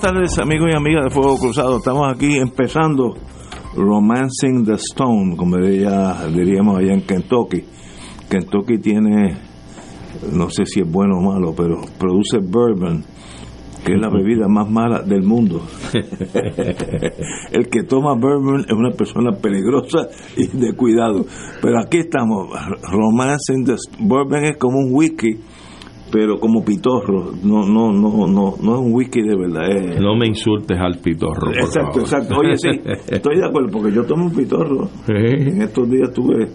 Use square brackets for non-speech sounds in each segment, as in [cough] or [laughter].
Buenas tardes amigos y amigas de Fuego Cruzado. Estamos aquí empezando Romancing the Stone, como diríamos allá en Kentucky. Kentucky tiene, no sé si es bueno o malo, pero produce bourbon, que es la bebida más mala del mundo. [laughs] El que toma bourbon es una persona peligrosa y de cuidado. Pero aquí estamos, Romancing the Bourbon es como un whisky pero como pitorro, no no no no no es un whisky de verdad. No me insultes al pitorro. exacto, exacto. Oye, sí, estoy de acuerdo, porque yo tomo un pitorro. En estos días estuve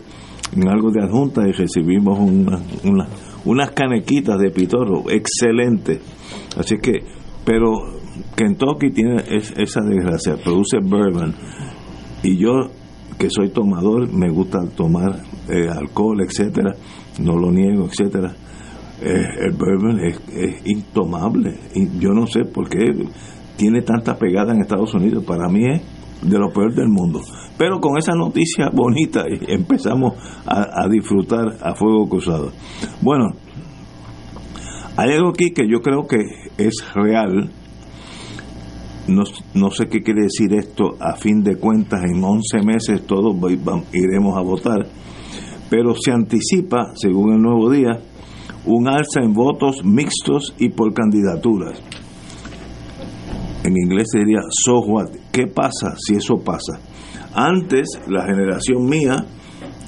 en algo de adjunta y recibimos una, unas canequitas de pitorro, excelente. Así que, pero Kentucky tiene esa desgracia, produce bourbon. Y yo, que soy tomador, me gusta tomar eh, alcohol, etcétera, no lo niego, etcétera eh, el bourbon es, intomable. Y yo no sé por qué tiene tanta pegada en Estados Unidos. Para mí es de lo peor del mundo. Pero con esa noticia [laughs] bonita empezamos a, disfrutar a fuego cruzado. Bueno, hay algo aquí que yo creo que es real. No, no, sé qué quiere decir esto a fin de cuentas, en 11 meses todos iremos a votar, pero se anticipa, según el nuevo día, un alza en votos mixtos y por candidaturas. En inglés sería so what. ¿Qué pasa si eso pasa? Antes, la generación mía,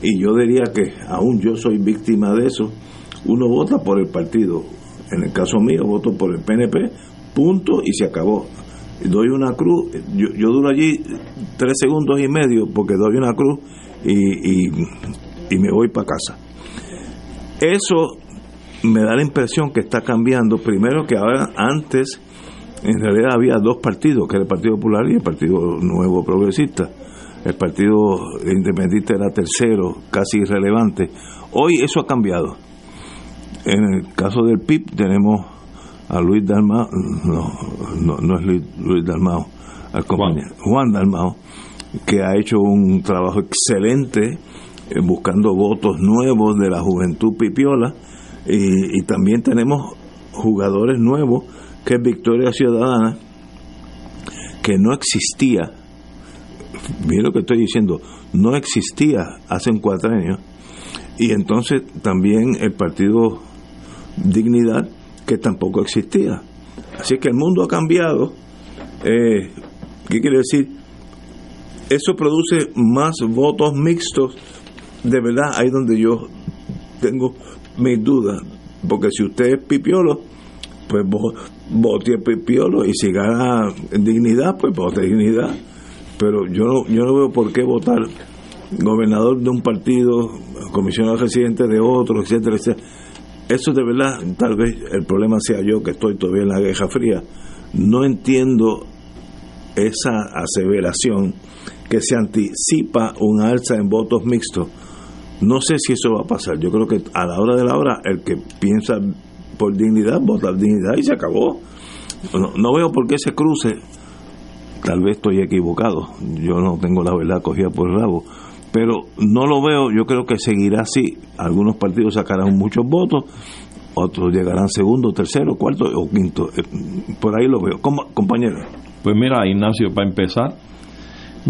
y yo diría que aún yo soy víctima de eso, uno vota por el partido. En el caso mío, voto por el PNP, punto, y se acabó. Doy una cruz, yo, duro allí tres segundos y medio porque doy una cruz y, y, y me voy para casa. Eso me da la impresión que está cambiando. Primero que ahora, antes, en realidad había dos partidos, que era el Partido Popular y el Partido Nuevo Progresista. El Partido Independiente era tercero, casi irrelevante. Hoy eso ha cambiado. En el caso del PIB tenemos a Luis Dalmao, no, no, es Luis, Dalmao, al compañero, Juan. Dalmao, que ha hecho un trabajo excelente eh, buscando votos nuevos de la juventud pipiola y, también tenemos jugadores nuevos, que es Victoria Ciudadana, que no existía, miren lo que estoy diciendo, no existía hace cuatro años, y entonces también el partido Dignidad, que tampoco existía. Así que el mundo ha cambiado. Eh, ¿Qué quiere decir? Eso produce más votos mixtos. De verdad, ahí donde yo tengo mis dudas, porque si usted es pipiolo, pues vote pipiolo y si gana dignidad, pues vote dignidad. Pero yo no, yo no veo por qué votar gobernador de un partido, comisionado residente de otro, etcétera, etcétera. Eso de verdad, tal vez el problema sea yo que estoy todavía en la Guerra Fría. No entiendo esa aseveración que se anticipa un alza en votos mixtos no sé si eso va a pasar. Yo creo que a la hora de la hora, el que piensa por dignidad, vota dignidad y se acabó. No, veo por qué ese cruce tal vez estoy equivocado, yo no tengo la verdad cogida por el rabo, pero no lo veo, yo creo que seguirá así, algunos partidos sacarán muchos votos, otros llegarán segundo, tercero, cuarto o quinto, eh, por ahí lo veo. compañero. Pues mira, Ignacio, para empezar,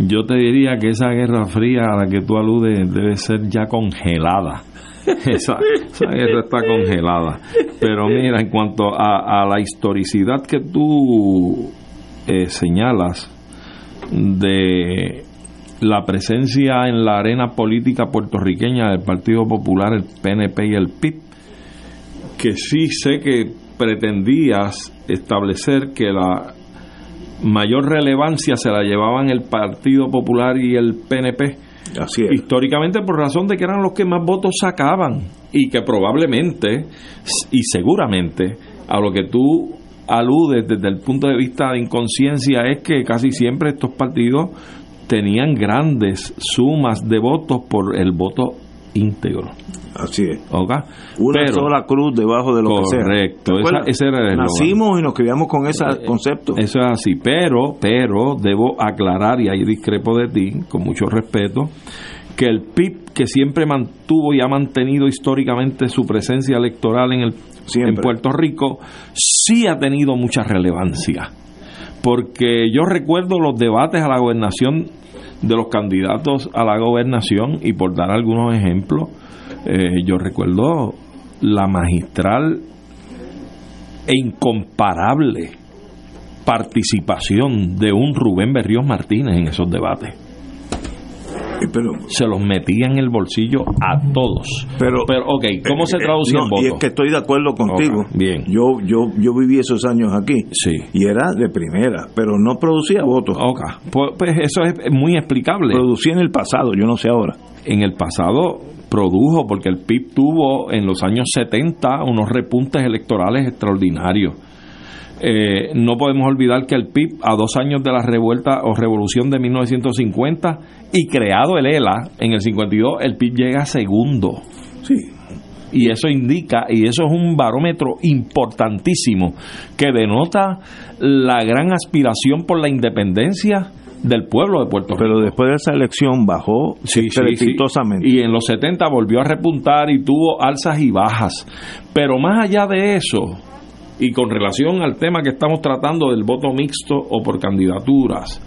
yo te diría que esa guerra fría a la que tú aludes debe ser ya congelada. [laughs] esa, guerra está congelada. Pero mira, en cuanto a, la historicidad que tú eh, señalas de la presencia en la arena política puertorriqueña del Partido Popular, el PNP y el PIB, que sí sé que pretendías establecer que la mayor relevancia se la llevaban el Partido Popular y el PNP. Así Históricamente por razón de que eran los que más votos sacaban y que probablemente y seguramente a lo que tú aludes desde el punto de vista de inconsciencia es que casi siempre estos partidos tenían grandes sumas de votos por el voto íntegro. Así es. Una sola cruz debajo de lo que sea. Correcto. ese era el Nacimos y nos criamos con ese eh, concepto. Eso es así. Pero, pero, debo aclarar, y ahí discrepo de ti, con mucho respeto, que el PIB, que siempre mantuvo y ha mantenido históricamente su presencia electoral en, el, en Puerto Rico, sí ha tenido mucha relevancia. Porque yo recuerdo los debates a la gobernación de los candidatos a la gobernación, y por dar algunos ejemplos, eh, yo recuerdo la magistral e incomparable participación de un Rubén Berríos Martínez en esos debates. Pero, se los metía en el bolsillo a todos. Pero, pero ok, ¿cómo se eh, traduce en votos? Y es que estoy de acuerdo contigo. bien. Yo, yo, yo viví esos años aquí. Sí. Y era de primera, pero no producía votos. Ok, pues, pues eso es muy explicable. Producía en el pasado, yo no sé ahora. En el pasado produjo, porque el PIB tuvo en los años 70 unos repuntes electorales extraordinarios. Eh, no podemos olvidar que el PIB, a dos años de la revuelta o revolución de 1950 y creado el ELA en el 52, el PIB llega segundo. Sí. Y eso indica, y eso es un barómetro importantísimo, que denota la gran aspiración por la independencia del pueblo de Puerto Rico. Pero después de esa elección bajó sí, Y en los 70 volvió a repuntar y tuvo alzas y bajas. Pero más allá de eso, y con relación al tema que estamos tratando del voto mixto o por candidaturas,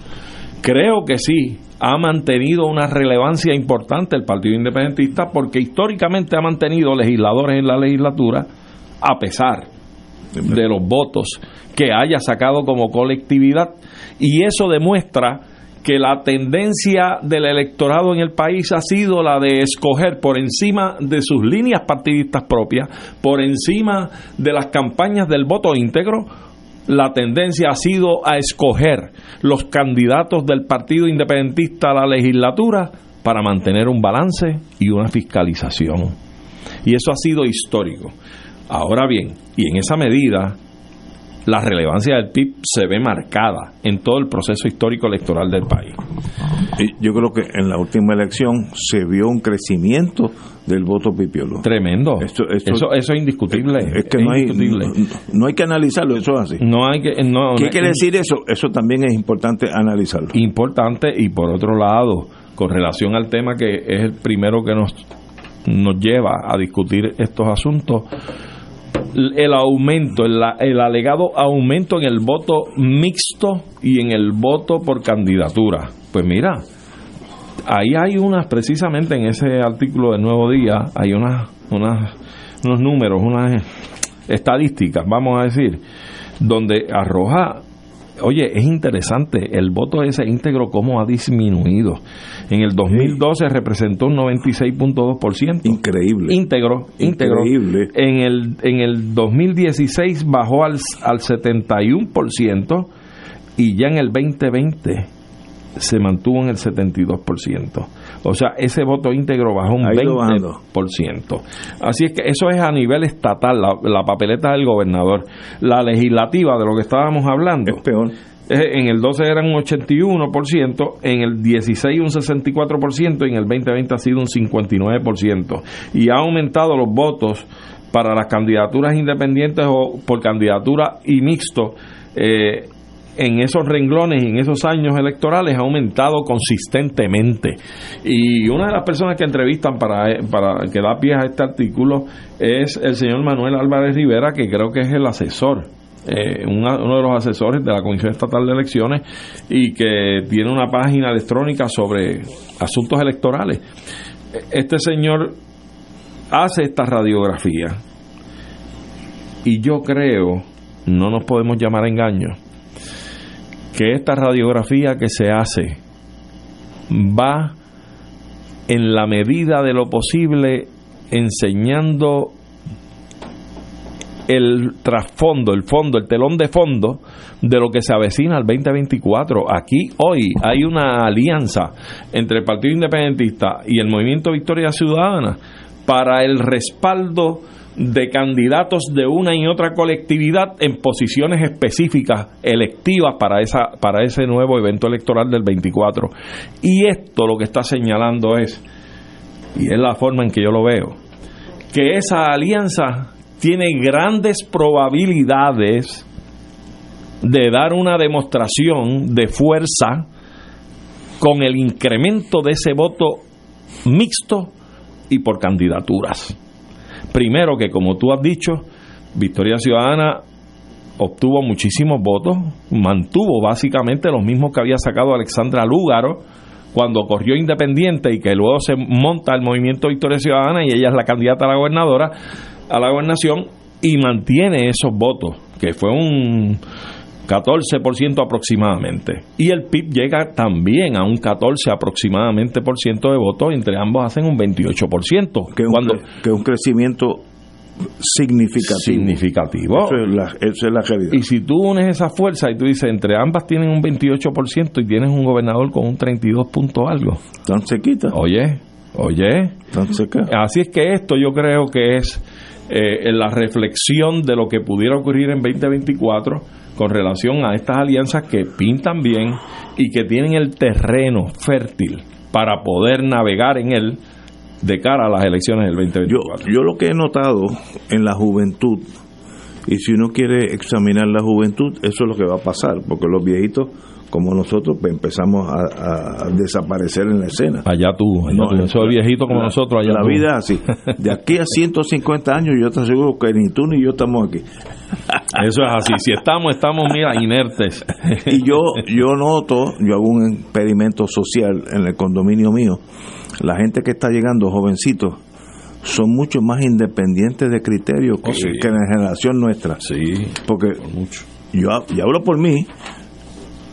creo que sí ha mantenido una relevancia importante el Partido Independentista porque históricamente ha mantenido legisladores en la legislatura a pesar de los votos que haya sacado como colectividad. Y eso demuestra que la tendencia del electorado en el país ha sido la de escoger por encima de sus líneas partidistas propias, por encima de las campañas del voto íntegro, la tendencia ha sido a escoger los candidatos del Partido Independentista a la legislatura para mantener un balance y una fiscalización. Y eso ha sido histórico. Ahora bien, y en esa medida, la relevancia del PIB se ve marcada en todo el proceso histórico electoral del país. yo creo que en la última elección se vio un crecimiento del voto pipiolo. Tremendo. eso, eso es indiscutible. Es que no, Hay, no, hay que analizarlo, eso es así. No hay que, ¿Qué quiere decir eso? Eso también es importante analizarlo. Importante y por otro lado, con relación al tema que es el primero que nos, nos lleva a discutir estos asuntos, el aumento, el, el, alegado aumento en el voto mixto y en el voto por candidatura. Pues mira, ahí hay unas, precisamente en ese artículo del Nuevo Día, hay unas, unas, unos números, unas estadísticas, vamos a decir, donde arroja oye, es interesante, el voto ese íntegro cómo ha disminuido. En el 2012 representó un 96.2%. Increíble. Íntegro, íntegro. Increíble. En el, en el 2016 bajó al, al 71% y ya en el 2020 se mantuvo en el 72%. O sea, ese voto íntegro bajó un 20%. Así es que eso es a nivel estatal, la, papeleta del gobernador. La legislativa de lo que estábamos hablando. Es peor. En el 12 eran un 81%, en el 16 un 64% y en el 2020 ha sido un 59%. Y ha aumentado los votos para las candidaturas independientes o por candidatura y mixto. Eh, en esos renglones y en esos años electorales ha aumentado consistentemente. Y una de las personas que entrevistan para, que da pie a este artículo es el señor Manuel Álvarez Rivera, que creo que es el asesor eh, uno de los asesores de la Comisión Estatal de Elecciones y que tiene una página electrónica sobre asuntos electorales. Este señor hace esta radiografía y yo creo, no nos podemos llamar a engaño, que esta radiografía que se hace va en la medida de lo posible enseñando el trasfondo, el fondo, el telón de fondo de lo que se avecina al 2024. Aquí hoy hay una alianza entre el Partido Independentista y el Movimiento Victoria Ciudadana para el respaldo de candidatos de una y otra colectividad en posiciones específicas electivas para esa para ese nuevo evento electoral del 24. Y esto lo que está señalando es y es la forma en que yo lo veo, que esa alianza tiene grandes probabilidades de dar una demostración de fuerza con el incremento de ese voto mixto y por candidaturas. Primero que, como tú has dicho, Victoria Ciudadana obtuvo muchísimos votos, mantuvo básicamente los mismos que había sacado Alexandra Lúgaro cuando corrió independiente y que luego se monta el movimiento Victoria Ciudadana y ella es la candidata a la gobernadora, a la gobernación y mantiene esos votos, que fue un 14% aproximadamente. Y el PIB llega también a un 14 aproximadamente por ciento de votos, entre ambos hacen un 28%. Que, cuando, que un crecimiento significativo. Significativo. Eso es, la, eso es la realidad. Y si tú unes esa fuerza y tú dices, entre ambas tienen un 28% y tienes un gobernador con un 32 punto algo. Tan sequita. Oye, oye. Tan seca. Así es que esto yo creo que es eh, la reflexión de lo que pudiera ocurrir en 2024 con relación a estas alianzas que pintan bien y que tienen el terreno fértil para poder navegar en él de cara a las elecciones del 2024. Yo, yo lo que he notado en la juventud, y si uno quiere examinar la juventud, eso es lo que va a pasar, porque los viejitos como nosotros pues, empezamos a, desaparecer en la escena. Allá tú, allá no, tú. Eso viejito como nosotros, allá La vida es así. De aquí a 150 años yo te aseguro que ni tú ni yo estamos aquí. [laughs] Eso es así. Si estamos, estamos, mira, inertes. Y yo, yo noto, yo hago un experimento social en el condominio mío. La gente que está llegando, jovencitos, son mucho más independientes de criterio que, oh, sí. que la generación nuestra. Sí. Porque mucho. Yo, yo hablo por mí,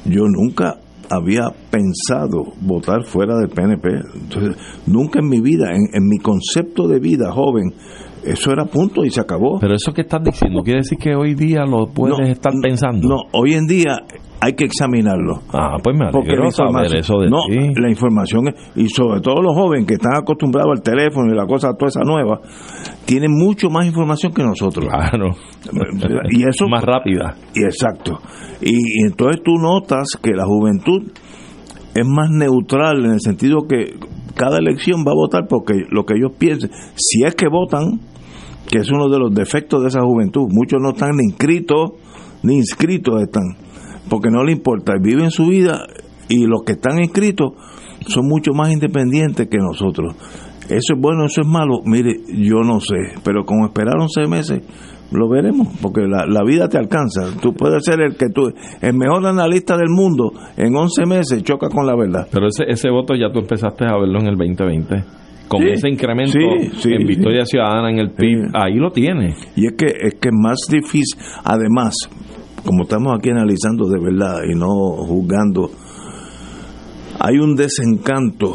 yo nunca había pensado votar fuera del PNP. Entonces, nunca en mi vida, en, en, mi concepto de vida joven, eso era punto y se acabó. Pero eso que estás diciendo, ¿quiere decir que hoy día lo puedes no, estar pensando? No, hoy en día hay que examinarlo. Ah, pues me alegro saber eso de no, ti. la información, y sobre todo los jóvenes que están acostumbrados al teléfono y la cosa toda esa nueva, tienen mucho más información que nosotros. Claro. [laughs] Y eso... más rápida. Y exacto. Y, y, entonces tú notas que la juventud es más neutral en el sentido que cada elección va a votar porque lo que ellos piensen, si es que votan, que es uno de los defectos de esa juventud, muchos no están ni inscritos, ni inscritos están, porque no le importa, viven su vida y los que están inscritos son mucho más independientes que nosotros. Eso es bueno, eso es malo, mire, yo no sé, pero como esperaron seis meses, lo veremos, porque la, la, vida te alcanza. Tú puedes ser el que tú, el mejor analista del mundo, en 11 meses choca con la verdad. Pero ese, ese voto ya tú empezaste a verlo en el 2020. Con Sí, ese incremento sí, sí, en. Victoria Ciudadana, en el PIB, ahí lo tiene. Y es que es que es más difícil, además, como estamos aquí analizando de verdad y no juzgando, hay un desencanto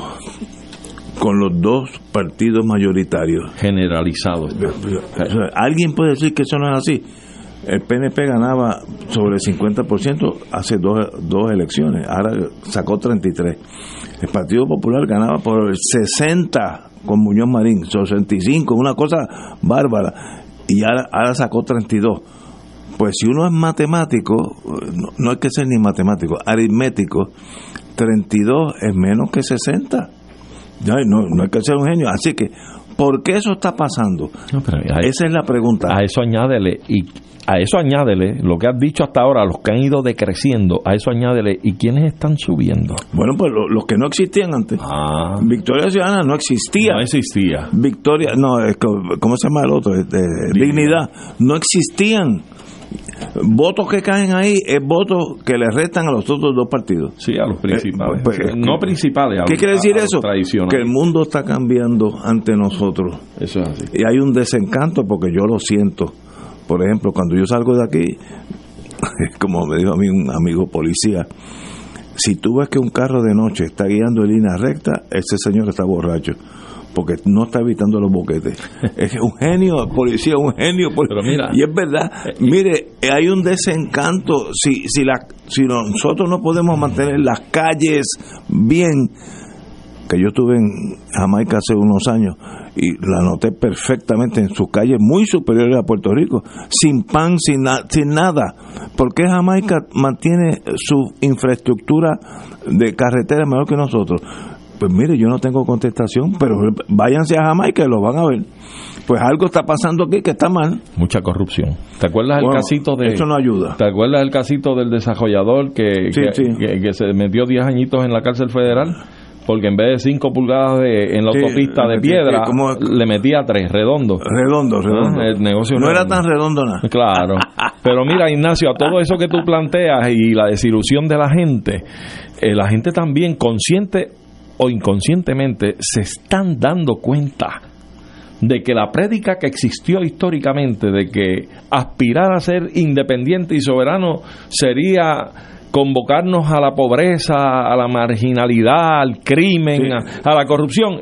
con los dos partidos mayoritarios. Generalizado. está. O sea, ¿Alguien puede decir que eso no es así? El PNP ganaba sobre el 50% hace dos, dos elecciones, ahora sacó 33. El Partido Popular ganaba por el 60 con Muñoz Marín, 65, una cosa bárbara, y ahora, ahora sacó 32. Pues si uno es matemático, no, no hay que ser ni matemático, aritmético, 32 es menos que 60. Ya, no, no hay que ser un genio. Así que ¿Por qué eso está pasando? Esa es la pregunta. A eso añádele, y a eso añádele lo que has dicho hasta ahora, los que han ido decreciendo, a eso añádele, ¿y quiénes están subiendo? Bueno, pues los que no existían antes. Ah. Victoria Ciudadana no existía. No existía. Victoria, no, ¿cómo se llama el otro? Este, Dignidad. No existían votos que caen ahí es votos que le restan a los otros dos partidos. Sí, a los principales. Pues, no principales. ¿Qué quiere decir eso? Que el mundo está cambiando ante nosotros. Eso es así. Y hay un desencanto porque yo lo siento. Por ejemplo, cuando yo salgo de aquí, [laughs] como me dijo a mí un amigo policía, si tú ves que un carro de noche está guiando en línea recta, ese señor está borracho porque no está evitando los boquetes. [laughs] Es un genio, policía, un genio. y es verdad, eh, mire, hay un desencanto. Si, si, la, si nosotros no podemos mantener las calles bien, que yo estuve en Jamaica hace unos años y la noté perfectamente en sus calles muy superiores a Puerto Rico, sin pan, sin, sin nada. ¿Por qué Jamaica mantiene su infraestructura de carretera mejor que nosotros? Pues mire, yo no tengo contestación, pero váyanse a Jamaica y lo van a ver. Pues algo está pasando aquí que está mal. Mucha corrupción. ¿Te acuerdas del casito de... Eso no ayuda. ¿Te acuerdas del casito del desarrollador que, que, se metió 10 añitos en la cárcel federal? porque en vez de 5 pulgadas de, en la autopista de piedra, le metía 3, redondo. Redondo, ah, redondo. El negocio no, era tan redondo nada. [laughs] Claro. Pero mira, Ignacio, a todo eso que tú planteas y la desilusión de la gente, eh, la gente también consciente o inconscientemente se están dando cuenta de que la prédica que existió históricamente de que aspirar a ser independiente y soberano sería convocarnos a la pobreza, a la marginalidad, al crimen, a, la corrupción,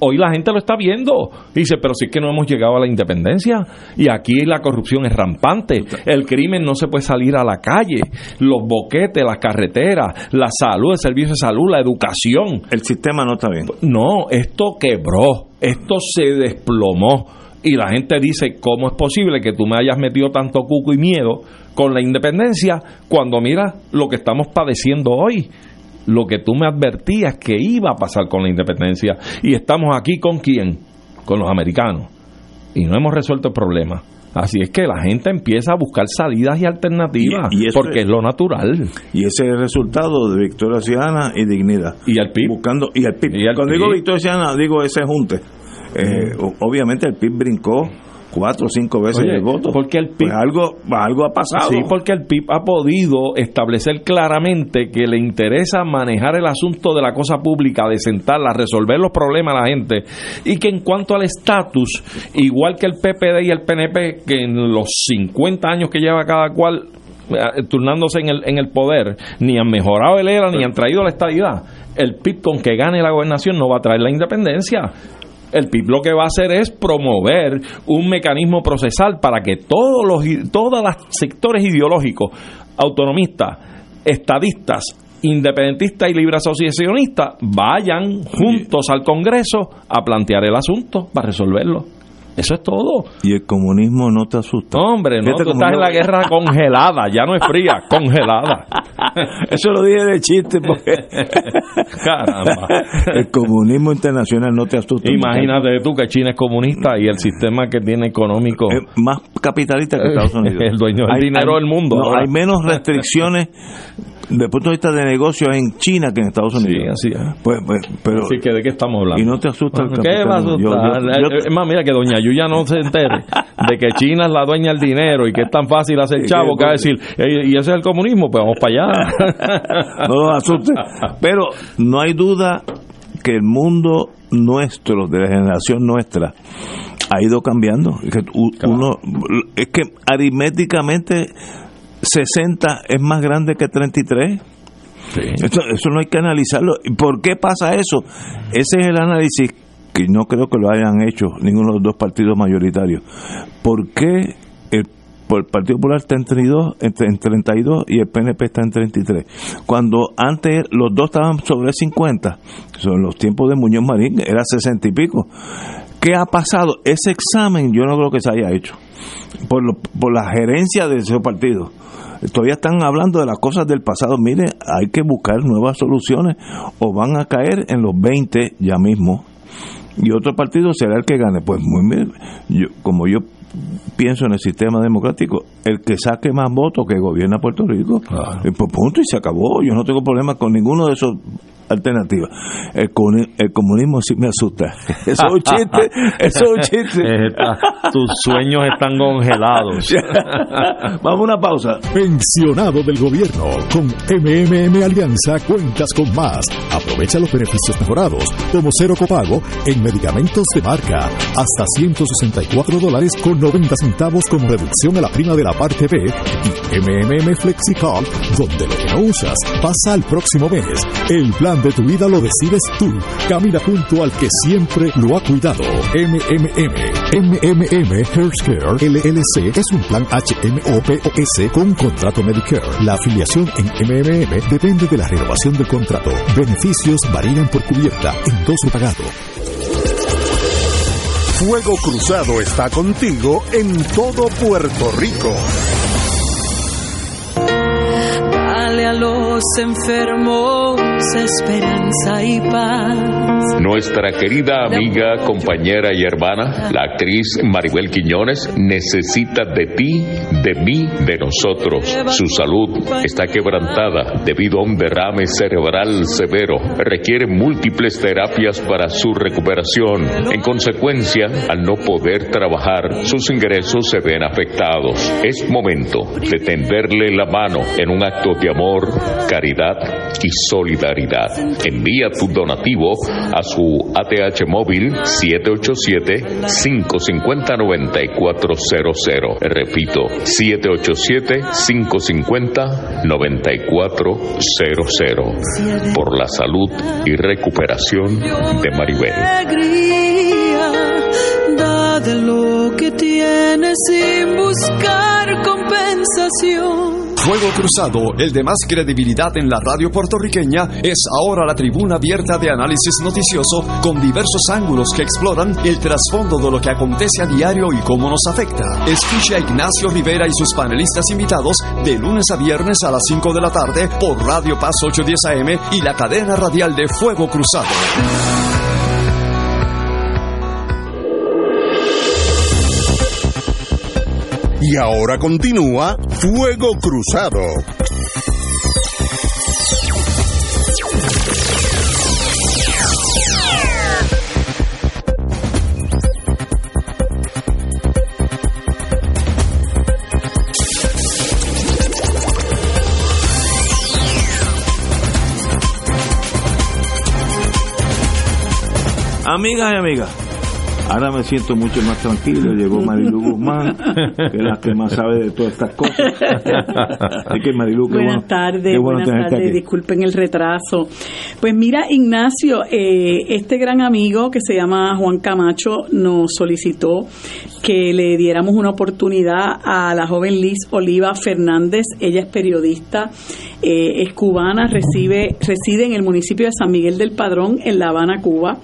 hoy la gente lo está viendo. Dice, pero si es que no hemos llegado a la independencia y aquí la corrupción es rampante, el crimen no se puede salir a la calle, los boquetes, las carreteras, la salud, el servicio de salud, la educación. El sistema no está bien. No, esto quebró, esto se desplomó. Y la gente dice, ¿cómo es posible que tú me hayas metido tanto cuco y miedo con la independencia cuando mira lo que estamos padeciendo hoy? Lo que tú me advertías que iba a pasar con la independencia. Y estamos aquí con quién? Con los americanos. Y no hemos resuelto el problema. Así es que la gente empieza a buscar salidas y alternativas, porque es, lo natural. Y ese es el resultado de Victoria Ciudadana y Dignidad. Y el PIB. Buscando, y el PIB. Cuando digo Victoria Ciudadana, digo ese junte. Eh, obviamente el PIB brincó cuatro o cinco veces el voto. Porque el PIB, pues algo, algo ha pasado. Sí, porque el PIB ha podido establecer claramente que le interesa manejar el asunto de la cosa pública, de sentarla, resolver los problemas a la gente, y que en cuanto al estatus, igual que el PPD y el PNP, que en los 50 años que lleva cada cual eh, turnándose en el, en el poder, ni han mejorado el ERA, ni han traído la estabilidad. El PIB con que gane la gobernación no va a traer la independencia. El PIB lo que va a hacer es promover un mecanismo procesal para que todos los todos los sectores ideológicos, autonomistas, estadistas, independentistas y libre asociacionistas vayan juntos al Congreso a plantear el asunto para resolverlo. Eso es todo. Y el comunismo no te asusta. hombre, no, tú estás en la guerra congelada, ya no es fría, [laughs] congelada. Eso lo dije de chiste porque... Caramba. El comunismo internacional no te asusta. Imagínate tú que China es comunista y el sistema que tiene económico... Es más capitalista que Estados Unidos. [laughs] el dueño del dinero del mundo. No, hay menos restricciones desde el punto de vista de negocios en China que en Estados Unidos. Sí, así es. Pues, pues, pero, así que de qué estamos hablando. Y no te asusta el ¿Qué va a asustar? es más, mira que doña Yuya no se entere de que China es la dueña del dinero y que es tan fácil hacer [laughs] chavo que va a decir, y ese es el comunismo, pues vamos para allá. [laughs] no nos asuste. Pero no hay duda que el mundo nuestro, de la generación nuestra, ha ido cambiando. Uno, es que aritméticamente 60 es más grande que 33. Eso, eso no hay que analizarlo. ¿Por qué pasa eso? Ese es el análisis que no creo que lo hayan hecho ninguno de los dos partidos mayoritarios. ¿Por qué el, Partido Popular está en 32, en 32 y el PNP está en 33? Cuando antes los dos estaban sobre 50, son los tiempos de Muñoz Marín, era 60 y pico. ¿Qué ha pasado? Ese examen yo no creo que se haya hecho por, por la gerencia de ese partido todavía están hablando de las cosas del pasado. Mire, hay que buscar nuevas soluciones o van a caer en los 20 ya mismo. y otro partido será el que gane. Pues muy bien, yo, como yo pienso en el sistema democrático, el que saque más votos que gobierna Puerto Rico, pues punto y se acabó. Yo no tengo problema con ninguno de esos alternativa. El, el comunismo sí me asusta. [laughs] Eso es un chiste. Eso es un chiste. [laughs] tus sueños están congelados. [laughs] Vamos a una pausa. Pensionado del gobierno. Con MMM Alianza cuentas con más. Aprovecha los beneficios mejorados, como cero copago en medicamentos de marca. Hasta 164 dólares con 90 centavos como reducción a la prima de la parte B. Y MMM FlexiCard, donde lo que no usas pasa al próximo mes. El plan de tu vida lo decides tú. Camina junto al que siempre lo ha cuidado. MMM. MMM Healthcare LLC es un plan HMOPOS con contrato Medicare. La afiliación en MMM depende de la renovación del contrato. Beneficios varían por cubierta, endoso pagado. Fuego Cruzado está contigo en todo Puerto Rico. Dale a los enfermos esperanza y paz. Nuestra querida amiga, compañera y hermana, la actriz Maribel Quiñones, necesita de ti, de mí, de nosotros. Su salud está quebrantada debido a un derrame cerebral severo. Requiere múltiples terapias para su recuperación. En consecuencia, al no poder trabajar, sus ingresos se ven afectados. Es momento de tenderle la mano en un acto de amor, caridad y solidaridad. Envía tu donativo a su ATH móvil 787-550-9400. Repito, 787-550-9400. Por la salud y recuperación de Maribel. De lo que tienes sin buscar compensación. Fuego Cruzado, el de más credibilidad en la radio puertorriqueña, es ahora la tribuna abierta de análisis noticioso con diversos ángulos que exploran el trasfondo de lo que acontece a diario y cómo nos afecta. Escucha a Ignacio Rivera y sus panelistas invitados de lunes a viernes a las 5 de la tarde por Radio Paz 810 AM y la cadena radial de Fuego Cruzado. Y ahora continúa Fuego Cruzado. Amigas y amigas, Ahora me siento mucho más tranquilo. Llegó Marilu Guzmán, que es la que más sabe de todas estas cosas. que Marilu, buenas tardes, buenas tardes. Disculpen el retraso. Pues mira, Ignacio, eh, este gran amigo que se llama Juan Camacho nos solicitó que le diéramos una oportunidad a la joven Liz Oliva Fernández. Ella es periodista, eh, es cubana, recibe, reside en el municipio de San Miguel del Padrón, en La Habana, Cuba.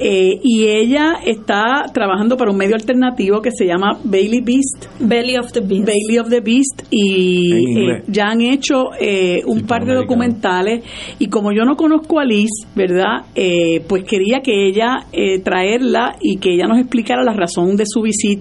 Eh, y ella está trabajando para un medio alternativo que se llama Bailey Beast. Belly of the Beast. Bailey of the Beast. Y eh, ya han hecho eh, un par de documentales. Y como yo no conozco a Liz, ¿verdad? pues quería que ella traerla y que ella nos explicara la razón de su visita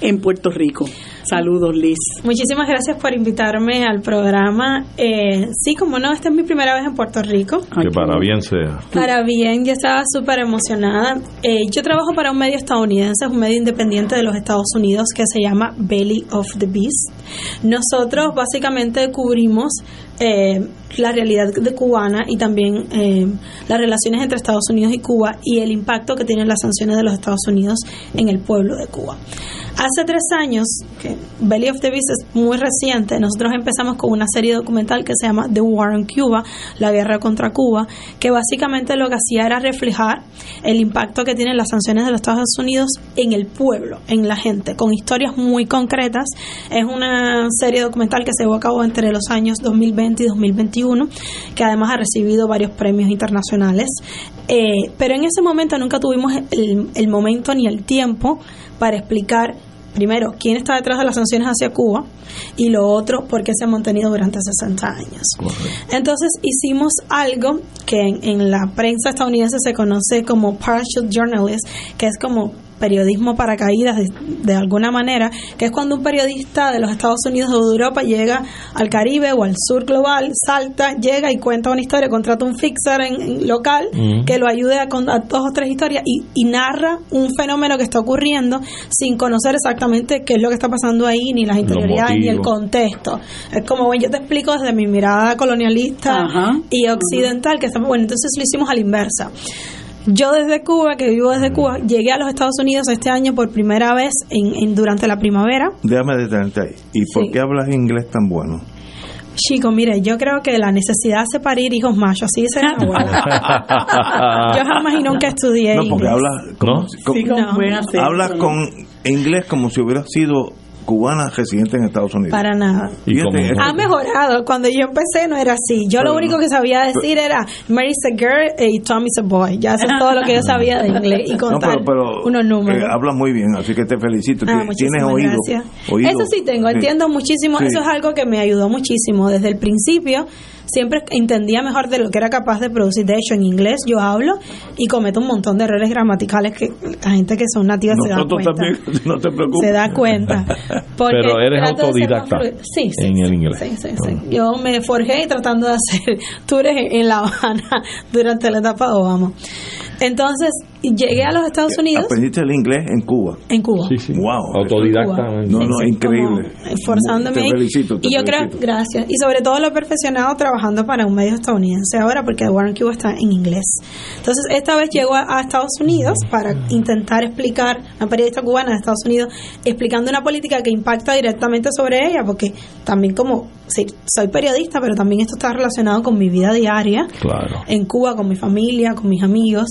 en Puerto Rico. Saludos, Liz. Muchísimas gracias por invitarme al programa. Eh, sí, como no, esta es mi primera vez en Puerto Rico. que para bien sea. Para bien, yo estaba súper emocionada. Eh, yo trabajo para un medio estadounidense, un medio independiente de los Estados Unidos que se llama Belly of the Beast. Nosotros básicamente cubrimos eh, la realidad de cubana y también eh, las relaciones entre Estados Unidos y Cuba y el impacto que tienen las sanciones de los Estados Unidos en el pueblo de Cuba. Hace tres años, que Belly of the Beast es muy reciente, nosotros empezamos con una serie documental que se llama The War on Cuba, la guerra contra Cuba, que básicamente lo que hacía era reflejar el impacto que tienen las sanciones de los Estados Unidos en el pueblo, en la gente, con historias muy concretas. Es una serie documental que se llevó a cabo entre los años 2020 y 2021, que además ha recibido varios premios internacionales. Eh, pero en ese momento nunca tuvimos el momento ni el tiempo para explicar primero, quién está detrás de las sanciones hacia Cuba y lo otro, por qué se ha mantenido durante 60 años. Entonces hicimos algo que en, en la prensa estadounidense se conoce como partial journalist, que es como periodismo para de, de alguna manera, que es cuando un periodista de los Estados Unidos o de Europa llega al Caribe o al sur global, salta, llega y cuenta una historia, contrata un fixer en, local que lo ayude a contar dos o tres historias y, narra un fenómeno que está ocurriendo sin conocer exactamente qué es lo que está pasando ahí, ni las interioridades, ni el contexto. Es como, bueno, yo te explico desde mi mirada colonialista y occidental, que estamos, bueno, entonces lo hicimos a la inversa. Yo desde Cuba, que vivo desde Cuba, llegué a los Estados Unidos este año por primera vez en, durante la primavera. Déjame detenerte ahí. ¿Y por qué hablas inglés tan bueno? Chico, mire, yo creo que la necesidad hace parir hijos machos, así dice abuela. [laughs] yo jamás y nunca estudié no, porque Hablas, con, hablas con inglés como si hubiera sido cubana residente en Estados Unidos. Para nada. ha mejorado. Cuando yo empecé no era así. Yo lo único que sabía decir era Mary's a girl y Tommy's a boy. Ya eso es todo lo que yo sabía de inglés y contar unos números. Eh, hablas muy bien, así que te felicito. Ah, Tienes oído, Eso sí tengo, entiendo muchísimo. Eso es algo que me ayudó muchísimo desde el principio siempre entendía mejor de lo que era capaz de producir. De hecho, en inglés yo hablo y cometo un montón de errores gramaticales que la gente que son nativas se da cuenta. También, [laughs] no te preocupes. Se da cuenta. [laughs] Pero eres autodidacta sí, en el inglés. Sí, sí, sí. Yo me forjé tratando de hacer [laughs] tours en La Habana durante la etapa de Obama. Entonces, llegué a los Estados Unidos. ¿Aprendiste el inglés en Cuba? En Cuba. Sí, sí. Wow. Autodidacta. No, no, increíble. Esforzándome. Te felicito, y yo creo, gracias. Y sobre todo lo he perfeccionado trabajando para un medio estadounidense ahora, porque Warren Cuba está en inglés. Entonces, esta vez llego a, Estados Unidos para intentar explicar, una periodista cubana de Estados Unidos, explicando una política que impacta directamente sobre ella, porque también como sí, soy periodista, pero también esto está relacionado con mi vida diaria. Claro. En Cuba, con mi familia, con mis amigos.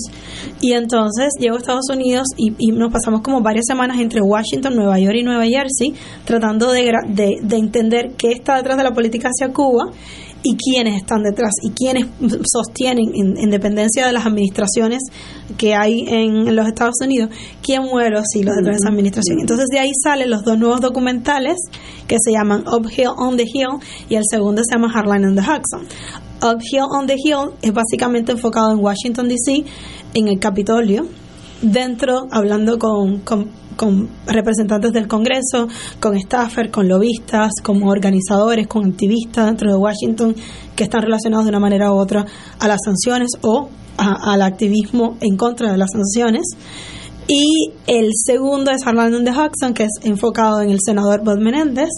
Y entonces llego a Estados Unidos y, nos pasamos como varias semanas entre Washington, Nueva York y Nueva Jersey, tratando de, de, de entender qué está detrás de la política hacia Cuba y quiénes están detrás y quiénes sostienen, en, dependencia de las administraciones que hay en, los Estados Unidos, quién muere los hilos detrás de esa administración. Entonces de ahí salen los dos nuevos documentales que se llaman Uphill on the Hill y el segundo se llama Hardline on the Hudson. Uphill on the Hill es básicamente enfocado en Washington DC, en el Capitolio, dentro, hablando con con representantes del Congreso, con staffers, con lobistas, con organizadores, con activistas dentro de Washington que están relacionados de una manera u otra a las sanciones o al activismo en contra de las sanciones. Y el segundo es Harlan de Hudson, que es enfocado en el senador Bob Menéndez,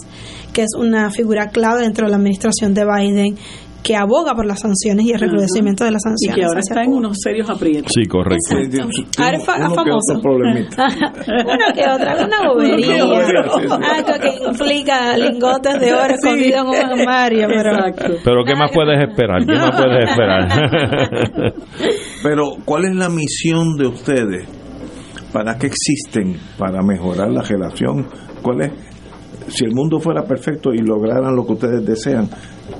que es una figura clave dentro de la administración de Biden que aboga por las sanciones y el recrudecimiento de las sanciones. Y que ahora está en unos serios aprietos. Sí, correcto. Ahora es famoso. [laughs] una que otra, una bobería. Algo que implica lingotes de oro [laughs] escondidos en un armario. Pero, pero ¿qué más puedes esperar? ¿Qué más puedes esperar? pero, ¿cuál es la misión de ustedes? ¿Para qué existen? ¿Para mejorar la relación? ¿Cuál es? Si el mundo fuera perfecto y lograran lo que ustedes desean,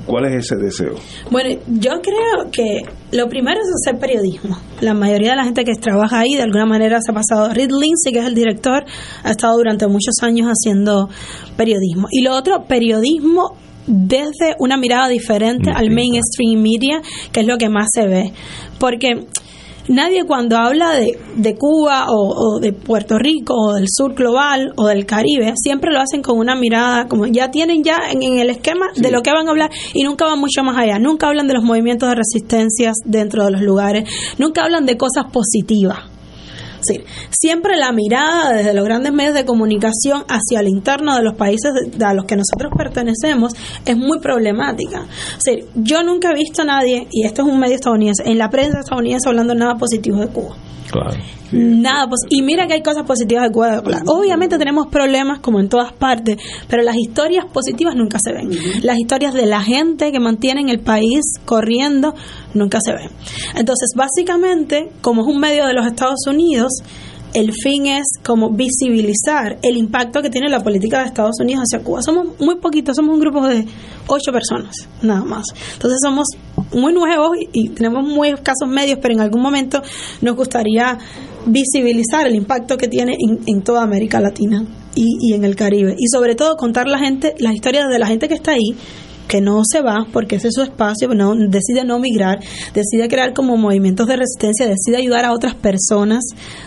¿Cuál es ese deseo? Bueno, yo creo que lo primero es hacer periodismo. La mayoría de la gente que trabaja ahí de alguna manera se ha pasado. Reed Lindsay, que es el director, ha estado durante muchos años haciendo periodismo. Y lo otro, periodismo desde una mirada diferente al mainstream media, que es lo que más se ve. Porque nadie cuando habla de, de Cuba o, de Puerto Rico o del sur global o del Caribe, siempre lo hacen con una mirada, como ya tienen ya en, el esquema de lo que van a hablar y nunca van mucho más allá, nunca hablan de los movimientos de resistencias dentro de los lugares, nunca hablan de cosas positivas siempre la mirada desde los grandes medios de comunicación hacia el interno de los países a los que nosotros pertenecemos es muy problemática. yo nunca he visto a nadie, y esto es un medio estadounidense, en la prensa estadounidense hablando nada positivo de Cuba. Nada, pues, y mira que hay cosas positivas de Cuba. Obviamente tenemos problemas como en todas partes, pero las historias positivas nunca se ven. Las historias de la gente que mantienen el país corriendo nunca se ven. Entonces, básicamente, como es un medio de los Estados Unidos, el fin es como visibilizar el impacto que tiene la política de Estados Unidos hacia Cuba. Somos muy poquitos, somos un grupo de ocho personas, nada más. Entonces somos muy nuevos y, tenemos muy escasos medios, pero en algún momento nos gustaría visibilizar el impacto que tiene en, toda América Latina y, y, en el Caribe. Y sobre todo contar la gente, las historias de la gente que está ahí, que no se va porque ese es su espacio, no, decide no migrar, decide crear como movimientos de resistencia, decide ayudar a otras personas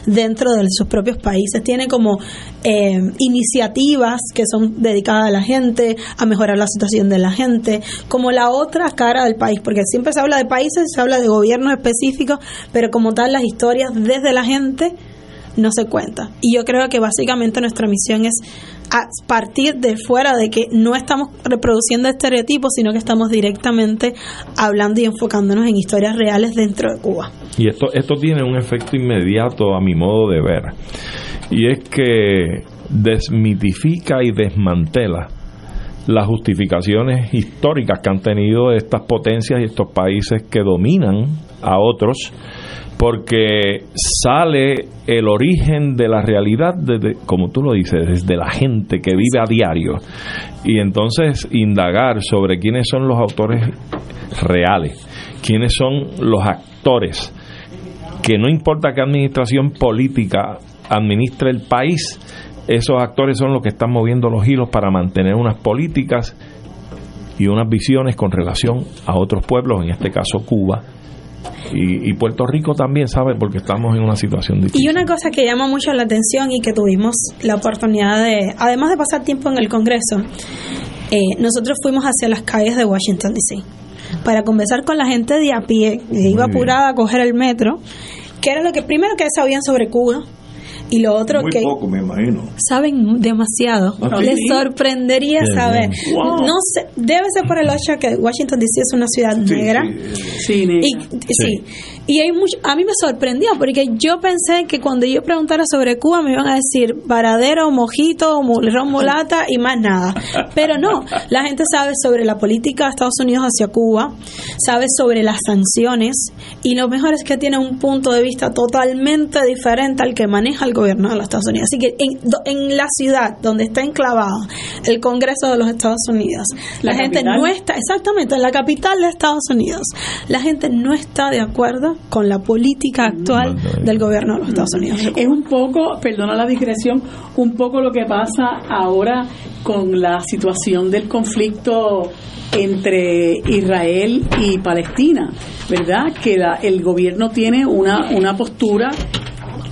dentro de sus propios países, tiene como eh, iniciativas que son dedicadas a la gente, a mejorar la situación de la gente, como la otra cara del país, porque siempre se habla de países, se habla de gobiernos específicos, pero como tal las historias desde la gente no se cuenta. Y yo creo que básicamente nuestra misión es a partir de fuera de que no estamos reproduciendo estereotipos, sino que estamos directamente hablando y enfocándonos en historias reales dentro de Cuba. Y esto, esto tiene un efecto inmediato a mi modo de ver, y es que desmitifica y desmantela las justificaciones históricas que han tenido estas potencias y estos países que dominan a otros porque sale el origen de la realidad, desde, como tú lo dices, desde la gente que vive a diario. Y entonces indagar sobre quiénes son los autores reales, quiénes son los actores, que no importa qué administración política administre el país, esos actores son los que están moviendo los hilos para mantener unas políticas y unas visiones con relación a otros pueblos, en este caso Cuba, y, Puerto Rico también sabe porque estamos en una situación difícil. Y una cosa que llama mucho la atención y que tuvimos la oportunidad de, además de pasar tiempo en el Congreso, eh, nosotros fuimos hacia las calles de Washington, D.C. para conversar con la gente de a pie, que iba apurada a coger el metro, que era lo que primero que sabían sobre Cuba, y lo otro Muy que poco, me imagino. saben demasiado. ¿Ah, Les sorprendería saber. No sé, debe ser por el hecho que Washington DC es una ciudad negra. Sí, Y, sí. Y hay mucho, a mí me sorprendió porque yo pensé que cuando yo preguntara sobre Cuba me iban a decir varadero, mojito, ron mulata y más nada. Pero no, la gente sabe sobre la política de Estados Unidos hacia Cuba, sabe sobre las sanciones y lo mejor es que tiene un punto de vista totalmente diferente al que maneja el gobierno de los Estados Unidos. Así que en, en la ciudad donde está enclavado el Congreso de los Estados Unidos, la, gente no está, exactamente, en la capital de Estados Unidos, la gente no está de acuerdo con la política actual del gobierno de los Estados Unidos. Es un poco, perdona la digresión, un poco lo que pasa ahora con la situación del conflicto entre Israel y Palestina, ¿verdad? Que el gobierno tiene una, una postura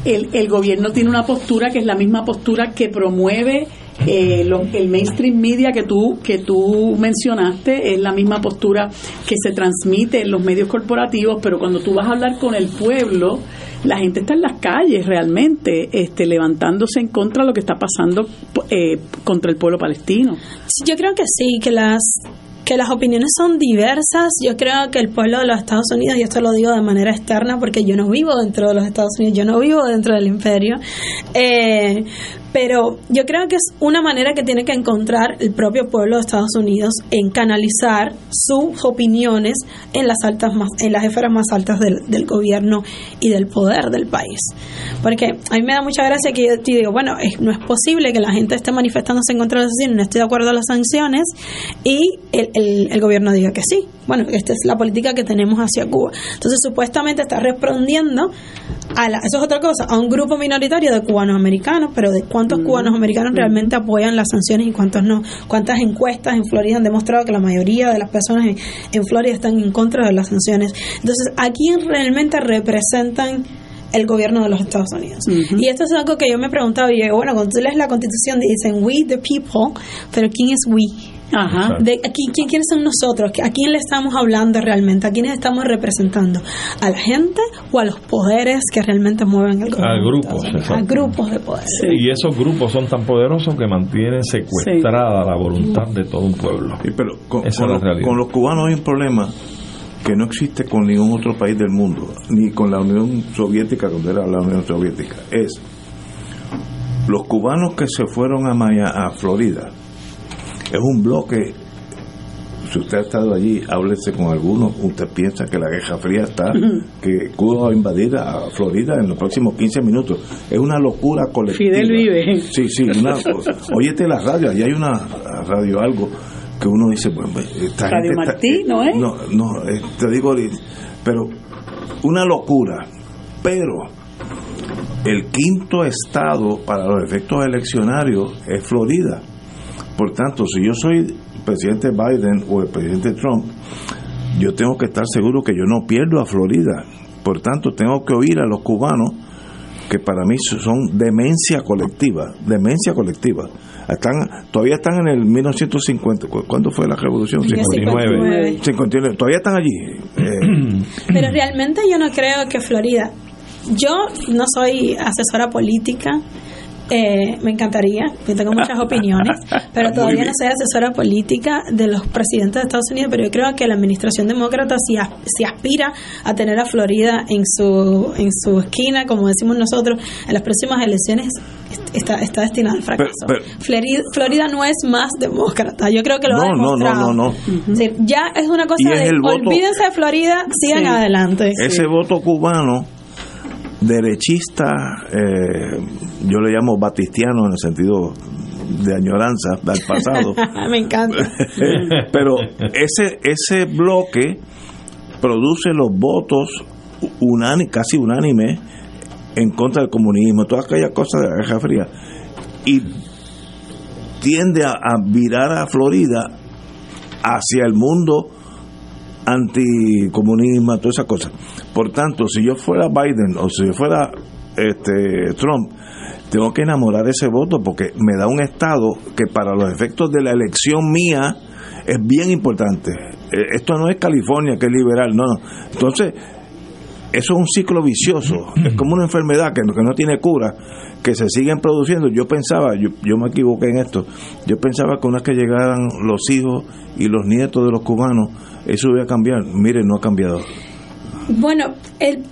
el, el gobierno tiene una postura que es la misma postura que promueve eh, el mainstream media que tú que tú mencionaste es la misma postura que se transmite en los medios corporativos pero cuando tú vas a hablar con el pueblo la gente está en las calles realmente este levantándose en contra de lo que está pasando eh, contra el pueblo palestino yo creo que sí que las que las opiniones son diversas. Yo creo que el pueblo de los Estados Unidos, y esto lo digo de manera externa porque yo no vivo dentro de los Estados Unidos, yo no vivo dentro del imperio, eh, pero yo creo que es una manera que tiene que encontrar el propio pueblo de Estados Unidos en canalizar sus opiniones en las altas más, en las esferas más altas del, del gobierno y del poder del país. Porque a mí me da mucha gracia que yo te digo, bueno, no es posible que la gente esté manifestándose en contra de las sanciones, no estoy de acuerdo a las sanciones, y el, el, el gobierno diga que sí. Bueno, esta es la política que tenemos hacia Cuba. Entonces, supuestamente está respondiendo a la, eso es otra cosa, a un grupo minoritario de cubanos americanos, pero de cuántos mm. cubanos americanos mm. realmente apoyan las sanciones y cuántos no. Cuántas encuestas en Florida han demostrado que la mayoría de las personas en, Florida están en contra de las sanciones. Entonces, ¿a quién realmente representan el gobierno de los Estados Unidos. Y esto es algo que yo me he preguntado y digo, bueno, cuando tú lees la constitución dicen we the people, pero ¿quién es we? Ajá. De, aquí, ¿quién, ¿Quiénes son nosotros? ¿A quién le estamos hablando realmente? ¿A quiénes estamos representando? ¿A la gente o a los poderes que realmente mueven el gobierno? A grupos. A grupos de poder. Y esos grupos son tan poderosos que mantienen secuestrada la voluntad de todo un pueblo. pero con, con los cubanos hay un problema que no existe con ningún otro país del mundo, ni con la Unión Soviética, cuando era la Unión Soviética. Es los cubanos que se fueron a, Maya, a Florida es un bloque. Si usted ha estado allí, háblese con algunos. Usted piensa que la Guerra Fría está, [laughs] que Cuba va a invadir a Florida en los próximos 15 minutos. Es una locura colectiva. Fidel vive. Sí, sí. Una, óyete la radio, allí hay una radio, algo que uno dice, bueno, pues, esta Radio Martí, ¿no es? No, no, eh, te digo, pero una locura. Pero el quinto estado para los efectos eleccionarios es Florida. Por tanto, si yo soy presidente Biden o el presidente Trump, yo tengo que estar seguro que yo no pierdo a Florida. Por tanto, tengo que oír a los cubanos que para mí son demencia colectiva, demencia colectiva. Están, todavía están en el 1950. ¿Cuándo fue la revolución? 59. 59. Todavía están allí. Eh, Pero realmente yo no creo que Florida. Yo no soy asesora política, eh, me encantaría, yo tengo muchas opiniones, [laughs] pero todavía no soy asesora política de los presidentes de Estados Unidos, pero yo creo que la administración demócrata si, si aspira a tener a Florida en su, en su esquina, como decimos nosotros, en las próximas elecciones está, está destinada al fracaso. Florida, no es más demócrata, yo creo que lo ha demostrado. No, no, no, ya es una cosa de, olvídense de Florida, sigan adelante. Ese voto cubano derechista, eh, yo le llamo batistiano en el sentido de añoranza del pasado. [laughs] Me encanta. [laughs] Pero ese, ese bloque produce los votos unánime, casi unánime en contra del comunismo, todas aquellas cosas de la Guerra Fría. Y tiende a, a virar a Florida hacia el mundo anticomunismo, todas esas cosas. Por tanto, si yo fuera Biden o si yo fuera este, Trump, tengo que enamorar ese voto porque me da un estado que para los efectos de la elección mía es bien importante. Eh, esto no es California, que es liberal, no, no. Entonces, eso es un ciclo vicioso, es como una enfermedad que, que no tiene cura, que se siguen produciendo. Yo pensaba, yo, yo me equivoqué en esto, yo pensaba que una vez que llegaran los hijos y los nietos de los cubanos, eso iba a cambiar. Mire, no ha cambiado. Bueno, el,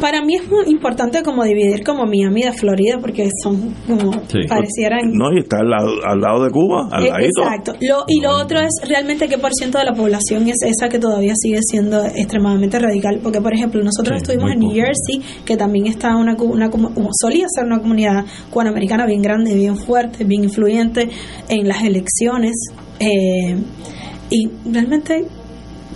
para mí es muy importante como dividir como Miami de Florida porque son como parecieran no y está al lado, de Cuba al eh, exacto. Lo, y lo otro es realmente qué por ciento de la población es esa que todavía sigue siendo extremadamente radical. Porque por ejemplo nosotros estuvimos en New Jersey que también está una, una, solía ser una comunidad cubanoamericana bien grande bien fuerte bien influyente en las elecciones. Eh, y realmente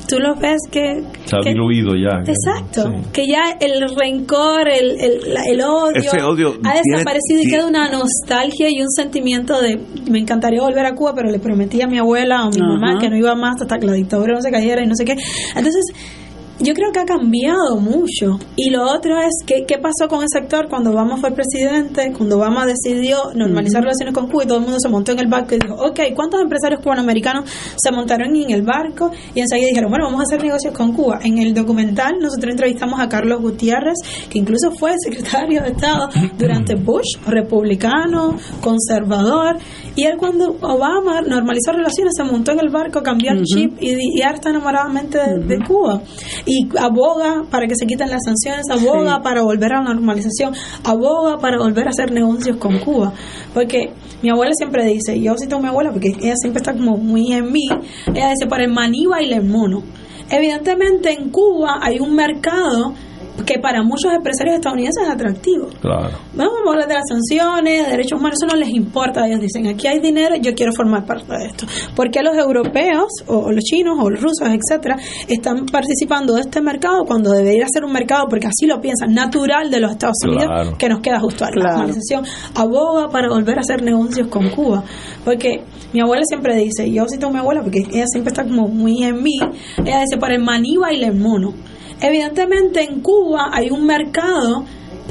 tú lo ves que... Se ha diluido ya. Exacto, que ya el rencor, el, el, odio, ha desaparecido y queda una nostalgia y un sentimiento de me encantaría volver a Cuba, pero le prometí a mi abuela o a mi mamá que no iba más hasta que la dictadura no se cayera y no sé qué. Entonces yo creo que ha cambiado mucho. Y lo otro es, ¿qué, qué pasó con ese sector cuando Obama fue presidente? Cuando Obama decidió normalizar relaciones con Cuba y todo el mundo se montó en el barco y dijo, ok, ¿cuántos empresarios cubanoamericanos se montaron en el barco? Y enseguida dijeron, bueno, vamos a hacer negocios con Cuba. En el documental nosotros entrevistamos a Carlos Gutiérrez, que incluso fue [laughs] secretario de Estado durante Bush, republicano, conservador. Y él cuando Obama normalizó relaciones se montó en el barco, cambió el chip y, y ahora está enamoradamente de Cuba y aboga para que se quiten las sanciones, aboga para volver a la normalización, aboga para volver a hacer negocios con Cuba. Porque mi abuela siempre dice, yo cito a mi abuela porque ella siempre está como muy en mí, ella dice, para el maní baila el mono. Evidentemente en Cuba hay un mercado que para muchos empresarios estadounidenses es atractivo. Claro. Vamos a hablar de las sanciones, de derechos humanos, eso no les importa. Ellos dicen, aquí hay dinero, yo quiero formar parte de esto. Porque los europeos, o los chinos, o los rusos, etcétera, están participando de este mercado cuando debería ser un mercado, porque así lo piensan, natural de los Estados Unidos, que nos queda justo ahí. La organización aboga para volver a hacer negocios con Cuba. Porque mi abuela siempre dice, yo cito a mi abuela porque ella siempre está como muy en mí, ella dice, para el maní baila el mono. Evidentemente en Cuba hay un mercado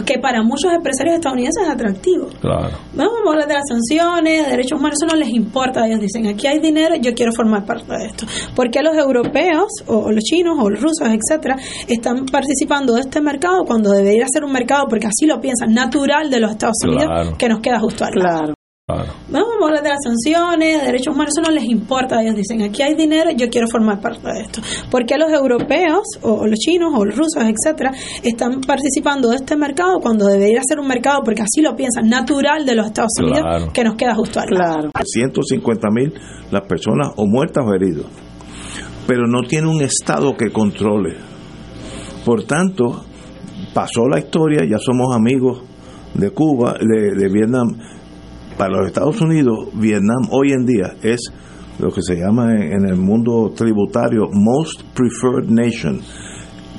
que para muchos empresarios estadounidenses es atractivo. Claro. Vamos a hablar de las sanciones, de derechos humanos, eso no les importa. Ellos dicen, aquí hay dinero, yo quiero formar parte de esto. Porque los europeos, o los chinos, o los rusos, etcétera, están participando de este mercado cuando debería ser un mercado, porque así lo piensan, natural de los Estados Unidos, que nos queda justo ahí. Claro. Vamos a hablar de las sanciones, de derechos humanos, eso no les importa. Ellos dicen, aquí hay dinero, yo quiero formar parte de esto. Porque los europeos, o los chinos, o los rusos, etcétera, están participando de este mercado cuando debería ser un mercado, porque así lo piensan, natural de los Estados Unidos, que nos queda justo ahí. Claro. 150 mil las personas o muertas o heridas. Pero no tiene un Estado que controle. Por tanto, pasó la historia, ya somos amigos de Cuba, de, de Vietnam para los Estados Unidos, Vietnam hoy en día es lo que se llama en, el mundo tributario Most Preferred Nation.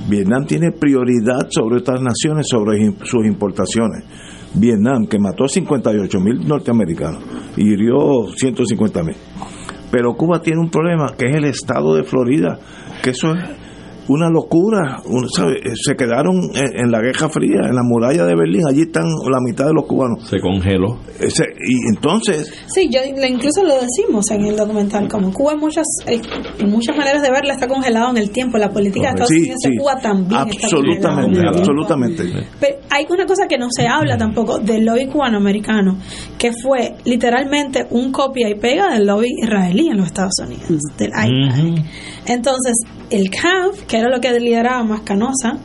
Vietnam tiene prioridad sobre otras naciones, sobre sus importaciones. Vietnam, que mató a 58 mil norteamericanos y hirió 150 mil. Pero Cuba tiene un problema, que es el estado de Florida, que eso es una locura. Eh, se quedaron en, la Guerra Fría, en la muralla de Berlín. Allí están la mitad de los cubanos. Se congeló. y entonces. Sí, yo incluso lo decimos en el documental, como Cuba en muchas, eh, en muchas maneras de verla está congelado en el tiempo. La política de Estados Unidos de Cuba también. Absolutamente, absolutamente. Pero hay una cosa que no se habla tampoco del lobby cubano-americano, que fue literalmente un copia y pega del lobby israelí en los Estados Unidos, del Entonces, el CAF, que era lo que lideraba Mascanosa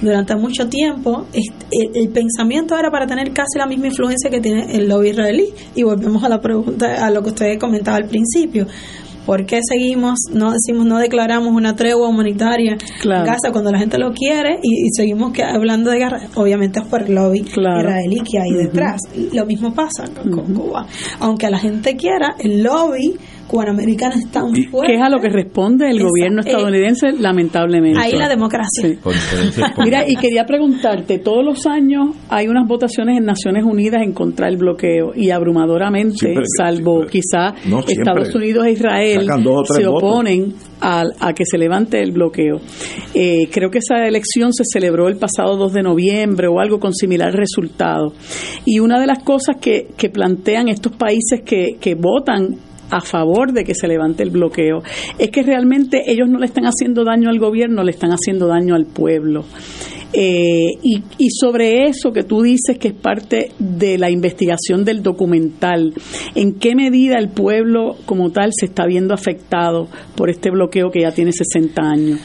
durante mucho tiempo, el, pensamiento era para tener casi la misma influencia que tiene el lobby israelí. Y volvemos a la pregunta, a lo que usted comentaba al principio. ¿Por qué seguimos, no decimos, no declaramos una tregua humanitaria en Gaza cuando la gente lo quiere y, seguimos que, hablando de guerra? Obviamente es por el lobby israelí que hay detrás. Lo mismo pasa con Cuba. Aunque la gente quiera, el lobby cubanoamericana es tan fuerte. Que es a lo que responde el gobierno eh, estadounidense, lamentablemente. Ahí la democracia. [laughs] Mira, y quería preguntarte, todos los años hay unas votaciones en Naciones Unidas en contra del bloqueo y abrumadoramente, salvo quizá Estados Unidos e Israel, se oponen a, que se levante el bloqueo. Eh, creo que esa elección se celebró el pasado 2 de noviembre o algo con similar resultado. Y una de las cosas que, que plantean estos países que, que votan a favor de que se levante el bloqueo, es que realmente ellos no le están haciendo daño al gobierno, le están haciendo daño al pueblo. Eh, y, y, sobre eso que tú dices que es parte de la investigación del documental, ¿en qué medida el pueblo como tal se está viendo afectado por este bloqueo que ya tiene 60 años?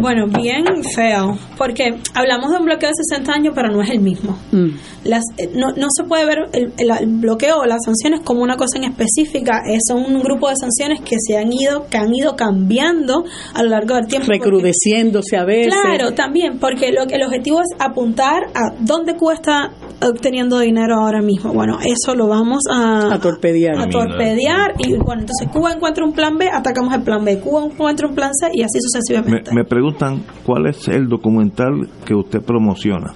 Bueno, bien feo, porque hablamos de un bloqueo de 60 años, pero no es el mismo. Mm. Las, eh, no, no, se puede ver el, el, bloqueo o las sanciones como una cosa en específica, es un grupo de sanciones que se han ido, que han ido cambiando a lo largo del tiempo. Recrudeciéndose a veces. Claro, también, porque lo que el objetivo es apuntar a dónde cuesta obteniendo dinero ahora mismo. Bueno, eso lo vamos a, a torpedear. A torpedear y bueno, entonces Cuba encuentra un plan B, atacamos el plan B, Cuba encuentra un plan C y así sucesivamente. Me, preguntan cuál es el documental que usted promociona.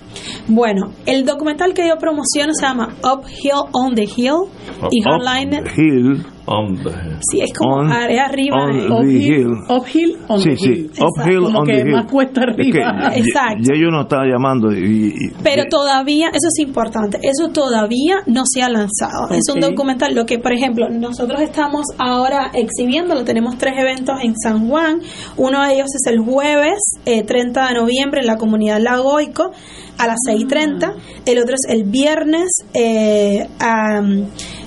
Bueno, el documental que yo promociono se llama Uphill on the Hill y Hardline. Hill Sí, es como área arriba. On uphill, uphill on sí, sí, uphill on que más cuesta arriba. Exacto. Y ellos no estaba llamando. Pero todavía, eso es importante, eso todavía no se ha lanzado. Es un documental, lo que, por ejemplo, nosotros estamos ahora exhibiéndolo, tenemos tres eventos en San Juan. Uno de ellos es el jueves 30 eh, de noviembre en la comunidad Lagoico a las 6.30. El otro es el viernes eh,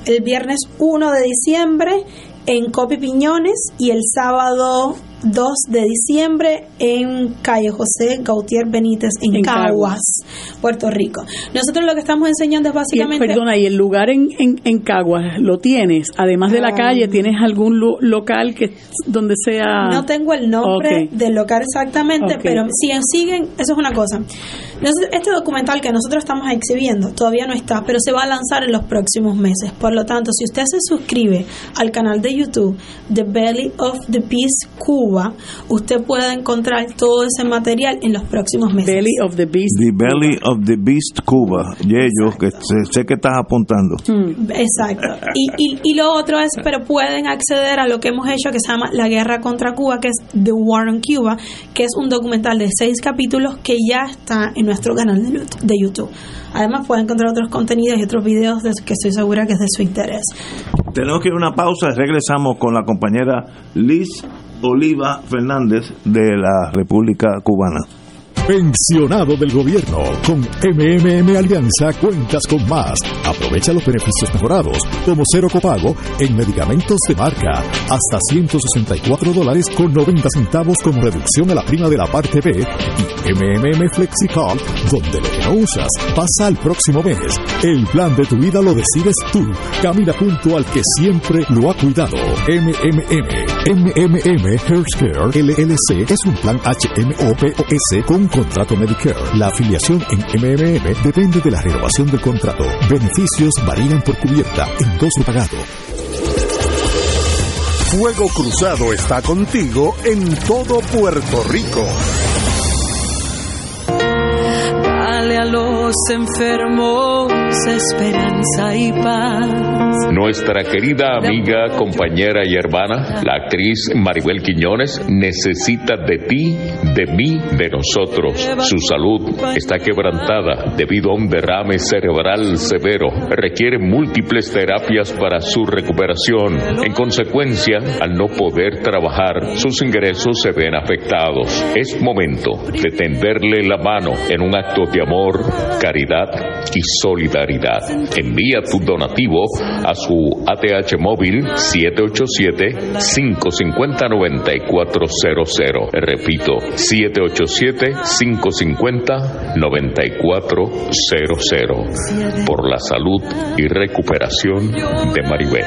el viernes 1 de diciembre en Copi Piñones y el sábado 2 de diciembre en calle José Gautier Benítez en, Caguas, Puerto Rico. Nosotros lo que estamos enseñando es básicamente... Y, perdona, ¿y el lugar en, en, Caguas lo tienes? Además de la ah. calle, ¿tienes algún local que donde sea...? No tengo el nombre del local exactamente, pero si siguen, eso es una cosa. Este documental que nosotros estamos exhibiendo todavía no está, pero se va a lanzar en los próximos meses. Por lo tanto, si usted se suscribe al canal de YouTube The Belly of the Peace Cuba, usted puede encontrar todo ese material en los próximos meses. Belly of the Beast. The Belly of the Beast Cuba. Y ellos, que sé, que estás apuntando. Mm. Exacto. Y, y, y, lo otro es, pero pueden acceder a lo que hemos hecho que se llama La Guerra contra Cuba, que es The War on Cuba, que es un documental de seis capítulos que ya está en nuestro canal de YouTube. Además pueden encontrar otros contenidos y otros videos que estoy segura que es de su interés. Tenemos que ir a una pausa y regresamos con la compañera Liz Oliva Fernández de la República Cubana. Pensionado del gobierno. Con MMM Alianza cuentas con más. Aprovecha los beneficios mejorados, como cero copago en medicamentos de marca, hasta 164 dólares con 90 centavos como reducción a la prima de la parte B y MMM FlexiCard, donde lo que no usas pasa al próximo mes. El plan de tu vida lo decides tú. Camina junto al que siempre lo ha cuidado. MMM. MMM Healthcare LLC es un plan HMOPOS con contrato Medicare. La afiliación en MMM depende de la renovación del contrato. Beneficios varían por cubierta, en dos pagado. Fuego Cruzado está contigo en todo Puerto Rico. A los enfermos esperanza y paz nuestra querida amiga, compañera y hermana, la actriz Maribel Quiñones, necesita de ti, de mí, de nosotros. Su salud está quebrantada debido a un derrame cerebral severo. Requiere múltiples terapias para su recuperación. En consecuencia, al no poder trabajar, sus ingresos se ven afectados. Es momento de tenderle la mano en un acto de amor, caridad y solidaridad. Envía tu donativo a su ATH móvil 787-550-9400. Repito, 787-550-9400. Por la salud y recuperación de Maribel.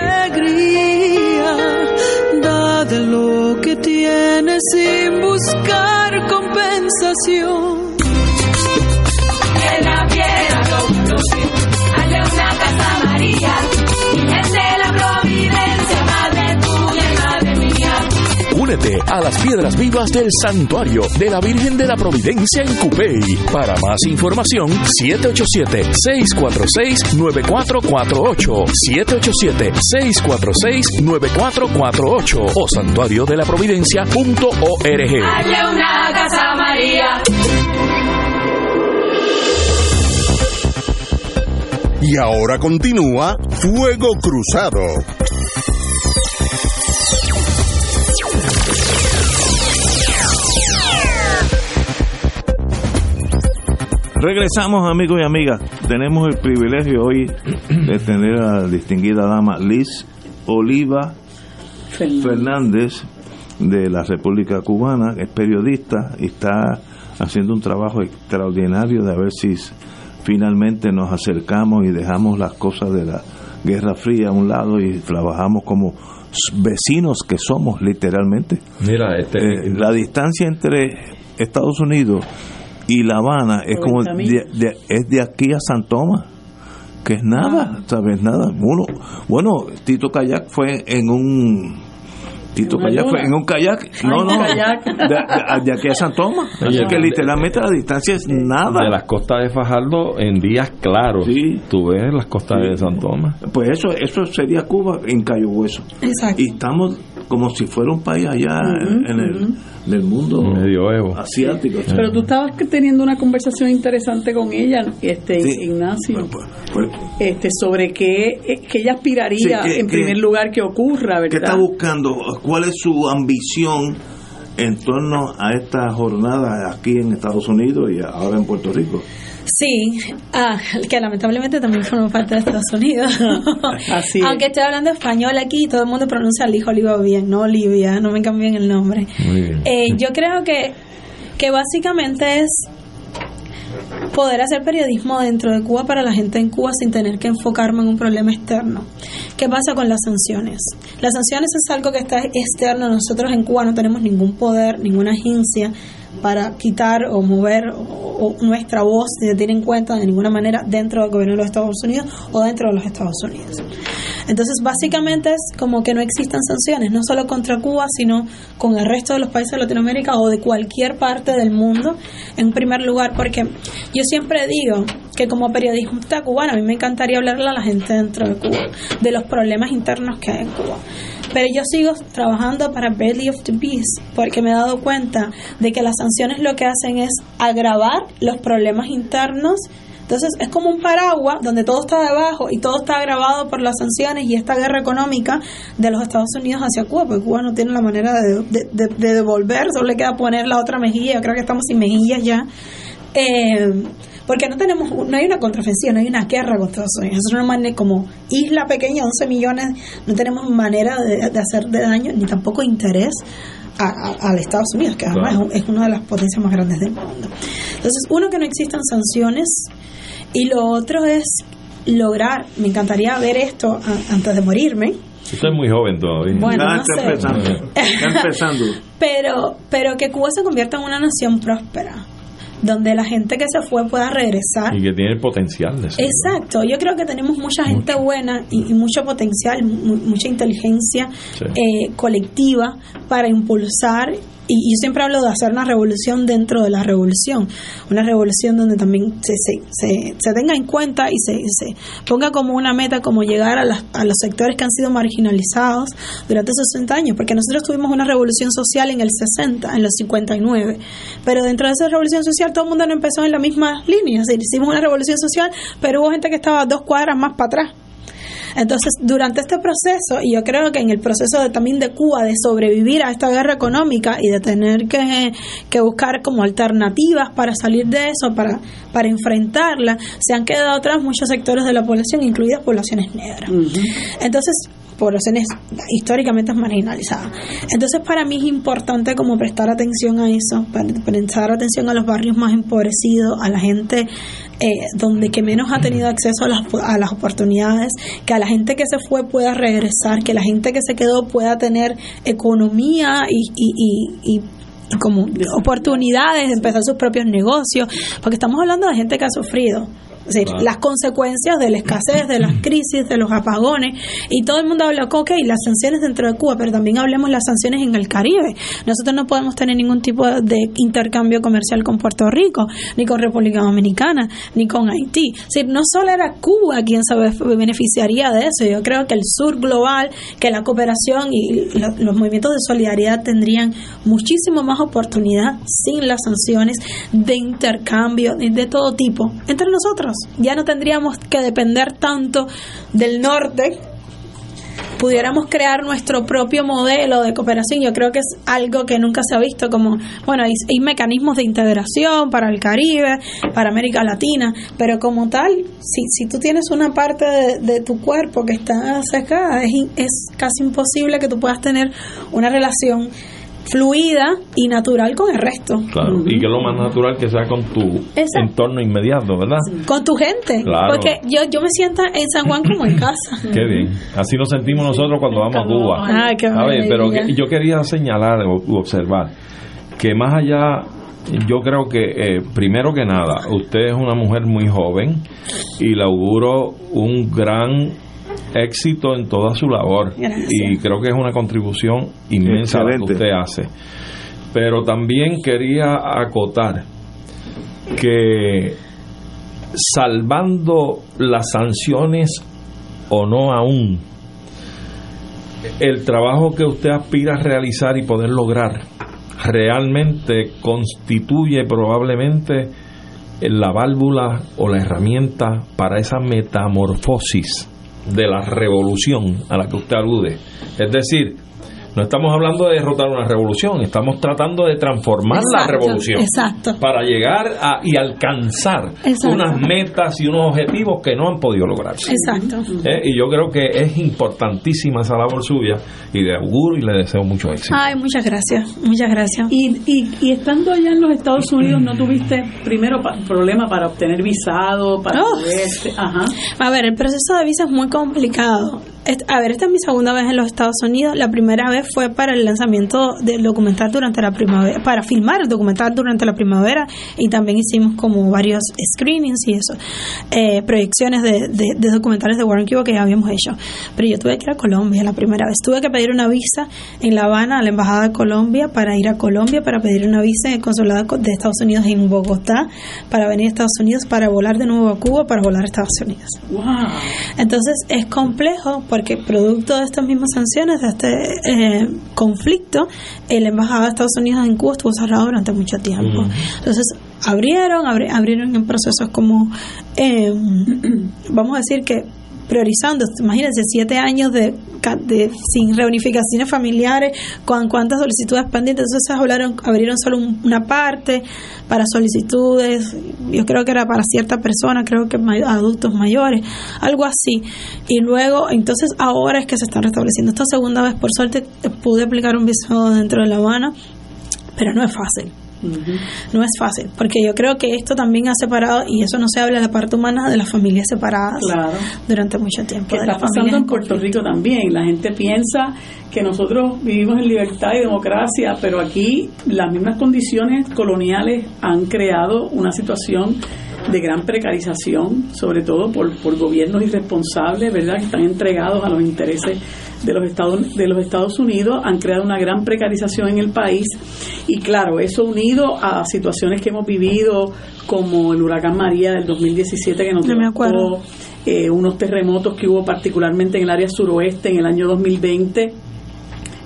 Da de lo que tienes sin buscar compensación. En la piedra, una casa María. Únete a las piedras vivas del santuario de la Virgen de la Providencia en Cupey. Para más información, 787-646-9448. 787-646-9448 o santuario de la providencia.org. una casa María. Y ahora continúa Fuego Cruzado. Regresamos amigos y amigas. Tenemos el privilegio hoy de tener a la distinguida dama Liz Oliva Fernández de la República Cubana, es periodista y está haciendo un trabajo extraordinario de ver si finalmente nos acercamos y dejamos las cosas de la Guerra Fría a un lado y trabajamos como vecinos que somos literalmente. Mira, este... Eh, la distancia entre Estados Unidos y La Habana es como de, es de aquí a San Tomás que es nada, ah. ¿sabes? Nada. Uno, bueno, Tito Kayak fue en un Tito Kayak fue en un kayak, no, no, de, aquí a San Tomás. Así que literalmente la distancia es nada. De las costas de Fajardo en días claros. Sí. Tú ves las costas de San Tomás. Pues eso eso sería Cuba en Cayo Hueso. Exacto. Y estamos como si fuera un país allá en, el, mundo asiático. Pero tú estabas teniendo una conversación interesante con ella, este Ignacio, pues, pues, pues. este sobre qué, eh, que ella aspiraría en primer lugar que ocurra, ¿verdad? ¿Qué está buscando? ¿Cuál es su ambición en torno a esta jornada aquí en Estados Unidos y ahora en Puerto Rico? Sí, ah, que lamentablemente también forma parte de Estados Unidos. [laughs] Así Aunque estoy hablando español aquí, todo el mundo pronuncia el hijo Oliva bien, no Olivia, no me cambien el nombre. Eh, yo creo que, que básicamente es poder hacer periodismo dentro de Cuba para la gente en Cuba sin tener que enfocarme en un problema externo. ¿Qué pasa con las sanciones? Las sanciones es algo que está externo. Nosotros en Cuba no tenemos ningún poder, ninguna agencia para quitar o mover o, nuestra voz de tener en cuenta de ninguna manera dentro del gobierno de los Estados Unidos o dentro de los Estados Unidos. Entonces, básicamente es como que no existan sanciones, no solo contra Cuba, sino con el resto de los países de Latinoamérica o de cualquier parte del mundo, en primer lugar, porque yo siempre digo que como periodista cubana, a mí me encantaría hablarle a la gente dentro de Cuba, de los problemas internos que hay en Cuba. Pero yo sigo trabajando para Belly of the Beast porque me he dado cuenta de que las sanciones lo que hacen es agravar los problemas internos. Entonces es como un paraguas donde todo está debajo y todo está agravado por las sanciones y esta guerra económica de los Estados Unidos hacia Cuba, porque Cuba no tiene la manera de, de devolver, solo le queda poner la otra mejilla, yo creo que estamos sin mejillas ya. Eh, porque no tenemos, no hay una contraofensiva, no hay una guerra contra Estados Unidos. Es una manera, como isla pequeña, 11 millones, no tenemos manera de, hacer de daño ni tampoco interés a, Estados Unidos, que además es una de las potencias más grandes del mundo. Entonces, uno, que no existan sanciones, y lo otro es lograr, me encantaría ver esto antes de morirme. Usted muy joven todavía. Bueno, no está, empezando, está empezando. [laughs] pero, pero que Cuba se convierta en una nación próspera donde la gente que se fue pueda regresar. Y que tiene potencial. De Exacto, yo creo que tenemos mucha gente buena y, mucho potencial, mucha inteligencia eh, colectiva para impulsar y yo siempre hablo de hacer una revolución dentro de la revolución, una revolución donde también se, se, se, tenga en cuenta y se, se, ponga como una meta como llegar a, a los sectores que han sido marginalizados durante esos 60 años, porque nosotros tuvimos una revolución social en el 60, en los 59, pero dentro de esa revolución social todo el mundo no empezó en la misma línea, hicimos una revolución social, pero hubo gente que estaba dos cuadras más para atrás entonces, durante este proceso, y yo creo que en el proceso de, también de Cuba de sobrevivir a esta guerra económica y de tener que, que buscar como alternativas para salir de eso, para, para enfrentarla, se han quedado atrás muchos sectores de la población, incluidas poblaciones negras. Entonces, poblaciones históricamente marginalizadas. Entonces, para mí es importante como prestar atención a eso, prestar atención a los barrios más empobrecidos, a la gente eh, donde que menos ha tenido acceso a las, a las oportunidades, que a la gente que se fue pueda regresar, que la gente que se quedó pueda tener economía y, y, y como oportunidades de empezar sus propios negocios, porque estamos hablando de gente que ha sufrido las consecuencias de la escasez, de las crisis, de los apagones, y todo el mundo habla, ok, las sanciones dentro de Cuba, pero también hablemos las sanciones en el Caribe. Nosotros no podemos tener ningún tipo de intercambio comercial con Puerto Rico, ni con República Dominicana, ni con Haití. Es no solo era Cuba quien se beneficiaría de eso, yo creo que el sur global, que la cooperación y los movimientos de solidaridad tendrían muchísimo más oportunidad sin las sanciones de intercambio de todo tipo entre nosotros. Ya no tendríamos que depender tanto del norte pudiéramos crear nuestro propio modelo de cooperación. Yo creo que es algo que nunca se ha visto como, bueno, hay, mecanismos de integración para el Caribe, para América Latina, pero como tal, si, si tú tienes una parte de, tu cuerpo que está secada, es, es casi imposible que tú puedas tener una relación fluida y natural con el resto. Claro, y que lo más natural que sea con tu entorno inmediato, ¿verdad? Con tu gente. Claro. Porque yo, yo me siento en San Juan como en casa. [laughs] Qué bien. Así nos sentimos nosotros cuando vamos a Cuba. Ay, qué a ver, pero yo quería señalar o observar que más allá yo creo que eh, primero que nada, usted es una mujer muy joven y le auguro un gran éxito en toda su labor. Y creo que es una contribución inmensa la que usted hace. Pero también quería acotar que salvando las sanciones o no aún, el trabajo que usted aspira a realizar y poder lograr realmente constituye probablemente la válvula o la herramienta para esa metamorfosis de la revolución a la que usted alude. Es decir, no estamos hablando de derrotar una revolución, estamos tratando de transformar la revolución para llegar a, y alcanzar unas metas y unos objetivos que no han podido lograrse. Exacto. Eh, y yo creo que es importantísima esa labor suya y de auguro y le deseo mucho éxito. Ay, muchas gracias, muchas gracias. Y, y, estando allá en los Estados Unidos, ¿no tuviste primero problema para obtener visado? Para oh. Ajá. A ver, el proceso de visa es muy complicado a ver, esta es mi segunda vez en los Estados Unidos. La primera vez fue para el lanzamiento del documental durante la primavera, para filmar el documental durante la primavera y también hicimos como varios screenings y eso, eh, proyecciones de, documentales de Warren Cuba que ya habíamos hecho. Pero yo tuve que ir a Colombia la primera vez. Tuve que pedir una visa en La Habana a la Embajada de Colombia para ir a Colombia, para pedir una visa en el Consulado de Estados Unidos en Bogotá, para venir a Estados Unidos, para volar de nuevo a Cuba, para volar a Estados Unidos. Entonces es complejo porque producto de estas mismas sanciones, de este eh, conflicto, el embajada de Estados Unidos en Cuba estuvo cerrado durante mucho tiempo. Entonces, abrieron, abrieron en procesos como, em, [clears throat] vamos a decir que priorizando, imagínense, siete años de, sin reunificaciones familiares, con cuántas solicitudes pendientes, entonces hablaron, abrieron solo una parte para solicitudes, yo creo que era para cierta persona, creo que adultos mayores, algo así. Y luego, entonces ahora es que se están restableciendo. Esta segunda vez, por suerte, pude aplicar un visado dentro de La Habana, pero no es fácil No es fácil, porque yo creo que esto también ha separado, y eso no se habla de la parte humana, de las familias separadas durante mucho tiempo. está pasando en Puerto Rico también. La gente piensa que nosotros vivimos en libertad y democracia, pero aquí las mismas condiciones coloniales han creado una situación de gran precarización, sobre todo por, por gobiernos irresponsables, ¿verdad?, que están entregados a los intereses de los Estados de los Estados Unidos, han creado una gran precarización en el país y claro, eso unido a situaciones que hemos vivido como el huracán María del 2017 que nos no eh, unos terremotos que hubo particularmente en el área suroeste en el año 2020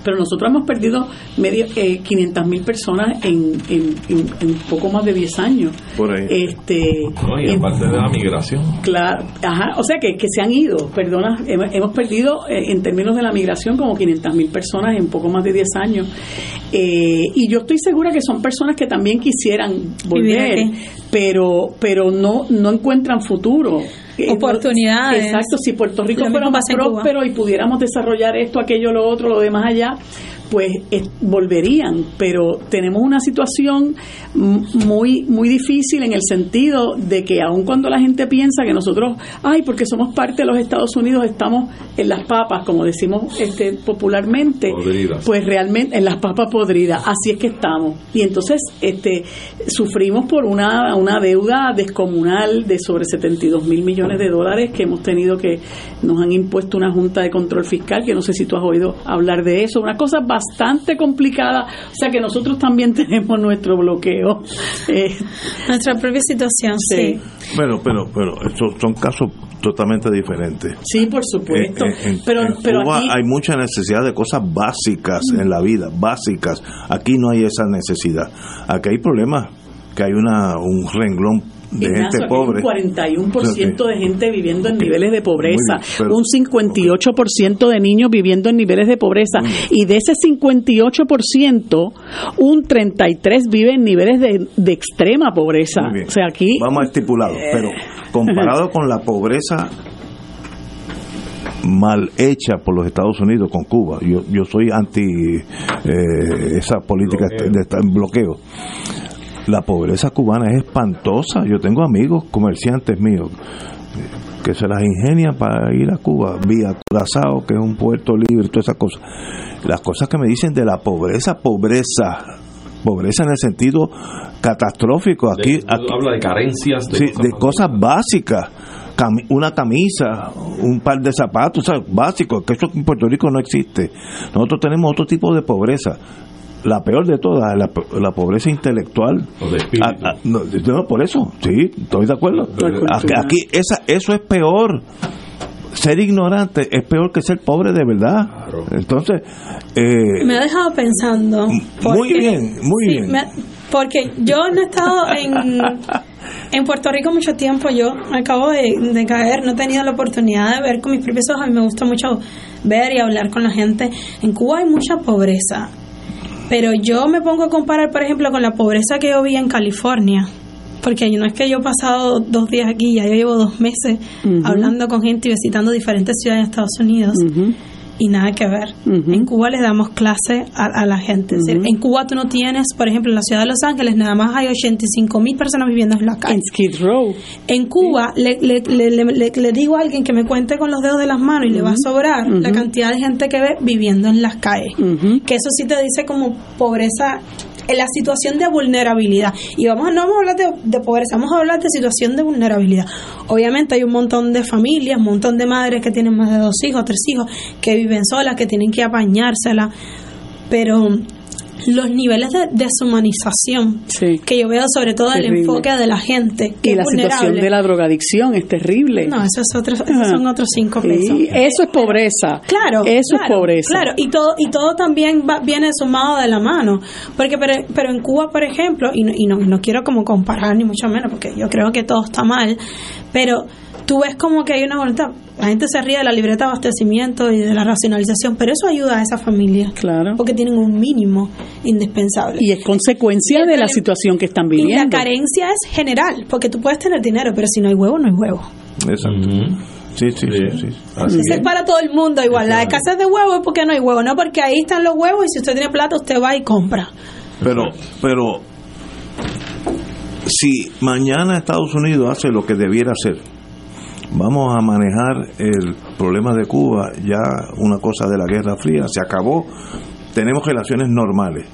pero nosotros hemos perdido medio eh, 500 mil personas en, en, poco más de 10 años. Por ahí. Este, y aparte de la migración. Claro, ajá, o sea que, que se han ido, perdona, hemos, perdido eh, en términos de la migración como 500 mil personas en poco más de 10 años. Eh, y yo estoy segura que son personas que también quisieran volver, pero pero no no encuentran futuro oportunidades. Exacto, si Puerto Rico fuera más próspero y pudiéramos desarrollar esto, aquello, lo otro, lo demás allá, pues eh, volverían, pero tenemos una situación muy muy difícil en el sentido de que aun cuando la gente piensa que nosotros, ay, porque somos parte de los Estados Unidos, estamos en las papas, como decimos este popularmente, pues realmente en las papas podridas, así es que estamos. Y entonces este sufrimos por una, una deuda descomunal de sobre 72 mil millones de dólares que hemos tenido que nos han impuesto una junta de control fiscal, que no sé si tú has oído hablar de eso, una cosa bastante complicada, o sea que nosotros también [laughs] tenemos nuestro bloqueo. Eh, Nuestra propia situación, sí. Bueno, pero, pero estos son casos totalmente diferentes. Sí, por supuesto. pero, pero Cuba hay mucha necesidad de cosas básicas en la vida, básicas. Aquí no hay esa necesidad. Aquí hay problemas, que hay una un renglón de gente pobre. Un 41% de gente viviendo en niveles de pobreza, un 58% de niños viviendo en niveles de pobreza y de ese 58%, un 33 vive en niveles de, extrema pobreza. O sea, aquí vamos a estipulado, eh. pero comparado con la pobreza mal hecha por los Estados Unidos con Cuba. Yo, yo soy anti eh, esa política de bloqueo la pobreza cubana es espantosa. Yo tengo amigos comerciantes míos que se las ingenian para ir a Cuba, vía Curazao, que es un puerto libre, todas esas cosas. Las cosas que me dicen de la pobreza, pobreza, pobreza en el sentido catastrófico. Aquí, habla de carencias, de, cosas, de cosas básicas. una camisa, un par de zapatos, básicos, que eso en Puerto Rico no existe. Nosotros tenemos otro tipo de pobreza la peor de todas, la, la pobreza intelectual. Ah, ah, no, por eso, sí, estoy de acuerdo. Aquí, esa, eso es peor. Ser ignorante es peor que ser pobre de verdad. Entonces. Eh, me ha dejado pensando. muy bien, muy bien. porque yo no he estado en. En Puerto Rico mucho tiempo, yo acabo de, de, caer, no he tenido la oportunidad de ver con mis propios ojos, a mí me gusta mucho ver y hablar con la gente. En Cuba hay mucha pobreza, pero yo me pongo a comparar, por ejemplo, con la pobreza que yo vi en California. Porque no es que yo he pasado dos días aquí, ya yo llevo dos meses hablando con gente y visitando diferentes ciudades de Estados Unidos y nada que ver. En Cuba les damos clase a, la gente. en Cuba tú no tienes, por ejemplo, en la ciudad de Los Ángeles nada más hay 85 mil personas viviendo en la calle. En Skid Row. En Cuba le, le, le, le, digo a alguien que me cuente con los dedos de las manos y le va a sobrar la cantidad de gente que ve viviendo en las calles. Que eso sí te dice como pobreza en la situación de vulnerabilidad. Y vamos, no vamos a hablar de, pobreza, vamos a hablar de situación de vulnerabilidad. Obviamente hay un montón de familias, un montón de madres que tienen más de dos hijos, tres hijos, que viven solas, que tienen que apañársela. Pero los niveles de deshumanización que yo veo sobre todo el enfoque de la gente que y la situación de la drogadicción es terrible. No eso es otro, esos son otros cinco pesos. eso es pobreza. Claro eso es pobreza. claro. Y todo y todo también viene sumado de la mano. Porque pero, pero en Cuba por ejemplo y, y no, no quiero como comparar ni mucho menos porque yo creo que todo está mal pero tú ves como que hay una voluntad. La gente se ríe de la libreta de abastecimiento y de la racionalización, pero eso ayuda a esa familia. Claro. Porque tienen un mínimo indispensable. Y es consecuencia de la situación que están viviendo. Y la carencia es general, porque tú puedes tener dinero, pero si no hay huevo, no hay huevo. Exacto. Sí, sí, sí. es para todo el mundo igual. La escasez de huevo es porque no hay huevo, no porque ahí están los huevos y si usted tiene plata usted va y compra. Pero, pero si mañana Estados Unidos hace lo que debiera hacer, vamos a manejar el problema de Cuba, ya una cosa de la Guerra Fría, se acabó, tenemos relaciones normales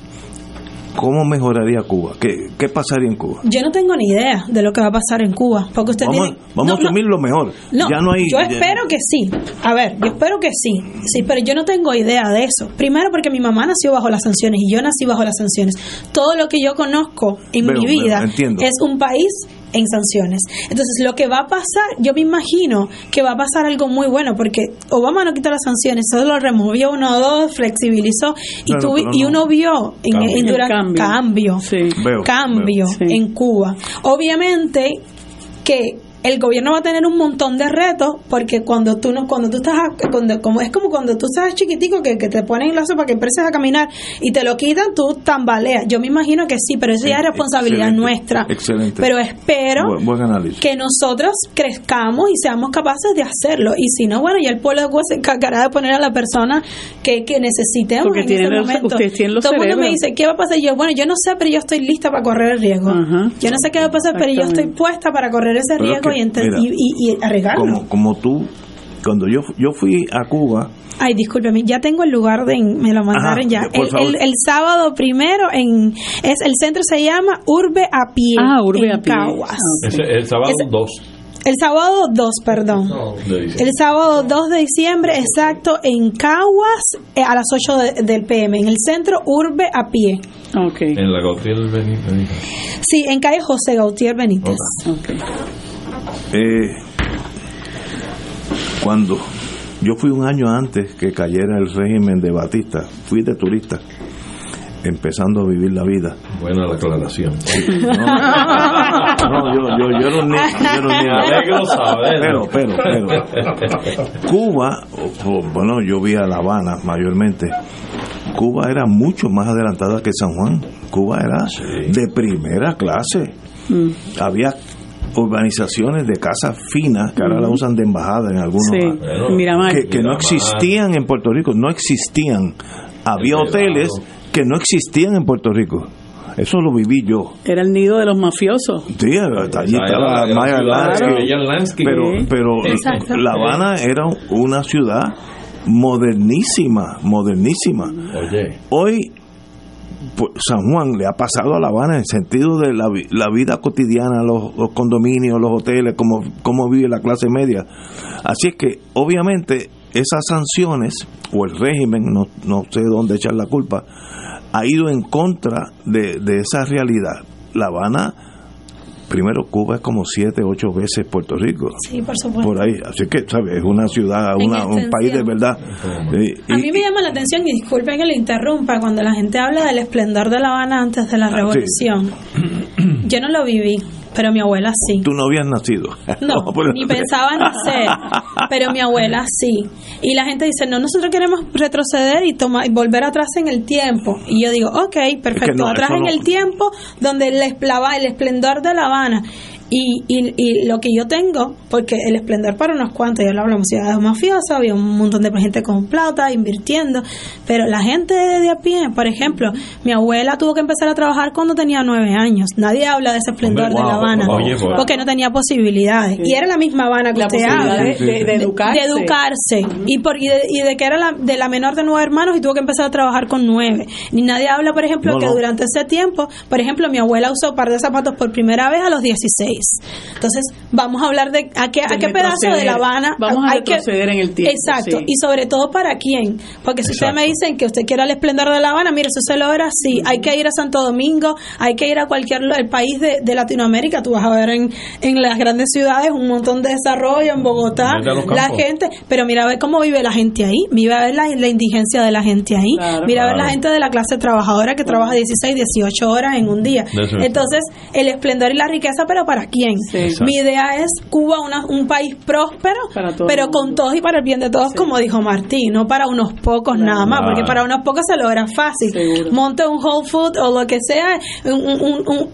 ¿Cómo mejoraría Cuba? ¿Qué, ¿Qué, pasaría en Cuba? Yo no tengo ni idea de lo que va a pasar en Cuba. Porque usted vamos, vamos a asumir lo mejor. ya no hay, yo espero que sí. A ver, yo espero que sí. Sí, pero yo no tengo idea de eso. Primero porque mi mamá nació bajo las sanciones y yo nací bajo las sanciones. Todo lo que yo conozco en mi vida es un país en sanciones. Entonces, lo que va a pasar, yo me imagino que va a pasar algo muy bueno, porque Obama no quitó las sanciones, solo removió uno o dos, flexibilizó, y, y uno vio en, durante, cambio, cambio, en Cuba. Obviamente que el gobierno va a tener un montón de retos porque cuando tú no cuando tú estás cuando como es como cuando tú estás chiquitico que, que te ponen lazo para que empieces a caminar y te lo quitan tú tambaleas. Yo me imagino que sí pero eso ya es responsabilidad nuestra. excelente. Pero espero que nosotros crezcamos y seamos capaces de hacerlo. Y si no bueno ya el pueblo de Cuba se encargará de poner a la persona que, que necesitemos porque en ese momento. todo el mundo me dice ¿qué va a pasar? yo bueno yo no sé pero yo estoy lista para correr el riesgo. Yo no sé qué va a pasar pero yo estoy puesta para correr ese riesgo y, Como, como tú, cuando yo, yo fui a Cuba, Ay, discúlpeme, ya tengo el lugar de, me lo mandaron ya. El, el, sábado primero en es el centro se llama Urbe a pie. Ah, Urbe a pie. Caguas. el sábado 2. El sábado 2, perdón. El sábado 2 de diciembre, exacto, en Caguas, eh, a las 8 del PM, en el centro Urbe a pie. Okay. En la Gautier Benítez. Sí, en calle José Gautier Benítez. Okay. Eh, cuando yo fui un año antes que cayera el régimen de Batista, fui de turista, empezando a vivir la vida. Buena la aclaración. No, yo, yo, yo, yo no ni [laughs] pero, pero, pero, Cuba, bueno, yo vi a La Habana mayormente. Cuba era mucho más adelantada que San Juan. Cuba era de primera clase. Mm. Había urbanizaciones de casas finas que ahora la usan de embajada en algunos sí. que, no existían en Puerto Rico, no existían. Había hoteles que no existían en Puerto Rico. Eso lo viví yo. Era el nido de los mafiosos. Sí, allí estaba Maya Lansky. Pero, pero La Habana era una ciudad modernísima, modernísima. Oye. Hoy pues, San Juan le ha pasado a La Habana en sentido de la, la vida cotidiana, los, condominios, los hoteles, cómo, cómo vive la clase media. Así es que, obviamente, esas sanciones, o el régimen, no, no sé dónde echar la culpa, ha ido en contra de, de esa realidad. La Habana primero Cuba es como siete, ocho veces Puerto Rico. Sí, por supuesto. Por ahí, así que, ¿sabes? Es una ciudad, un país de verdad. a mí me llama la atención, y disculpen que le interrumpa, cuando la gente habla del esplendor de La Habana antes de la ah, revolución. Yo no lo viví pero mi abuela sí. ¿Tú [laughs] no habías nacido? No, ni pensaba nacer, pero mi abuela sí. Y la gente dice, no, nosotros queremos retroceder y, tomar, y volver atrás en el tiempo. Y yo digo, ok, perfecto, atrás en el tiempo donde el, el esplendor de La Habana y, y, y, lo que yo tengo, porque el esplendor para unos cuantos, ya lo hablamos, ciudades mafiosas, había un montón de gente con plata invirtiendo, pero la gente de, a pie, por ejemplo, mi abuela tuvo que empezar a trabajar cuando tenía nueve años. Nadie habla de ese esplendor de La Habana, porque no tenía posibilidades. Y era la misma Habana que usted habla, de, de, educarse. De educarse. Y, por, y, de, que era la, de la menor de nueve hermanos y tuvo que empezar a trabajar con nueve. Ni nadie habla, por ejemplo, que durante ese tiempo, por ejemplo, mi abuela usó un par de zapatos por primera vez a los 16. Entonces, vamos a hablar de a qué, a qué pedazo de La Habana vamos a retroceder en el tiempo. Exacto, y sobre todo para quién. Porque si ustedes me dicen que usted quiere el esplendor de La Habana, mire, eso se logra así. Hay que ir a Santo Domingo, hay que ir a cualquier el país de, de Latinoamérica. Tú vas a ver en, en las grandes ciudades un montón de desarrollo, en Bogotá, la gente. Pero mira a ver cómo vive la gente ahí, mira a ver la, indigencia de la gente ahí, mira a ver la gente de la clase trabajadora que trabaja 16, 18 horas en un día. Entonces, el esplendor y la riqueza, pero ¿para quién. Mi idea es Cuba una, un país próspero, pero con todos y para el bien de todos, como dijo Martín, no para unos pocos nada más, porque para unos pocos se logra fácil. Monte un Whole Food o lo que sea,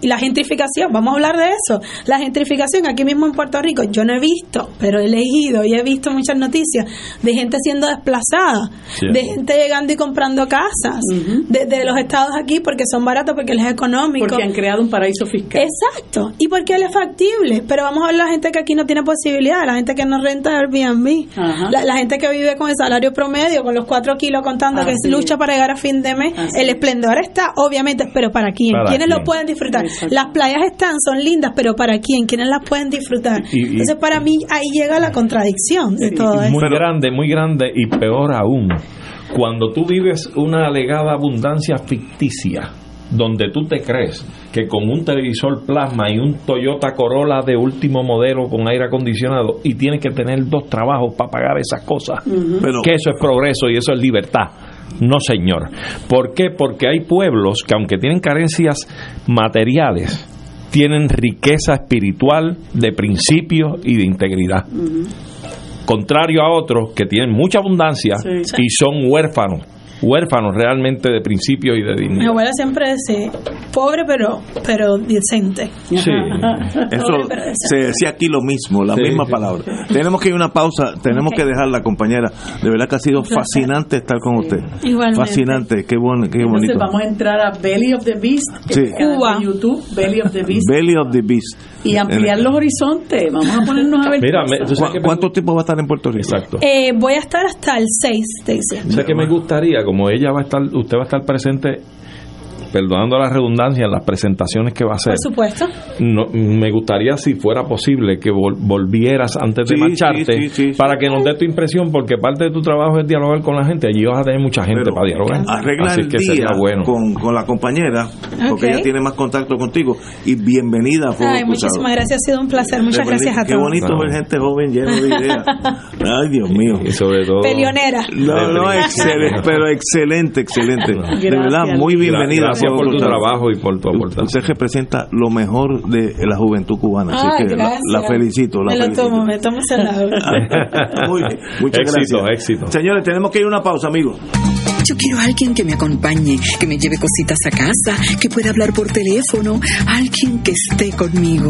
la gentrificación, vamos a hablar de eso. La gentrificación aquí mismo en Puerto Rico, yo no he visto, pero he leído y he visto muchas noticias de gente siendo desplazada, de gente llegando y comprando casas, de, los estados aquí porque son baratos, porque les es económico. Porque han creado un paraíso fiscal. Exacto, y porque él es factible. Pero vamos a ver la gente que aquí no tiene posibilidad, la gente que no renta Airbnb, la, la, gente que vive con el salario promedio, con los cuatro kilos contando que lucha para llegar a fin de mes. el esplendor está, obviamente, pero ¿para quién? ¿Quiénes lo pueden disfrutar? Las playas están, son lindas, pero ¿para quién? ¿Quiénes las pueden disfrutar? Entonces, para mí, ahí llega la contradicción de todo Muy grande, muy grande y peor aún, cuando tú vives una alegada abundancia ficticia donde tú te crees que con un televisor plasma y un Toyota Corolla de último modelo con aire acondicionado y tienes que tener dos trabajos para pagar esas cosas, que eso es progreso y eso es libertad. No, señor. ¿Por qué? Porque hay pueblos que aunque tienen carencias materiales, tienen riqueza espiritual, de principios y de integridad. Contrario a otros que tienen mucha abundancia y son huérfanos huérfanos realmente de principios y de dinero. Mi abuela siempre dice, pobre pero pero decente. Sí. Eso se decía aquí lo mismo, la misma palabra. Tenemos que ir a una pausa, tenemos que dejar la compañera. De verdad que ha sido fascinante estar con usted. Igualmente. Fascinante, qué, bueno, qué bonito. Entonces vamos a entrar a Belly of the Beast, sí. en YouTube, Belly of the Beast. Belly of the Beast. Y ampliar los horizontes. Vamos a ponernos a ver. Mira, ¿cuánto tiempo va a estar en Puerto Rico? Exacto. Eh, voy a estar hasta el 6 de diciembre. O sea que me gustaría como ella va a estar, usted va a estar presente perdonando la redundancia, en las presentaciones que va a hacer. Por supuesto. No, me gustaría, si fuera posible, que volvieras antes de marcharte para que nos dé tu impresión, porque parte de tu trabajo es dialogar con la gente. Allí vas a tener mucha gente para dialogar. Arregla Así que sería bueno. Con, con, la compañera, porque ella tiene más contacto contigo. Y bienvenida. Ay, muchísimas gracias. Ha sido un placer. Muchas gracias a todos. Qué bonito ver gente joven llena de [laughs] ideas. Ay, Dios mío. Y sobre todo. Pelionera. No, no, excelente, pero excelente, excelente. de verdad, muy bienvenida por tu trabajo y por tu aportación. Usted representa lo mejor de la juventud cubana, así que la, felicito. La me lo tomo, me tomo ese lado. [laughs] Muy muchas [laughs] éxito, gracias. éxito. Señores, tenemos que ir a una pausa, amigos. Yo quiero a alguien que me acompañe, que me lleve cositas a casa, que pueda hablar por teléfono, alguien que esté conmigo.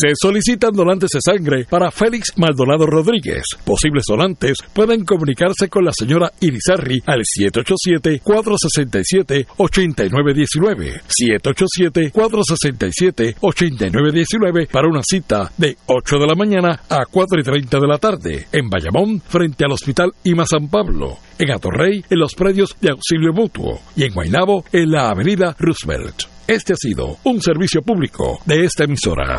Se solicitan donantes de sangre para Félix Maldonado Rodríguez. Posibles donantes pueden comunicarse con la señora Irizarri al 787-467-8919. 787-467-8919 para una cita de 8 de la mañana a 4 y 30 de la tarde en Bayamón frente al Hospital Ima San Pablo. En Atorrey en los predios de auxilio mutuo y en Guaynabo en la avenida Roosevelt. Este ha sido un servicio público de esta emisora.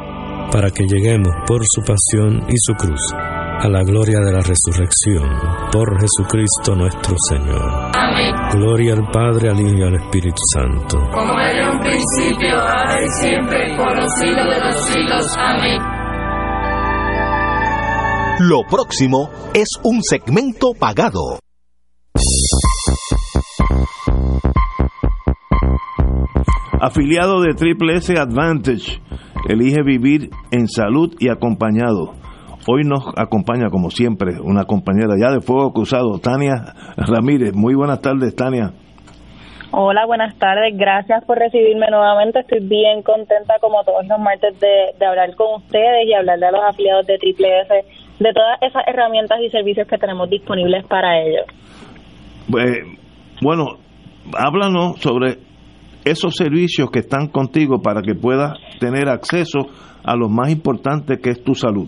para que lleguemos por su pasión y su cruz a la gloria de la resurrección, por Jesucristo nuestro Señor. Amén. Gloria al Padre, al Hijo y al Espíritu Santo. Como era en un principio, ahora y siempre, por los siglos de los siglos. Amén. Lo próximo es un segmento pagado. Afiliado de Triple S Advantage, elige vivir en salud y acompañado. Hoy nos acompaña, como siempre, una compañera ya de Fuego Cruzado, Tania Ramírez. Muy buenas tardes, Tania. Hola, buenas tardes. Gracias por recibirme nuevamente. Estoy bien contenta, como todos los martes, de, hablar con ustedes y hablar de los afiliados de Triple S, de todas esas herramientas y servicios que tenemos disponibles para ellos. Pues, bueno, háblanos sobre esos servicios que están contigo para que puedas tener acceso a lo más importante que es tu salud.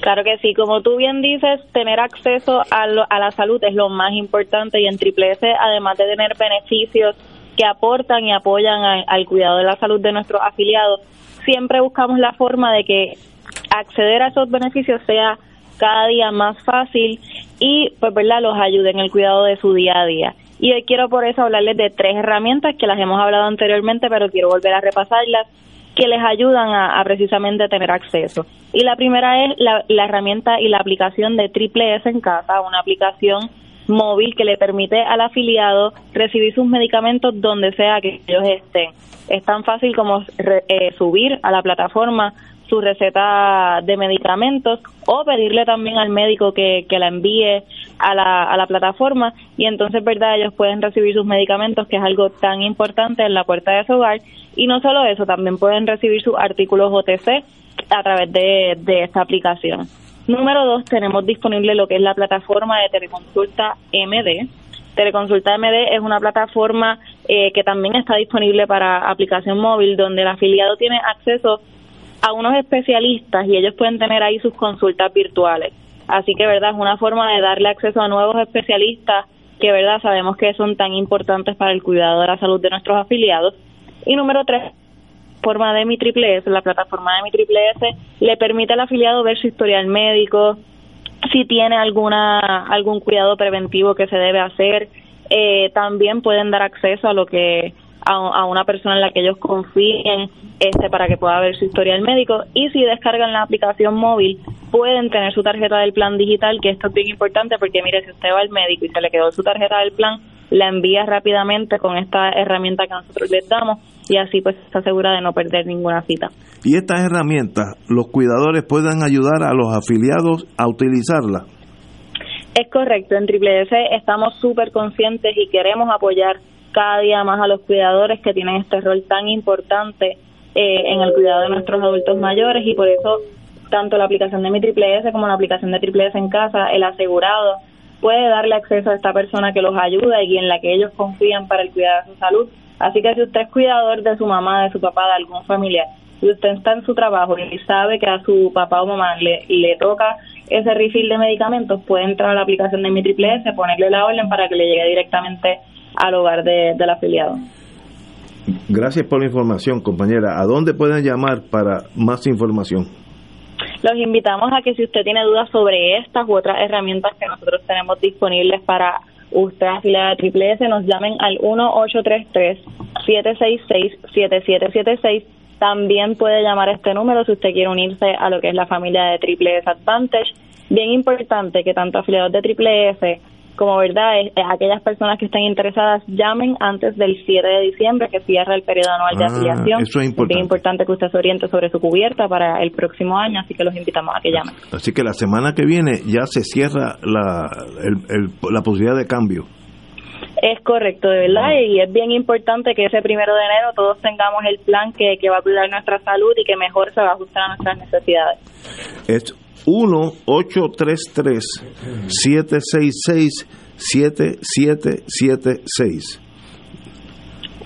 Claro que sí, como tú bien dices, tener acceso a, a la salud es lo más importante y en Triple S, además de tener beneficios que aportan y apoyan al cuidado de la salud de nuestros afiliados, siempre buscamos la forma de que acceder a esos beneficios sea cada día más fácil y pues verdad los ayude en el cuidado de su día a día. Y hoy quiero por eso hablarles de tres herramientas que las hemos hablado anteriormente, pero quiero volver a repasarlas, que les ayudan a, precisamente tener acceso. Y la primera es la, herramienta y la aplicación de Triple S en casa, una aplicación móvil que le permite al afiliado recibir sus medicamentos donde sea que ellos estén. Es tan fácil como eh, subir a la plataforma su receta de medicamentos o pedirle también al médico que, que la envíe a la, a la plataforma y entonces, ¿verdad? Ellos pueden recibir sus medicamentos, que es algo tan importante en la puerta de su hogar. Y no solo eso, también pueden recibir sus artículos OTC a través de, de esta aplicación. Número dos, tenemos disponible lo que es la plataforma de teleconsulta MD. Teleconsulta MD es una plataforma eh, que también está disponible para aplicación móvil, donde el afiliado tiene acceso a unos especialistas y ellos pueden tener ahí sus consultas virtuales. Así que, ¿verdad? Es una forma de darle acceso a nuevos especialistas que, ¿verdad? Sabemos que son tan importantes para el cuidado de la salud de nuestros afiliados. Y número tres, forma de mi triple S, la plataforma de mi triple S le permite al afiliado ver su historial médico, si tiene alguna algún cuidado preventivo que se debe hacer, eh, también pueden dar acceso a lo que a, una persona en la que ellos confíen este para que pueda ver su historial médico y si descargan la aplicación móvil pueden tener su tarjeta del plan digital que esto es bien importante porque mire si usted va al médico y se le quedó su tarjeta del plan la envía rápidamente con esta herramienta que nosotros les damos y así pues está segura de no perder ninguna cita. Y estas herramientas, los cuidadores pueden ayudar a los afiliados a utilizarla. Es correcto, en Triple S estamos súper conscientes y queremos apoyar cada día más a los cuidadores que tienen este rol tan importante eh, en el cuidado de nuestros adultos mayores y por eso tanto la aplicación de mi triple S como la aplicación de triple S en casa, el asegurado puede darle acceso a esta persona que los ayuda y en la que ellos confían para el cuidado de su salud. Así que si usted es cuidador de su mamá, de su papá, de algún familiar, y usted está en su trabajo y sabe que a su papá o mamá le, le toca ese refill de medicamentos, puede entrar a la aplicación de mi triple S, ponerle la orden para que le llegue directamente al hogar de, del afiliado. Gracias por la información, compañera. ¿A dónde pueden llamar para más información? Los invitamos a que si usted tiene dudas sobre estas u otras herramientas que nosotros tenemos disponibles para usted afiliada a Triple S, nos llamen al 1-833-766-7776. También puede llamar a este número si usted quiere unirse a lo que es la familia de Triple S Advantage. Bien importante que tanto afiliados de Triple S como verdad es, aquellas personas que estén interesadas llamen antes del 7 de diciembre que cierra el periodo anual de Ah, afiliación. eso es importante. bien importante que usted se oriente sobre su cubierta para el próximo año, así que los invitamos a que llamen. Así que la semana que viene ya se cierra la, el- el- la posibilidad de cambio. Es correcto, de verdad, y es bien importante que ese primero de enero todos tengamos el plan que, que va a cuidar nuestra salud y que mejor se va a ajustar a nuestras necesidades. Es 1-833-766-7776.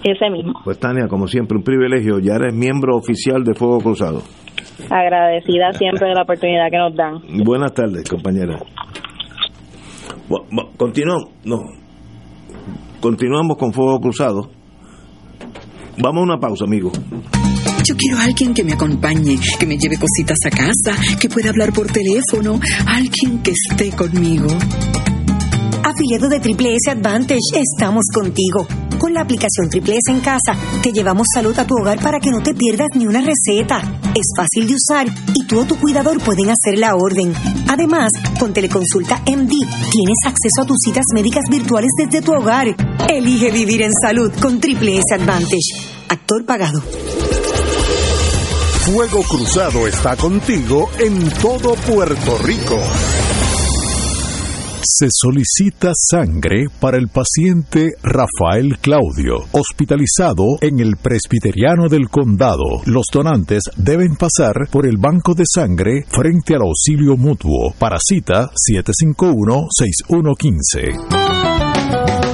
Ese mismo. Pues Tania, como siempre, un privilegio. Ya eres miembro oficial de Fuego Cruzado. Agradecida siempre de la oportunidad que nos dan. Buenas tardes, compañera. Bu- bu- Continuamos, no. Continuamos con Fuego Cruzado. Vamos a una pausa, amigo. Yo quiero a alguien que me acompañe, que me lleve cositas a casa, que pueda hablar por teléfono, alguien que esté conmigo. Afiliado de Triple S Advantage, estamos contigo. Con la aplicación Triple S en casa, te llevamos salud a tu hogar para que no te pierdas ni una receta. Es fácil de usar y tú o tu cuidador pueden hacer la orden. Además, con Teleconsulta MD, tienes acceso a tus citas médicas virtuales desde tu hogar. Elige vivir en salud con Triple S Advantage. Actor pagado. Fuego Cruzado está contigo en todo Puerto Rico. Se solicita sangre para el paciente Rafael Claudio, hospitalizado en el Presbiteriano del Condado. Los donantes deben pasar por el banco de sangre frente al auxilio mutuo. Para cita 751-6115.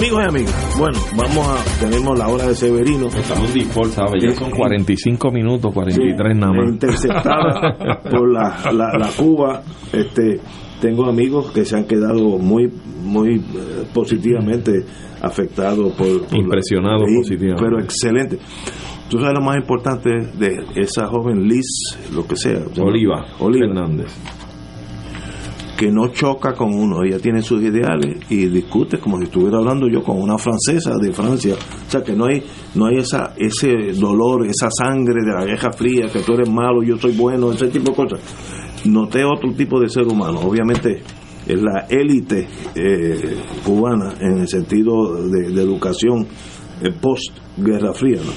Amigos y amigas, bueno, vamos a, tenemos la hora de Severino. Estamos ¿sabes? Ya son 45 minutos, 43 nada más. interceptada [laughs] por la, la, la Cuba. Este, tengo amigos que se han quedado muy, muy eh, positivamente afectados por, Impresionados positivamente. Pero excelente. Tú sabes lo más importante de esa joven Liz, lo que sea. Oliva, Oliva Fernández. Que no choca con uno. Ella tiene sus ideales y discute como si estuviera hablando yo con una francesa de Francia. O sea, que no hay no hay esa ese dolor, esa sangre de la Guerra Fría, que tú eres malo, yo soy bueno, ese tipo de cosas. Noté otro tipo de ser humano. Obviamente es la élite eh, cubana en el sentido de, de educación eh, post Guerra Fría. ¿no?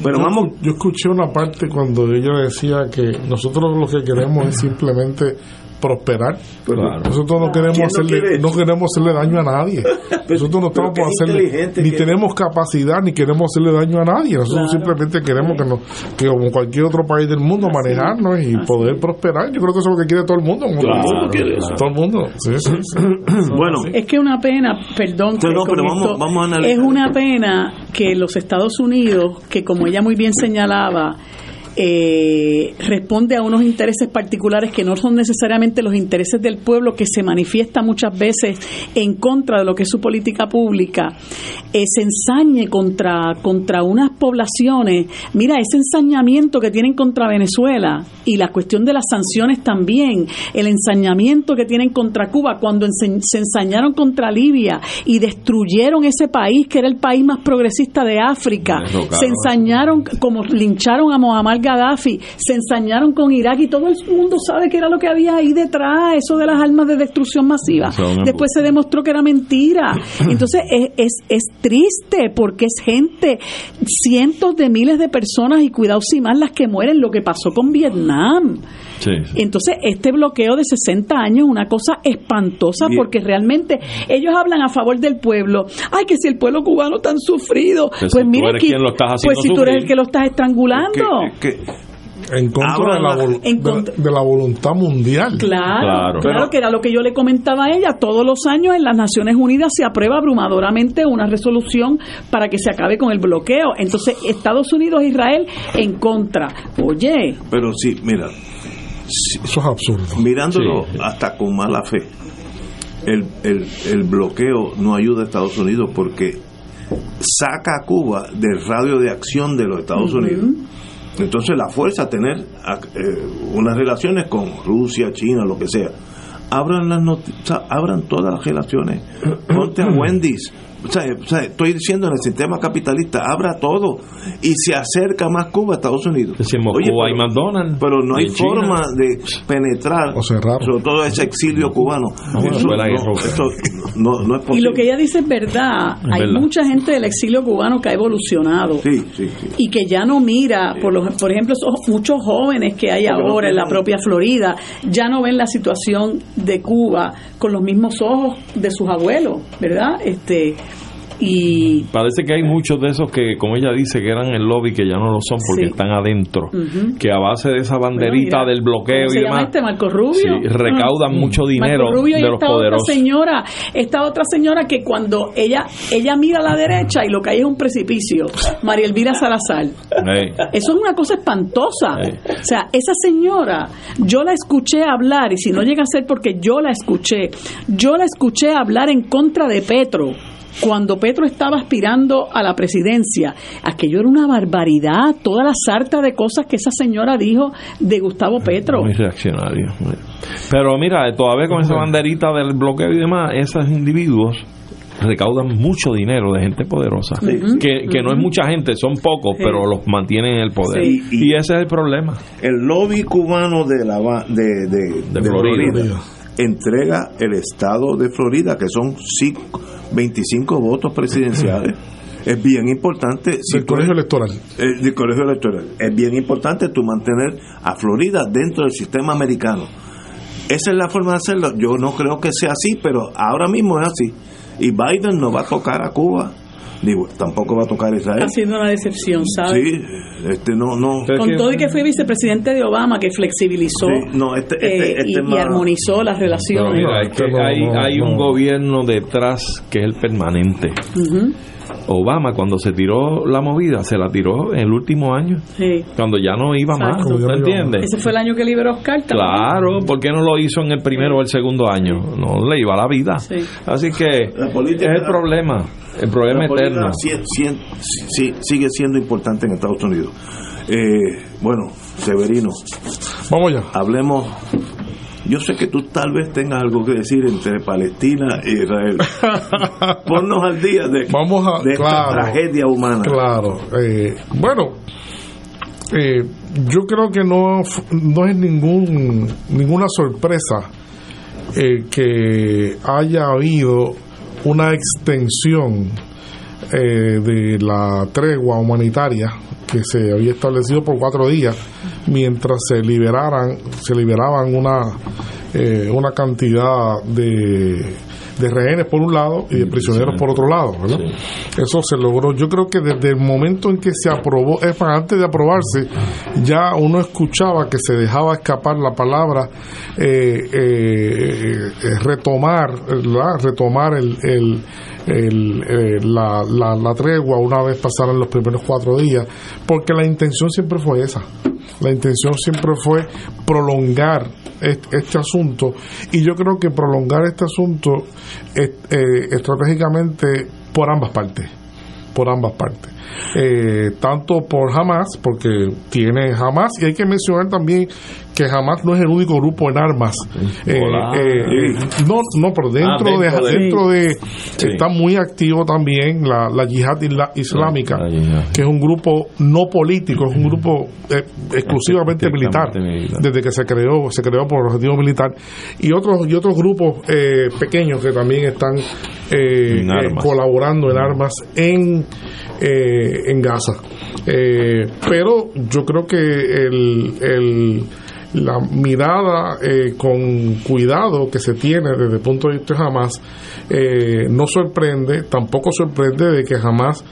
Pero yo, vamos yo escuché una parte cuando ella decía que nosotros lo que queremos es simplemente prosperar. Claro. Nosotros no queremos ¿Quién no hacerle quiere no queremos hacerle daño a nadie. [laughs] Nosotros no estamos por hacerle ni que- tenemos capacidad ni queremos hacerle daño a nadie. Nosotros simplemente queremos que nos que como cualquier otro país del mundo manejarnos y poder prosperar. Yo creo que eso es lo que quiere todo el mundo. Claro, todo el mundo quiere claro. eso. Todo el mundo. Sí, sí, sí. [clears throat] Bueno, Es que una pena, perdón, que No, pero vamos- esto- vamos a analizar. es una pena que los Estados Unidos, que como ella muy bien señalaba, eh, responde a unos intereses particulares que no son necesariamente los intereses del pueblo, que se manifiesta muchas veces en contra de lo que es su política pública, eh, se ensañe contra, contra unas poblaciones. Mira, ese ensañamiento que tienen contra Venezuela y la cuestión de las sanciones también, el ensañamiento que tienen contra Cuba, cuando se ensañaron contra Libia y destruyeron ese país que era el país más progresista de África, se ensañaron, como lincharon a Muammar Gaddafi, se ensañaron con Irak y todo el mundo sabe que era lo que había ahí detrás, eso de las armas de destrucción masiva. Después se demostró que era mentira. [laughs] Entonces es, es, es triste porque es gente, cientos de miles de personas y cuidado si más las que mueren, lo que pasó con Vietnam. Entonces, este bloqueo de 60 años es una cosa espantosa porque realmente ellos hablan a favor del pueblo. Ay, que si el pueblo cubano tan sufrido. pues, pues mira, pues si tú eres el que lo estás estrangulando. en contra, de la, de, la, voluntad mundial. Claro, claro, que era lo que yo le comentaba a ella. Todos los años en las Naciones Unidas se aprueba abrumadoramente una resolución para que se acabe con el bloqueo. Entonces, Estados Unidos e Israel en contra. Oye. Pero sí, mira, eso es absurdo. Mirándolo hasta con mala fe, el, el, el, bloqueo no ayuda a Estados Unidos porque saca a Cuba del radio de acción de los Estados Unidos. Entonces la fuerza a tener eh, unas relaciones con Rusia, China, lo que sea. Abran las abran todas las relaciones. Ponte a [clears throat] Wendy's, o sea, estoy diciendo en el sistema capitalista, abra todo y se acerca más Cuba a Estados Unidos. Oye, pero, hay McDonald's. Pero no hay forma de penetrar, sobre todo ese exilio cubano. No, no, es posible. Y lo que ella dice es verdad. hay mucha gente del exilio cubano que ha evolucionado y que ya no mira, por, los, por ejemplo, esos muchos jóvenes que hay ahora en la propia Florida, ya no ven la situación de Cuba con los mismos ojos de sus abuelos, ¿verdad? Este y parece que hay muchos de esos que como ella dice que eran el lobby que ya no lo son porque están adentro que a base de esa banderita del bloqueo y demás este Marco Rubio. recaudan mucho dinero de los esta poderosos. otra señora esta otra señora que cuando ella ella mira a la derecha y lo que hay es un precipicio María Elvira Salazar. Eso es una cosa espantosa. O sea esa señora yo la escuché hablar y si no llega a ser porque yo la escuché yo la escuché hablar en contra de Petro cuando Petro estaba aspirando a la presidencia, aquello era una barbaridad, toda la sarta de cosas que esa señora dijo de Gustavo Petro. Muy reaccionario. Pero mira, todavía con esa banderita del bloqueo y demás, esos individuos recaudan mucho dinero de gente poderosa, que, que no es mucha gente, son pocos, pero los mantienen en el poder. Y, ese es el problema. El lobby cubano de, la, de, de, Florida. entrega el estado de Florida, que son cinco 25 votos presidenciales. es bien importante. el colegio electoral. El, colegio electoral. Es bien importante tú mantener a Florida dentro del sistema americano. Esa es la forma de hacerlo. Yo no creo que sea así, pero ahora mismo es así. Y Biden no va a tocar a Cuba Digo, tampoco va a tocar Israel. Está siendo una decepción, ¿sabes? Sí, este no, no. Con todo y que fue vicepresidente de Obama, que flexibilizó no, este, este, eh, este y, armonizó las relaciones. hay, hay, un gobierno detrás que es el permanente. Obama cuando se tiró la movida, se la tiró en el último año, sí. cuando ya no iba más, ¿me entiendes? Ese fue el año que liberó Oscar. Claro, ¿por qué no lo hizo en el primero o el segundo año? No le iba la vida. Así que es el problema, el problema eterno. sigue siendo importante en Estados Unidos. Eh, bueno, Severino, vamos ya. Hablemos yo sé que tú tal vez tengas algo que decir entre Palestina e Israel. [laughs] Ponnos al día de, esta tragedia humana. Claro. Eh, bueno, eh, yo creo que no, no es ningún, ninguna sorpresa eh, que haya habido una extensión de la tregua humanitaria que se había establecido por cuatro días mientras se liberaran se liberaban una eh, una cantidad de, de rehenes por un lado y de prisioneros por otro lado eso se logró. Yo creo que desde el momento en que se aprobó es antes de aprobarse ya uno escuchaba que se dejaba escapar la palabra eh, eh, retomar retomar el el, eh, la, la, tregua una vez pasaron los primeros cuatro días, porque la intención siempre fue esa. La intención siempre fue prolongar este, asunto y yo creo que prolongar este asunto eh, estratégicamente por ambas partes por ambas partes. Eh, tanto por Hamas, porque tiene Hamas, y hay que mencionar también que Hamas no es el único grupo en armas. Eh, eh, no, no, pero dentro, ah, de, dentro de, está muy activo también la, la yihad islámica, que es un grupo no político, es un grupo exclusivamente militar, desde que se creó, se creó por objetivo militar, y otros y otros grupos pequeños que también están colaborando en armas en eh, en Gaza. Eh, pero yo creo que el, la mirada eh, con cuidado que se tiene desde el punto de vista de Hamas no sorprende, tampoco sorprende de que jamás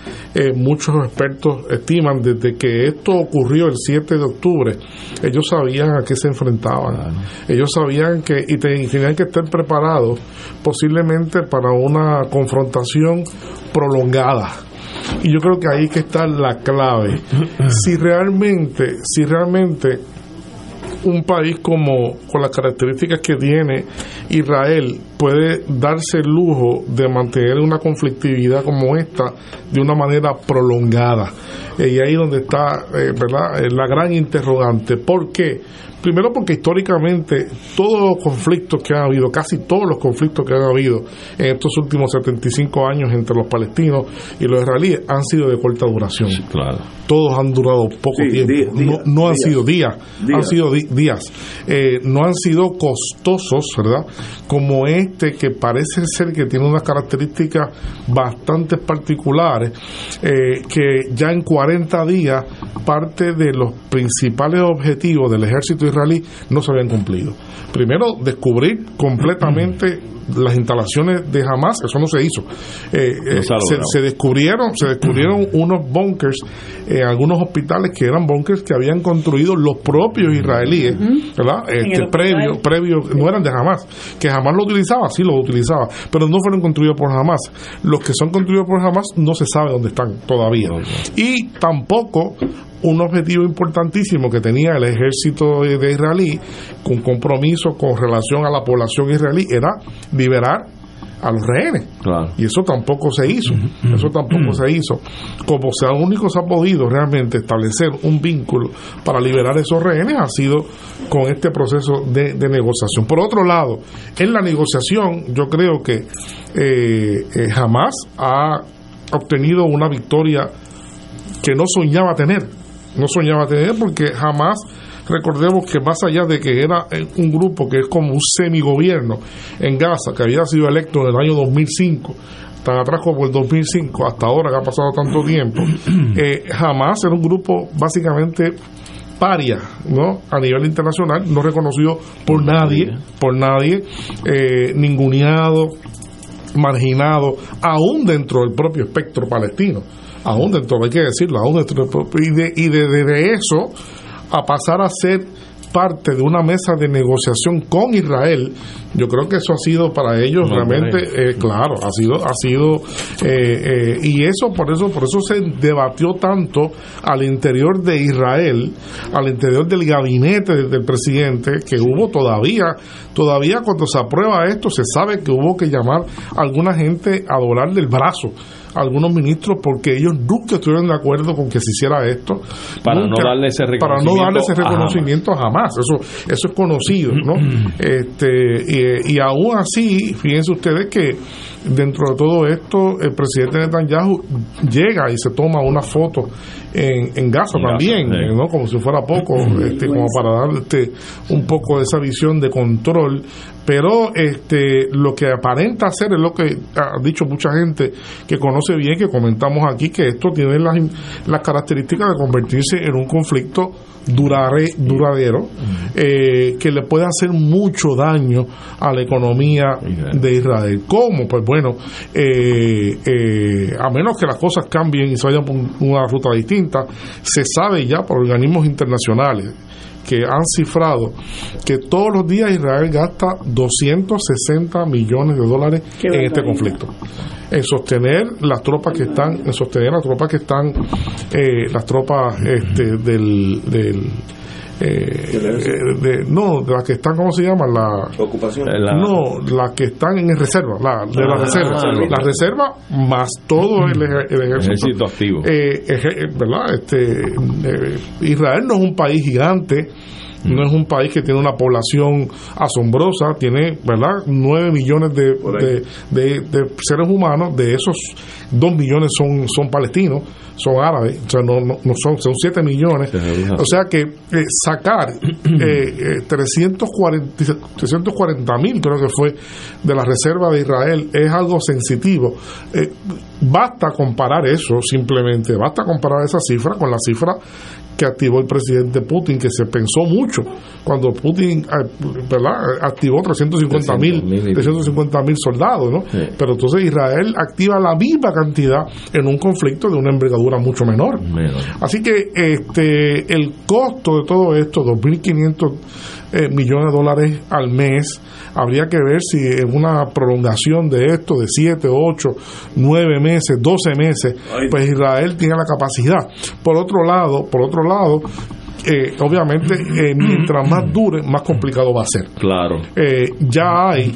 muchos expertos estiman desde que esto ocurrió el 7 de octubre, ellos sabían a qué se enfrentaban, ellos sabían que y tenían que estar preparados posiblemente para una confrontación prolongada. Y yo creo que ahí que está la clave. [clears throat] Si realmente, si realmente un país como con las características que tiene Israel puede darse el lujo de mantener una conflictividad como esta de una manera prolongada. Y ahí donde está, eh, ¿verdad?, la gran interrogante. ¿Por qué? Primero porque históricamente todos los conflictos que han habido, casi todos los conflictos que han habido en estos últimos 75 años entre los palestinos y los israelíes han sido de corta duración. claro. Todos han durado poco tiempo. no, han sido días, han sido días. Eh, no han sido costosos, ¿verdad? Como este que parece ser que tiene unas características bastante particulares, eh, que ya en 40 días parte de los principales objetivos del ejército israelí no se habían cumplido. Primero, descubrir completamente [clears throat] las instalaciones de Hamas, eso no se hizo. Eh, eh, se, descubrieron, se descubrieron [clears throat] unos bunkers en algunos hospitales que eran bunkers que habían construido los propios israelíes, ¿verdad? Este, previo, previo, no eran de Hamas, que Hamas lo utilizaba, sí lo utilizaba, pero no fueron construidos por Hamas. Los que son construidos por Hamas no se sabe dónde están todavía. Y tampoco un objetivo importantísimo que tenía el ejército de, israelí con compromiso con relación a la población israelí era liberar a los rehenes. Y eso tampoco se hizo. Eso tampoco se hizo. Como sea único se ha podido realmente establecer un vínculo para liberar esos rehenes ha sido con este proceso de, negociación. Por otro lado, en la negociación yo creo que eh, eh, jamás ha obtenido una victoria que no soñaba tener no soñaba tener porque jamás recordemos que más allá de que era un grupo que es como un semigobierno en Gaza, que había sido electo en el año 2005, tan atrás como el 2005, hasta ahora que ha pasado tanto tiempo, [clears throat] eh, jamás era un grupo básicamente paria, ¿no? A nivel internacional, no reconocido por nadie, por nadie, eh, ninguneado, marginado, aún dentro del propio espectro palestino aún dentro, hay que decirlo, aún dentro y de, y de, eso a pasar a ser parte de una mesa de negociación con Israel, yo creo que eso ha sido para ellos realmente, eh, claro, ha sido, ha sido, eh, eh, y eso por eso, por eso se debatió tanto al interior de Israel, al interior del gabinete del, presidente, que hubo todavía, todavía cuando se aprueba esto, se sabe que hubo que llamar a alguna gente a doblar del brazo algunos ministros porque ellos nunca estuvieron de acuerdo con que se hiciera esto. Para no darle ese reconocimiento. Para no darle ese reconocimiento jamás. Eso, eso es conocido, ¿no? [clears throat] este, y, y aún así, fíjense ustedes que dentro de todo esto, el presidente Netanyahu llega y se toma una foto en, en Gaza también, ¿no? como si fuera poco, este, como para dar este, un poco de esa visión de control. Pero este, lo que aparenta ser es lo que ha dicho mucha gente que conoce bien, que comentamos aquí, que esto tiene las, las características de convertirse en un conflicto durare, duradero eh, que le puede hacer mucho daño a la economía de Israel. ¿Cómo? Pues bueno, eh, eh, a menos que las cosas cambien y se vayan por una ruta distinta, se sabe ya por organismos internacionales que han cifrado que todos los días Israel gasta 260 millones de dólares en este conflicto. En sostener las tropas que están, en sostener las tropas que están, eh, las tropas este, del, del de, no, de las que están, ¿cómo se llama? La ocupación. No, las que están en reserva, la, de la ah, reserva. la reserva más todo el, ejército. activo. ¿Verdad? Este, Israel no es un país gigante no es un país que tiene una población asombrosa, tiene, ¿verdad?, 9 millones de, de, seres humanos, de esos 2 millones son, son palestinos, son árabes, o sea, no, no, son, son 7 millones. O sea que eh, sacar eh, [clears throat] 340 mil, creo que fue, de la reserva de Israel es algo sensitivo. Eh, basta comparar eso simplemente, basta comparar esa cifra con la cifra que activó el presidente Putin, que se pensó mucho cuando Putin eh, ¿verdad? activó 350 mil 350 mil soldados, ¿no? Pero entonces Israel activa la misma cantidad en un conflicto de una envergadura mucho menor. Así que este el costo de todo esto, 2.500 eh, millones de dólares al mes, habría que ver si en una prolongación de esto de 7, 8, 9 meses, 12 meses, pues Israel tiene la capacidad. Por otro lado, por otro lado, eh, obviamente, eh, mientras más dure, más complicado va a ser. Claro. Eh, ya hay,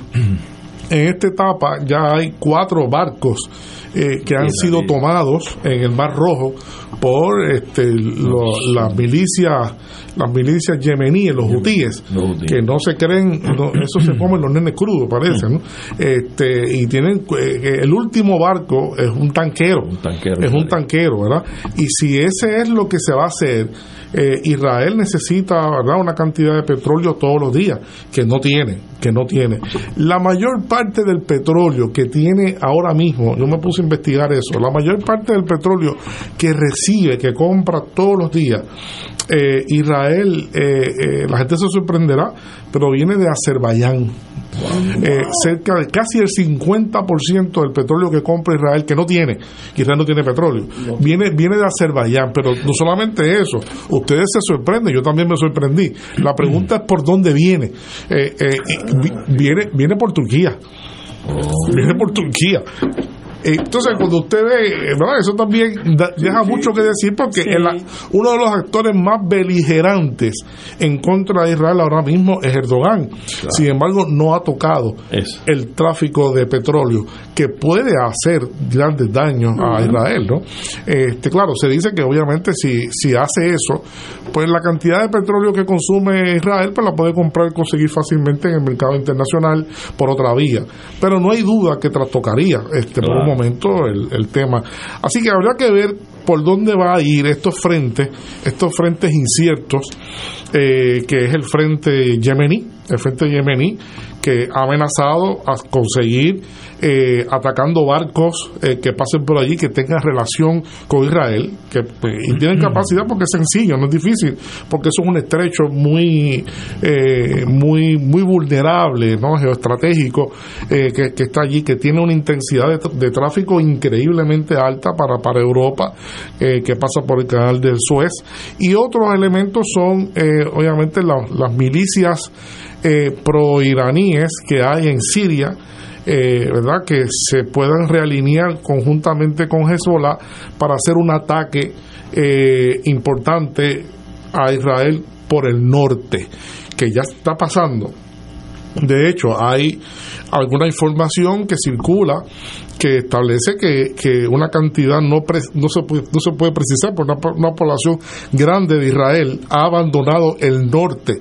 en esta etapa, ya hay cuatro barcos que han sido tomados en el Mar Rojo por este, las milicias las milicias yemeníes, los hutíes, que no se creen, eso se [clears throat] comen los nenes crudos, parece, ¿no? Este, y tienen, eh, el último barco es un tanquero, es un tanquero, ¿verdad? Y si ese es lo que se va a hacer, eh, Israel necesita ¿verdad? una cantidad de petróleo todos los días, que no tiene, que no tiene. La mayor parte del petróleo que tiene ahora mismo, yo me puse a investigar eso, la mayor parte del petróleo que recibe, que compra todos los días, eh, Israel, eh, la gente se sorprenderá, pero viene de Azerbaiyán. Eh, cerca de casi el 50% del petróleo que compra Israel, que no tiene, Israel no tiene petróleo, viene, viene de Azerbaiyán, pero no solamente eso, ustedes se sorprenden, yo también me sorprendí. La pregunta es por dónde viene. Eh, eh, viene, viene por Turquía. Viene por Turquía. Entonces, cuando usted ve, ¿verdad? Eso también deja mucho que decir porque uno de los actores más beligerantes en contra de Israel ahora mismo es Erdogan. Sin embargo, no ha tocado el tráfico de petróleo que puede hacer grandes daños a Israel, ¿no? Este, claro, se dice que obviamente si, si hace eso, pues la cantidad de petróleo que consume Israel, pues la puede comprar y conseguir fácilmente en el mercado internacional por otra vía. Pero no hay duda que trastocaría este, por un momento el, el tema. Así que habría que ver por dónde va a ir estos frentes, estos frentes inciertos, eh, que es el frente yemení, el frente yemení, que ha amenazado a conseguir eh, atacando barcos eh, que pasen por allí, que tengan relación con Israel, que pues, y tienen capacidad porque es sencillo, no es difícil, porque eso es un estrecho muy, eh, muy, muy vulnerable, ¿no? geoestratégico, que, que, está allí, que tiene una intensidad de, tráfico increíblemente alta para, para Europa, que pasa por el canal del Suez, y otros elementos son, obviamente, las milicias pro-iraníes que hay en Siria, eh, ¿verdad? que se puedan realinear conjuntamente con Hezbollah para hacer un ataque eh, importante a Israel por el norte, que ya está pasando. De hecho, hay alguna información que circula que establece que, una cantidad no, no, se puede, no se puede precisar, por una, una población grande de Israel ha abandonado el norte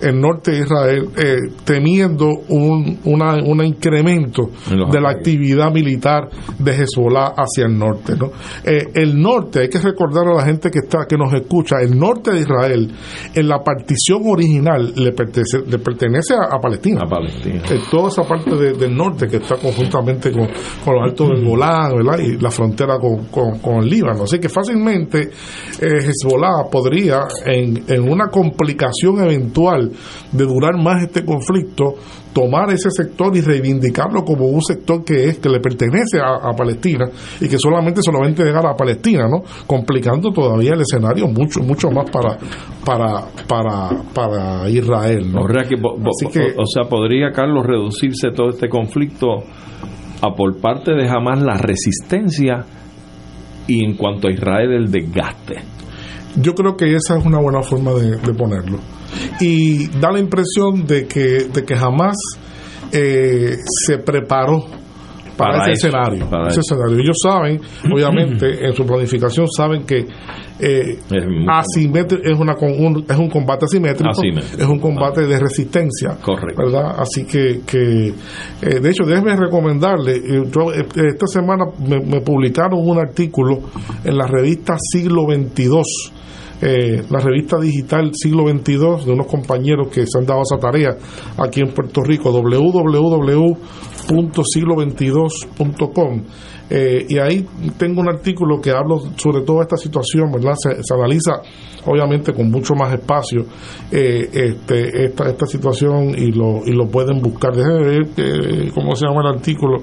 el norte de Israel eh, temiendo un una, incremento de la actividad militar de Hezbollah hacia el norte. ¿no? Eh, el norte, hay que recordar a la gente que está que nos escucha, el norte de Israel en la partición original le pertenece, le pertenece a, Palestina. A Palestina. Eh, toda esa parte del norte que está conjuntamente con, los altos del Golán y la frontera con, con, el Líbano. Así que fácilmente Hezbollah podría, en, en una complicación eventual, de durar más este conflicto, tomar ese sector y reivindicarlo como un sector que es que le pertenece a, Palestina y que solamente se lo va a entregar a Palestina, ¿no? Complicando todavía el escenario mucho mucho más para para para para Israel, ¿no? O sea, podría Carlos reducirse todo este conflicto a por parte de jamás la resistencia y en cuanto a Israel el desgaste yo creo que esa es una buena forma de, ponerlo. Y da la impresión de que, de que jamás eh, se preparó para, ese, escenario, ese escenario. Ellos saben, obviamente, en su planificación saben que eh, es, una, un, es un combate asimétrico, es un combate de resistencia, Correcto. ¿verdad? Así que, que eh, de hecho, déjeme recomendarle, eh, esta semana me, publicaron un artículo en la revista Siglo 22 eh, la revista digital Siglo 22 de unos compañeros que se han dado esa tarea aquí en Puerto Rico, www.siglo22.com. Eh, y ahí tengo un artículo que hablo sobre toda esta situación, ¿verdad? Se, analiza, obviamente, con mucho más espacio eh, este, esta, esta situación y lo, y lo pueden buscar. Déjenme ver eh, cómo se llama el artículo,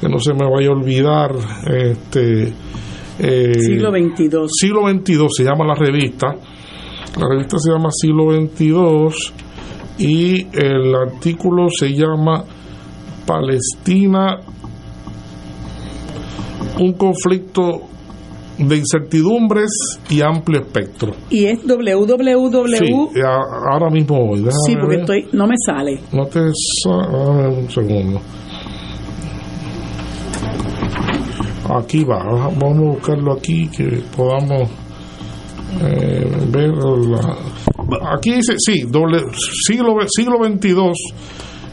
que no se me vaya a olvidar. Este, eh, siglo XXII. Siglo XXII se llama la revista. La revista se llama Siglo XXII y el artículo se llama Palestina, un conflicto de incertidumbres y amplio espectro. Y es www. Sí, ahora mismo voy. sí, porque estoy, no me sale. No te sale. Un segundo. Aquí va, vamos a buscarlo aquí, que podamos eh, ver aquí dice, sí, doble, siglo, siglo 22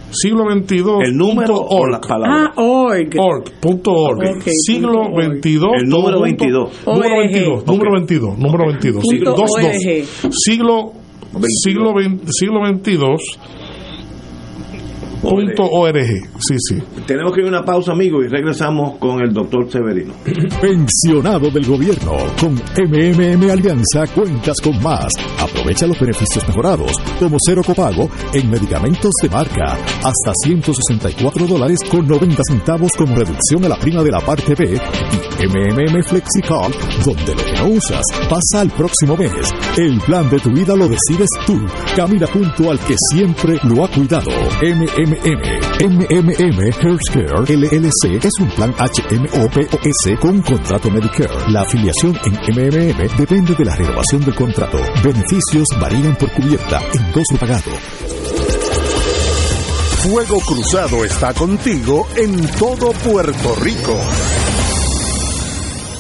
siglo 22 el número o la palabra. Ah org. Org punto org. Siglo 22 el número 22 número 22 número 22 número 22 siglo siglo siglo 22 .org. Sí, sí. Tenemos que ir a una pausa, amigos, y regresamos con el doctor Severino. Pensionado del gobierno. Con MMM Alianza cuentas con más. Aprovecha los beneficios mejorados, como cero copago en medicamentos de marca. Hasta 164 dólares con 90 centavos como reducción a la prima de la parte B. Y MMM FlexiCard, donde lo que no usas pasa al próximo mes. El plan de tu vida lo decides tú. Camina junto al que siempre lo ha cuidado. MMM MMM. MMM Healthcare LLC es un plan HMOPOS con contrato Medicare. La afiliación en MMM depende de la renovación del contrato. Beneficios varían por cubierta, en dos pagado. Fuego Cruzado está contigo en todo Puerto Rico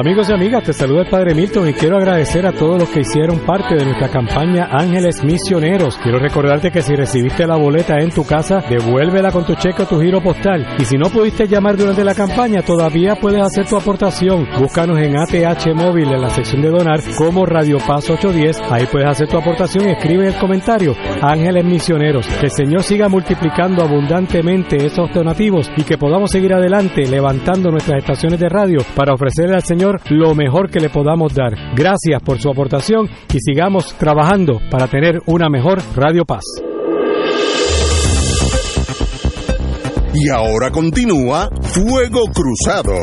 Amigos y amigas, te saluda el Padre Milton y quiero agradecer a todos los que hicieron parte de nuestra campaña Ángeles Misioneros. Quiero recordarte que si recibiste la boleta en tu casa, devuélvela con tu cheque o tu giro postal. Y si no pudiste llamar durante la campaña, todavía puedes hacer tu aportación. Búscanos en ATH Móvil en la sección de donar como Radio Paz 810. Ahí puedes hacer tu aportación y escribe el comentario Ángeles Misioneros. Que el Señor siga multiplicando abundantemente esos donativos y que podamos seguir adelante levantando nuestras estaciones de radio para ofrecerle al Señor lo mejor que le podamos dar. Gracias por su aportación y sigamos trabajando para tener una mejor Radio Paz. Y ahora continúa Fuego Cruzado.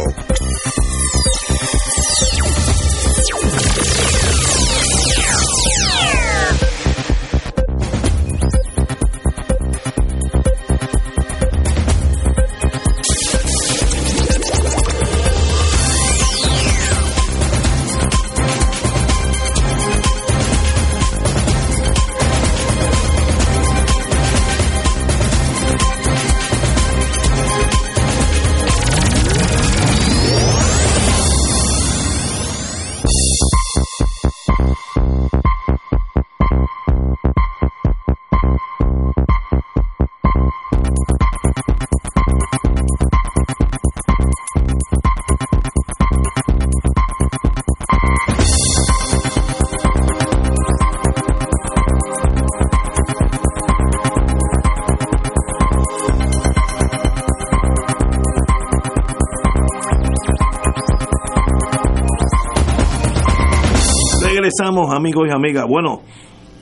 Amigos y amigas. Bueno,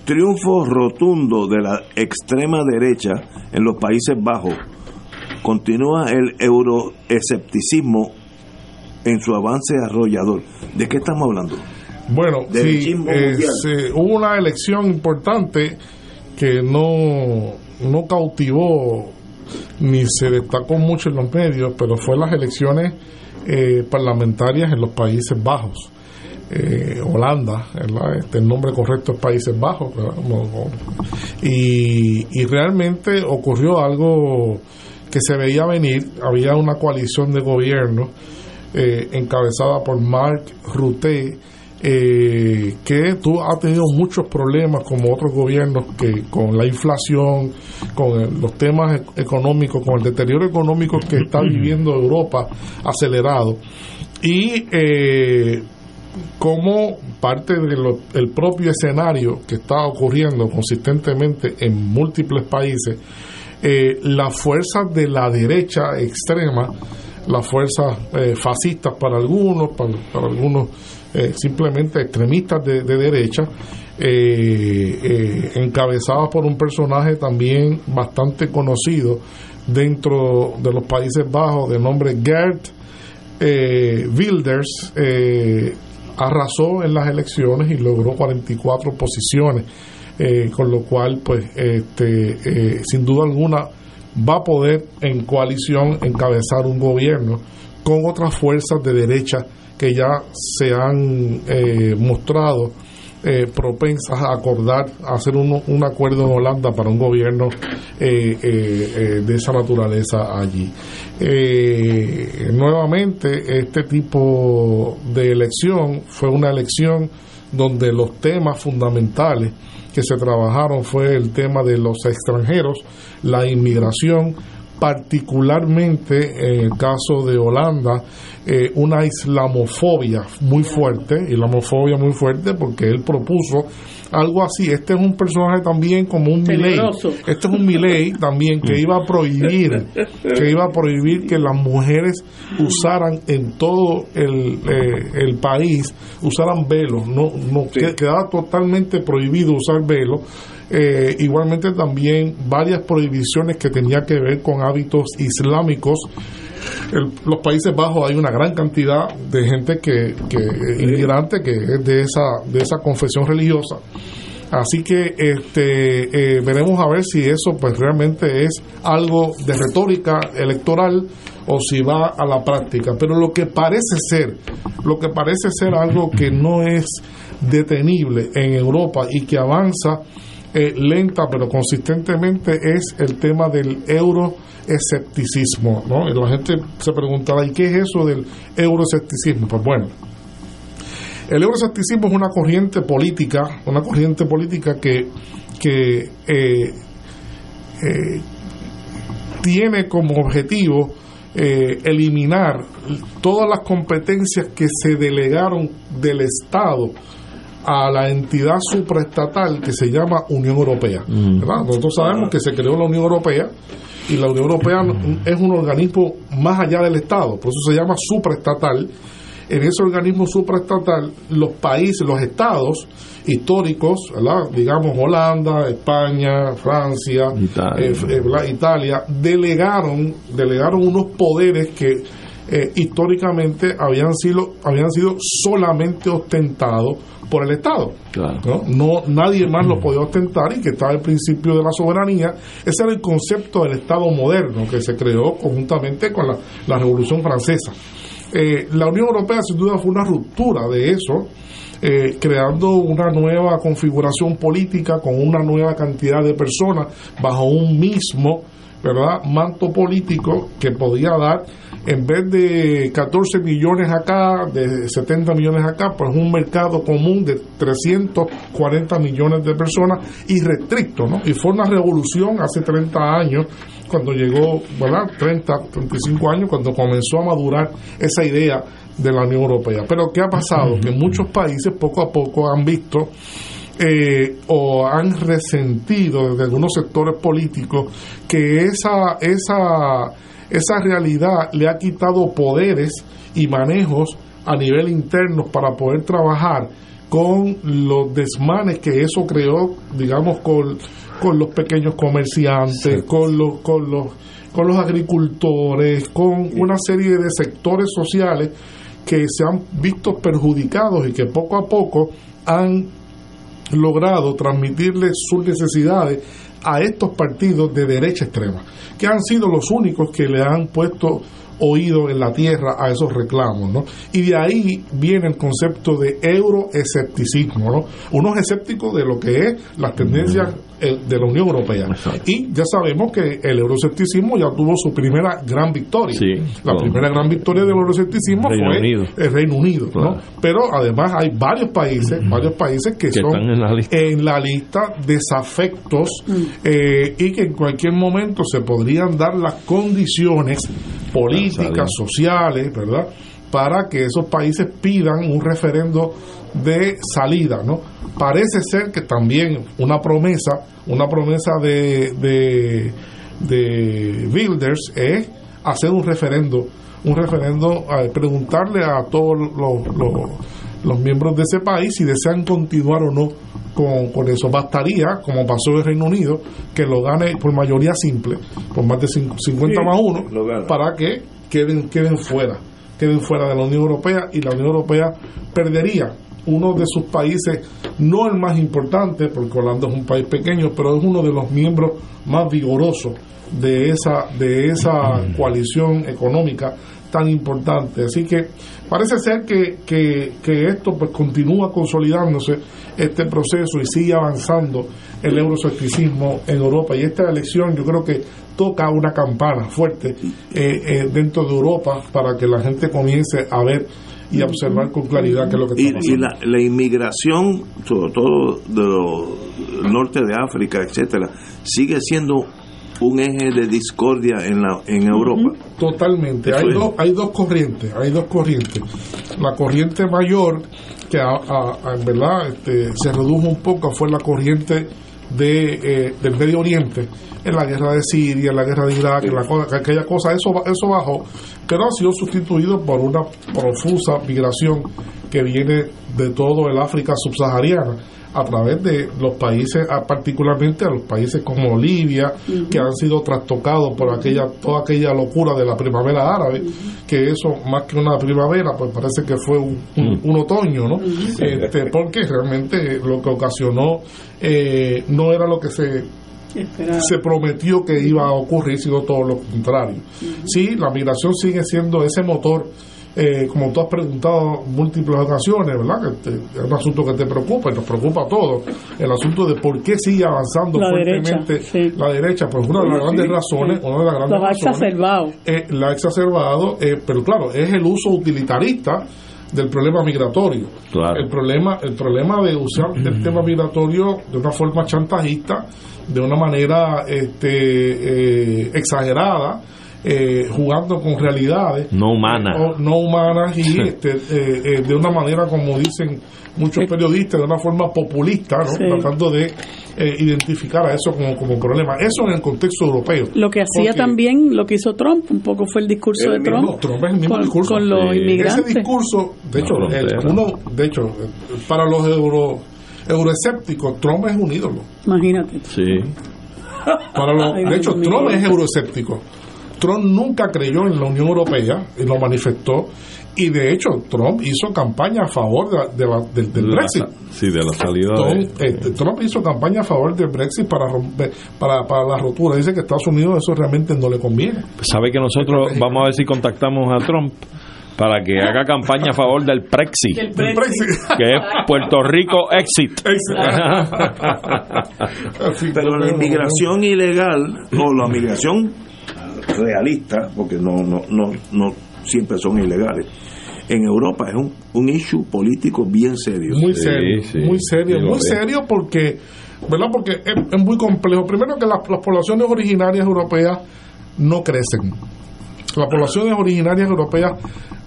triunfo rotundo de la extrema derecha en los Países Bajos. Continúa el euroescepticismo en su avance arrollador. ¿De qué estamos hablando? Bueno, sí, hubo una elección importante que no, no cautivó ni se destacó mucho en los medios, pero fue las elecciones eh, parlamentarias en los Países Bajos. Eh, Holanda, este, el nombre correcto es Países Bajos, y, y realmente ocurrió algo que se veía venir, había una coalición de gobierno eh, encabezada por Mark Rutte, eh, que tú has tenido muchos problemas como otros gobiernos que con la inflación, con los temas e-, económicos, con el deterioro económico que está [clears throat] viviendo Europa acelerado. Y eh, como parte del propio escenario que está ocurriendo consistentemente en múltiples países, eh, las fuerzas de la derecha extrema, las fuerzas eh, fascistas para algunos, para, algunos eh, simplemente extremistas de, derecha, encabezadas por un personaje también bastante conocido dentro de los Países Bajos de nombre Gert Wilders, arrasó en las elecciones y logró 44 posiciones, eh, con lo cual, pues, este, eh, sin duda alguna, va a poder en coalición encabezar un gobierno con otras fuerzas de derecha que ya se han eh, mostrado eh, propensas a acordar, a hacer un, un, acuerdo en Holanda para un gobierno eh, eh, de esa naturaleza allí. nuevamente, este tipo de elección fue una elección donde los temas fundamentales que se trabajaron fue el tema de los extranjeros, la inmigración, particularmente en el caso de Holanda, eh, una islamofobia muy fuerte, islamofobia muy fuerte, porque él propuso algo así. Este es un personaje también como un Milei. Este es un Milei también que iba a prohibir, que iba a prohibir que las mujeres usaran en todo el, eh, el país, usaran velos. No, no quedaba totalmente prohibido usar velos eh, igualmente también varias prohibiciones que tenía que ver con hábitos islámicos. En los Países Bajos hay una gran cantidad de gente que, que inmigrante que es de esa de esa confesión religiosa. Así que este eh, veremos a ver si eso pues realmente es algo de retórica electoral o si va a la práctica. Pero lo que parece ser, lo que parece ser algo que no es detenible en Europa y que avanza eh, lenta pero consistentemente es el tema del euroescepticismo. ¿no? La gente se preguntará, ¿y qué es eso del euroescepticismo? Pues bueno, el euroescepticismo es una corriente política, una corriente política que, que eh, eh, tiene como objetivo eliminar todas las competencias que se delegaron del Estado a la entidad supraestatal que se llama Unión Europea. Nosotros sabemos que se creó la Unión Europea y la Unión Europea es un organismo más allá del Estado, por eso se llama supraestatal. En ese organismo supraestatal, los países, los estados históricos, digamos Holanda, España, Francia, Italia, eh, eh, delegaron, delegaron unos poderes que eh, históricamente habían sido, habían sido solamente ostentados por el Estado. ¿no? nadie más lo podía ostentar y que estaba el principio de la soberanía. Ese era el concepto del Estado moderno que se creó conjuntamente con la, Revolución Francesa. Eh, la Unión Europea sin duda fue una ruptura de eso, eh, creando una nueva configuración política con una nueva cantidad de personas bajo un mismo ¿verdad? manto político que podía dar en vez de 14 millones acá, de 70 millones acá, pues un mercado común de 340 millones de personas y restricto, ¿no? Y fue una revolución hace 30 años, cuando llegó, ¿verdad? 30, 35 años, cuando comenzó a madurar esa idea de la Unión Europea. Pero ¿qué ha pasado? Que muchos países poco a poco han visto eh, o han resentido desde algunos sectores políticos que esa, esa esa realidad le ha quitado poderes y manejos a nivel interno para poder trabajar con los desmanes que eso creó, digamos, con, con los pequeños comerciantes, con los, con los con los agricultores, con una serie de sectores sociales que se han visto perjudicados y que poco a poco han logrado transmitirle sus necesidades a estos partidos de derecha extrema, que han sido los únicos que le han puesto oído en la tierra a esos reclamos, ¿no? Y de ahí viene el concepto de euroescepticismo, ¿no? Unos escépticos de lo que es las tendencias eh, de la Unión Europea. Y ya sabemos que el euroescepticismo ya tuvo su primera gran victoria. la primera gran victoria del euroescepticismo fue el Reino Unido, ¿no? Pero además hay varios países, varios países que, son en la, lista. desafectos eh, y que en cualquier momento se podrían dar las condiciones políticas, sociales, ¿verdad? Para que esos países pidan un referendo de salida, ¿no? Parece ser que también una promesa, una promesa de, de, de Builders es hacer un referendo, un referendo, a preguntarle a todos los, los, los miembros de ese país si desean continuar o no con, con, eso. Bastaría, como pasó en el Reino Unido, que lo gane por mayoría simple, por más de 50 más 1, para que queden, queden fuera, queden fuera de la Unión Europea y la Unión Europea perdería uno de sus países, no el más importante, porque Holanda es un país pequeño, pero es uno de los miembros más vigorosos de esa, de esa coalición económica tan importante. Así que parece ser que, que, que esto pues continúa consolidándose este proceso y sigue avanzando el euroscepticismo en Europa. Y esta elección yo creo que toca una campana fuerte eh, eh, dentro de Europa para que la gente comience a ver y observar con claridad qué es lo que está pasando. Y la, inmigración, sobre todo del norte de África, etcétera, sigue siendo un eje de discordia en la en Europa. Totalmente. hay dos, hay dos corrientes, hay dos corrientes. La corriente mayor que en verdad este, se redujo un poco fue la corriente de, eh, del Medio Oriente, en la guerra de Siria, en la guerra de Irak, en la, aquella cosa, eso, eso bajó, pero ha sido sustituido por una profusa migración que viene de todo el África subsahariana a través de los países, particularmente a los países como Libia, que han sido trastocados por aquella toda aquella locura de la primavera árabe, que eso más que una primavera, pues parece que fue un, otoño, ¿no? este, porque realmente lo que ocasionó eh, no era lo que se se prometió que iba a ocurrir, sino todo lo contrario. Sí, la migración sigue siendo ese motor eh, como tú has preguntado múltiples ocasiones, ¿verdad? Que es un asunto que te preocupa y nos preocupa a todos. El asunto de por qué sigue avanzando la fuertemente derecha, la derecha, pues una de las grandes razones, una de las grandes ha exacerbado. la ha exacerbado, eh, pero claro, es el uso utilitarista del problema migratorio. El problema el problema de usar el tema migratorio de una forma chantajista, de una manera este, eh, exagerada, eh, jugando con realidades. No humanas no humanas y este, eh, eh, de una manera como dicen muchos periodistas de una forma populista tratando de identificar a eso como, como problema. Eso en el contexto europeo. Lo que hacía también lo que hizo Trump un poco fue el discurso de Trump, Trump es el mismo discurso. con los inmigrantes. Ese discurso de hecho uno de hecho para los euro euroescépticos Trump es un ídolo. Imagínate. Sí. Para los, de hecho Trump es euroescéptico Trump nunca creyó en la Unión Europea y lo manifestó. Y de hecho, Trump hizo campaña a favor de, del Brexit. sí, de la salida. Este, Trump, hizo campaña a favor del Brexit para, romper, para, para la rotura. Dice que Estados Unidos eso realmente no le conviene. Sabe que nosotros vamos a ver si contactamos a Trump para que haga campaña a favor del Brexit, [laughs] que es Puerto Rico exit. [laughs] Pero la inmigración ilegal o la migración realistas, porque no, no, no, no siempre son ilegales, en Europa es un, un issue político bien serio. Muy serio, muy serio, muy serio porque, ¿verdad? Porque es, muy complejo. Primero que las, poblaciones originarias europeas no crecen. Las poblaciones originarias europeas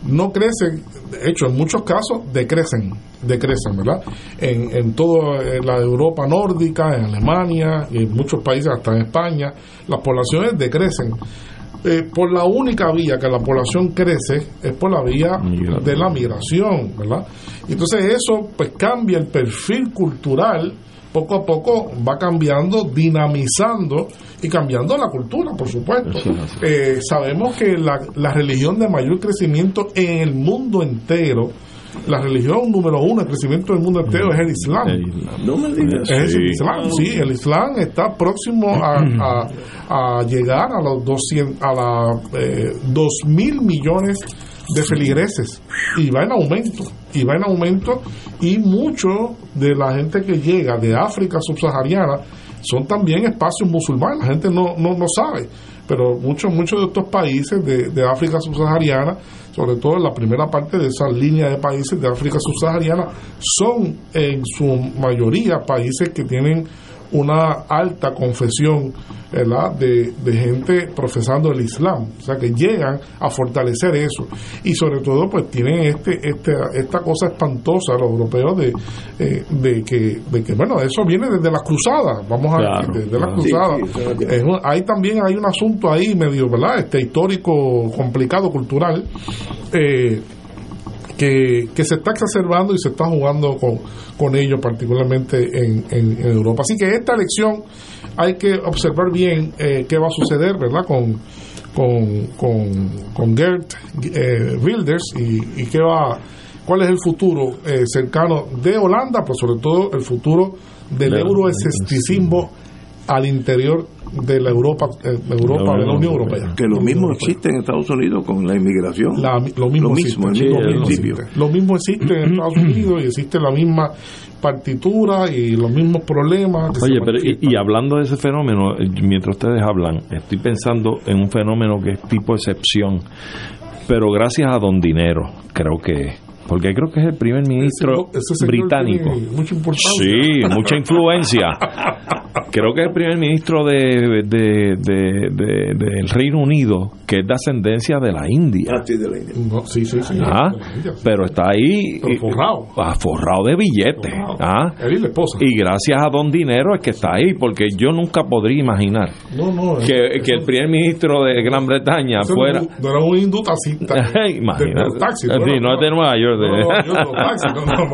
no crecen, de hecho en muchos casos decrecen, decrecen, ¿verdad? En, en toda la Europa nórdica, en Alemania y en muchos países, hasta en España, las poblaciones decrecen eh, por la única vía que la población crece es por la vía de la migración, ¿verdad? Entonces eso pues cambia el perfil cultural, poco a poco va cambiando, dinamizando y cambiando la cultura, por supuesto. Eh, sabemos que la, la religión de mayor crecimiento en el mundo entero, la religión número uno, el crecimiento del mundo entero es el Islam. No me digas. Es el Islam, sí, el Islam está próximo a, a, a llegar a los 200, a la eh, 2 mil millones de feligreses. Y va en aumento y va en aumento y mucho de la gente que llega de África subsahariana son también espacios musulmanes. La gente no, no, no sabe pero muchos muchos de estos países de, de África subsahariana sobre todo en la primera parte de esa línea de países de África subsahariana son en su mayoría países que tienen una alta confesión ¿verdad? De, de gente profesando el Islam, o sea que llegan a fortalecer eso y sobre todo pues tienen este, este esta cosa espantosa los europeos de, eh, de, que, de que bueno eso viene desde las cruzadas, vamos a Claro, decir, desde las claro. cruzadas. Sí, sí, Es un- hay también hay un asunto ahí medio, ¿verdad? Este histórico, complicado, cultural. Eh, que, que se está exacerbando y se está jugando con, con ello, particularmente en, en- en Europa. Así que esta elección hay que observar bien eh, qué va a suceder, ¿verdad? Con, con, con, con Gert eh, Wilders y, y qué va, cuál es el futuro eh, cercano de Holanda, pero sobre todo el futuro del euroescepticismo al interior de la Europa, eh, de Europa, de la Unión Europea. Que lo mismo existe en Estados Unidos con la inmigración. La- lo mismo, existe, el sí, mismo lo mismo principio. existe. Lo mismo existe en Estados [clears throat] Unidos y existe la misma partitura y los mismos problemas. Oye, pero y, y hablando de ese fenómeno, eh, mientras ustedes hablan, estoy pensando en un fenómeno que es tipo excepción, pero gracias a Don Dinero, creo que es. Porque creo que es el primer ministro ese señor británico. mucha. Sí, mucha influencia. [laughs] Creo que el primer ministro de, de- de- de- del Reino Unido que es de ascendencia de la India. Ah, sí, de la India. No, sí, sí, sí. Ah, pero está ahí Pero forrado. ah, forrado de billetes. Ah, Él y la esposa. y gracias a Don Dinero es que está ahí, porque yo nunca podría imaginar No, no. que, que el primer ministro de Gran Bretaña fuera. No, no era un hindú taxista. [laughs] Imagínate. de- del taxi, Sí, era- no es de Nueva York. de- No, no, yo no, taxi, no, no. No,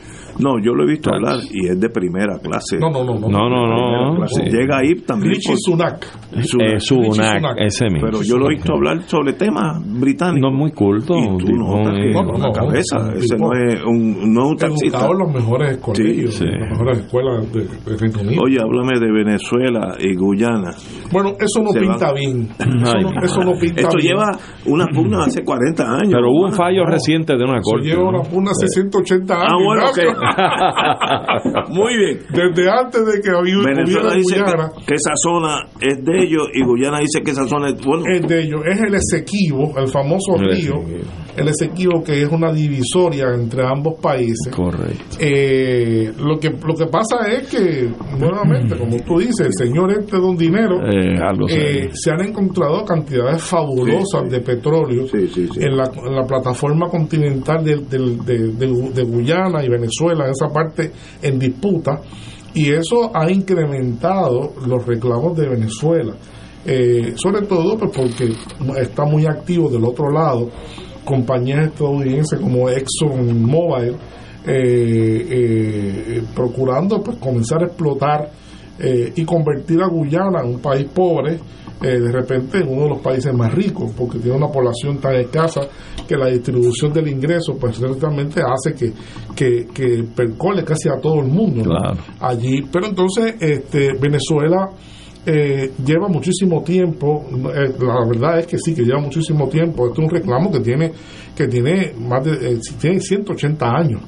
[laughs] yo lo he visto hablar y es de primera clase. No, no, no. no, No, no, no. Sí. Llega ahí también. Rishi por- Sunak. Eh, Sunak, ese mismo. Pero yo lo he visto hablar sobre temas británicos. No es muy culto. Y tú tipo, notas que eh, No, no, no, cabeza. no, Ese tipo- no es un, no es un taxista. Los mejores colegios, sí. las mejores escuelas de, de Reino Unido. Oye, háblame de Venezuela y Guyana. Bueno, eso no Se pinta va. bien. Eso Ay, no, eso no pinta Esto bien. lleva una pugna hace 40 años. Pero hubo un fallo reciente de una Eso corte. lleva ¿no? una pugna hace 180 años. Ah, bueno. [laughs] [laughs] Muy bien. Desde antes de que hubiera Venezuela dice Guyana, que, que esa zona es de ellos y Guyana dice que esa zona es. Bueno, es de ellos. Es el Esequibo, el famoso El río. El Esequibo, que es una divisoria entre ambos países. Correcto. Eh, lo que lo que pasa es que, nuevamente, como tú dices, el señor este don dinero, Eh, algo eh, se han encontrado cantidades fabulosas de petróleo En, la, en la plataforma continental de, de- de Guyana y Venezuela, en esa parte en disputa, y eso ha incrementado los reclamos de Venezuela. Eh, sobre todo pues porque está muy activo del otro lado compañías estadounidenses como ExxonMobil eh, eh, procurando pues comenzar a explotar eh, y convertir a Guyana en un país pobre eh, de repente en uno de los países más ricos porque tiene una población tan escasa que la distribución del ingreso pues ciertamente hace que, que, que percole casi a todo el mundo allí pero entonces este Venezuela eh, lleva muchísimo tiempo, eh, la verdad es que sí, que lleva muchísimo tiempo, este es un reclamo que tiene, que tiene más de, eh, tiene 180 años.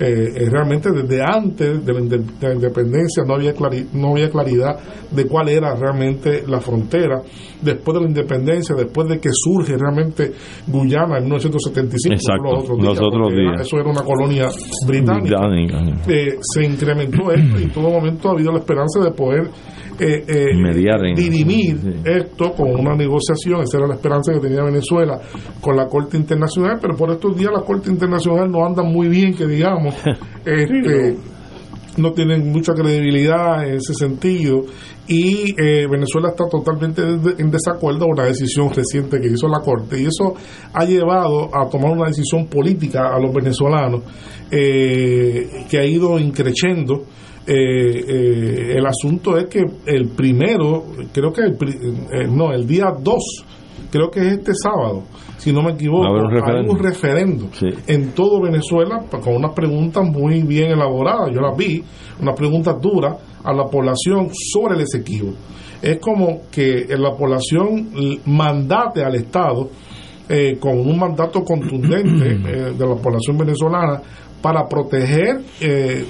Eh, eh, realmente desde antes de la, de la independencia no había, clari- no había claridad de cuál era realmente la frontera. Después de la independencia, después de que surge realmente Guyana en 1975, Exacto, los otros días, los otros era- días. eso era una colonia británica Británica. eh, se incrementó esto y en todo momento ha habido la esperanza de poder eh, eh, dirimir sí. esto con una negociación, esa era la esperanza que tenía Venezuela con la Corte Internacional, pero por estos días la Corte Internacional no anda muy bien, que digamos, [laughs] este, no tienen mucha credibilidad en ese sentido y eh, Venezuela está totalmente en desacuerdo con la decisión reciente que hizo la Corte y eso ha llevado a tomar una decisión política a los venezolanos eh, que ha ido increciendo. Eh, el asunto es que el primero, creo que el, no, el día 2 creo que es este sábado, si no me equivoco, hay un referendo en todo Venezuela con unas preguntas muy bien elaboradas, yo las vi, unas preguntas duras a la población sobre el Esequibo. Es como que la población mandate al Estado eh, con un mandato contundente [clears throat] eh, de la población venezolana para proteger eh,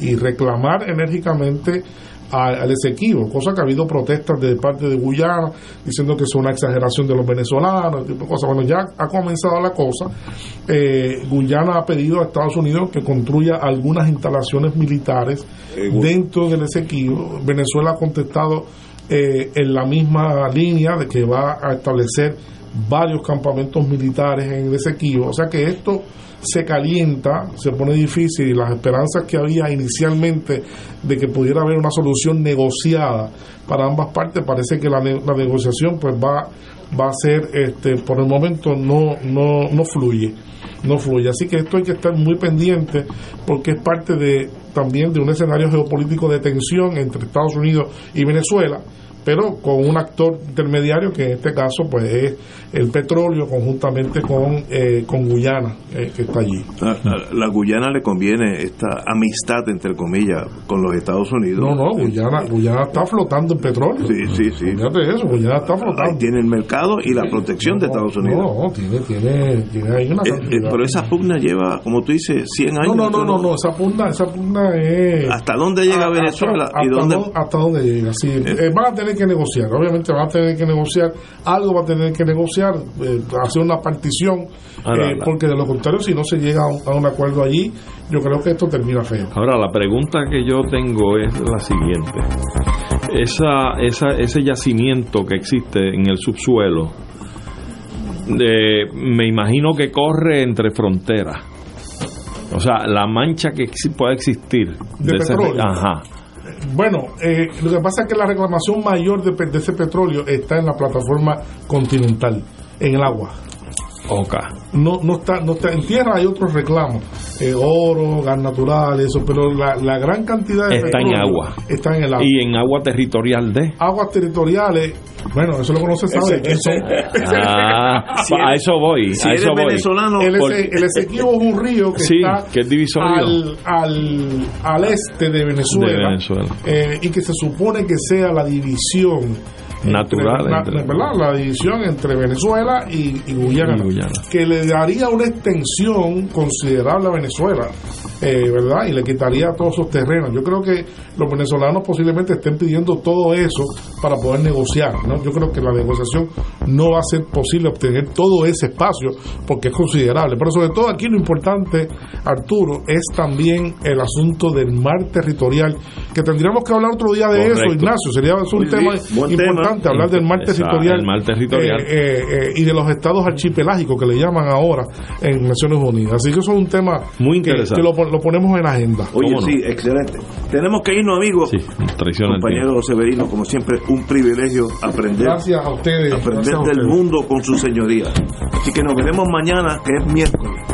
y reclamar enérgicamente al Esequibo, cosa que ha habido protestas de parte de Guyana diciendo que es una exageración de los venezolanos, tipo de cosas. Bueno, ya ha comenzado la cosa. Eh, Guyana ha pedido a Estados Unidos que construya algunas instalaciones militares dentro del Esequibo. Venezuela ha contestado eh, en la misma línea de que va a establecer varios campamentos militares en el Esequibo. O sea que esto se calienta, se pone difícil y las esperanzas que había inicialmente de que pudiera haber una solución negociada para ambas partes, parece que la, la negociación pues va, va a ser, este, por el momento no, no, no fluye, no fluye. Así que esto hay que estar muy pendiente porque es parte de también de un escenario geopolítico de tensión entre Estados Unidos y Venezuela pero con un actor intermediario que en este caso pues es el petróleo conjuntamente con, eh, con Guyana eh, que está allí. La Guyana le conviene esta amistad entre comillas con los Estados Unidos. No, no, Guyana, Guyana está flotando en petróleo. Sí, sí, sí. Fíjate eso, Guyana está flotando. tiene el mercado y la protección de Estados Unidos. No, tiene, tiene, tiene ahí una eh, pero esa pugna lleva, como tú dices, 100 años. No, no, no, no, esa pugna, esa pugna es... ¿Hasta dónde llega Venezuela? Hasta, ¿Y dónde... hasta dónde llega, sí. van a tener que negociar. Obviamente van a tener que negociar, algo va a tener que negociar, eh, hacer una partición, eh, porque de lo contrario, si no se llega a un, acuerdo allí, yo creo que esto termina feo. Ahora, la pregunta que yo tengo es la siguiente. Esa, esa, ese yacimiento que existe en el subsuelo, me imagino que corre entre fronteras. O sea, la mancha que puede existir de, petróleo. ajá bueno, eh, lo que pasa es que la reclamación mayor de, ese petróleo está en la plataforma continental, en el agua. Okay. No, no está, no está en tierra hay otros reclamos, eh, oro, gas natural, eso, pero la, la gran cantidad de está en agua, está en el agua y en agua territorial de aguas territoriales. Bueno, eso lo conoce sabe. eso, ah, [laughs] a eso voy. a eso voy. venezolano, el, el Esequibo es un río que está que es divisorio. Al, al, al, este de Venezuela, de Venezuela. Eh, y que se supone que sea la división natural. La división entre Venezuela y, Guyana, que le daría una extensión considerable a Venezuela, eh, ¿verdad? Y le quitaría todos esos terrenos. Yo creo que los venezolanos posiblemente estén pidiendo todo eso para poder negociar, ¿no? Yo creo que la negociación no va a ser posible obtener todo ese espacio porque es considerable. Pero sobre todo aquí lo importante, Arturo, es también el asunto del mar territorial, que tendríamos que hablar otro día de eso, Ignacio. Sería un tema importante hablar del mar territorial, territorial. Eh, eh, eh, y de los estados archipelágicos que le llaman ahora en Naciones Unidas. Así que eso es un tema muy interesante. Que, lo, ponemos en agenda. Oye, sí, excelente. Tenemos que irnos, amigos. Sí, Compañero Severino, como siempre, un privilegio aprender. Gracias a ustedes. Aprender del mundo con su señoría. Así que nos veremos mañana, que es miércoles.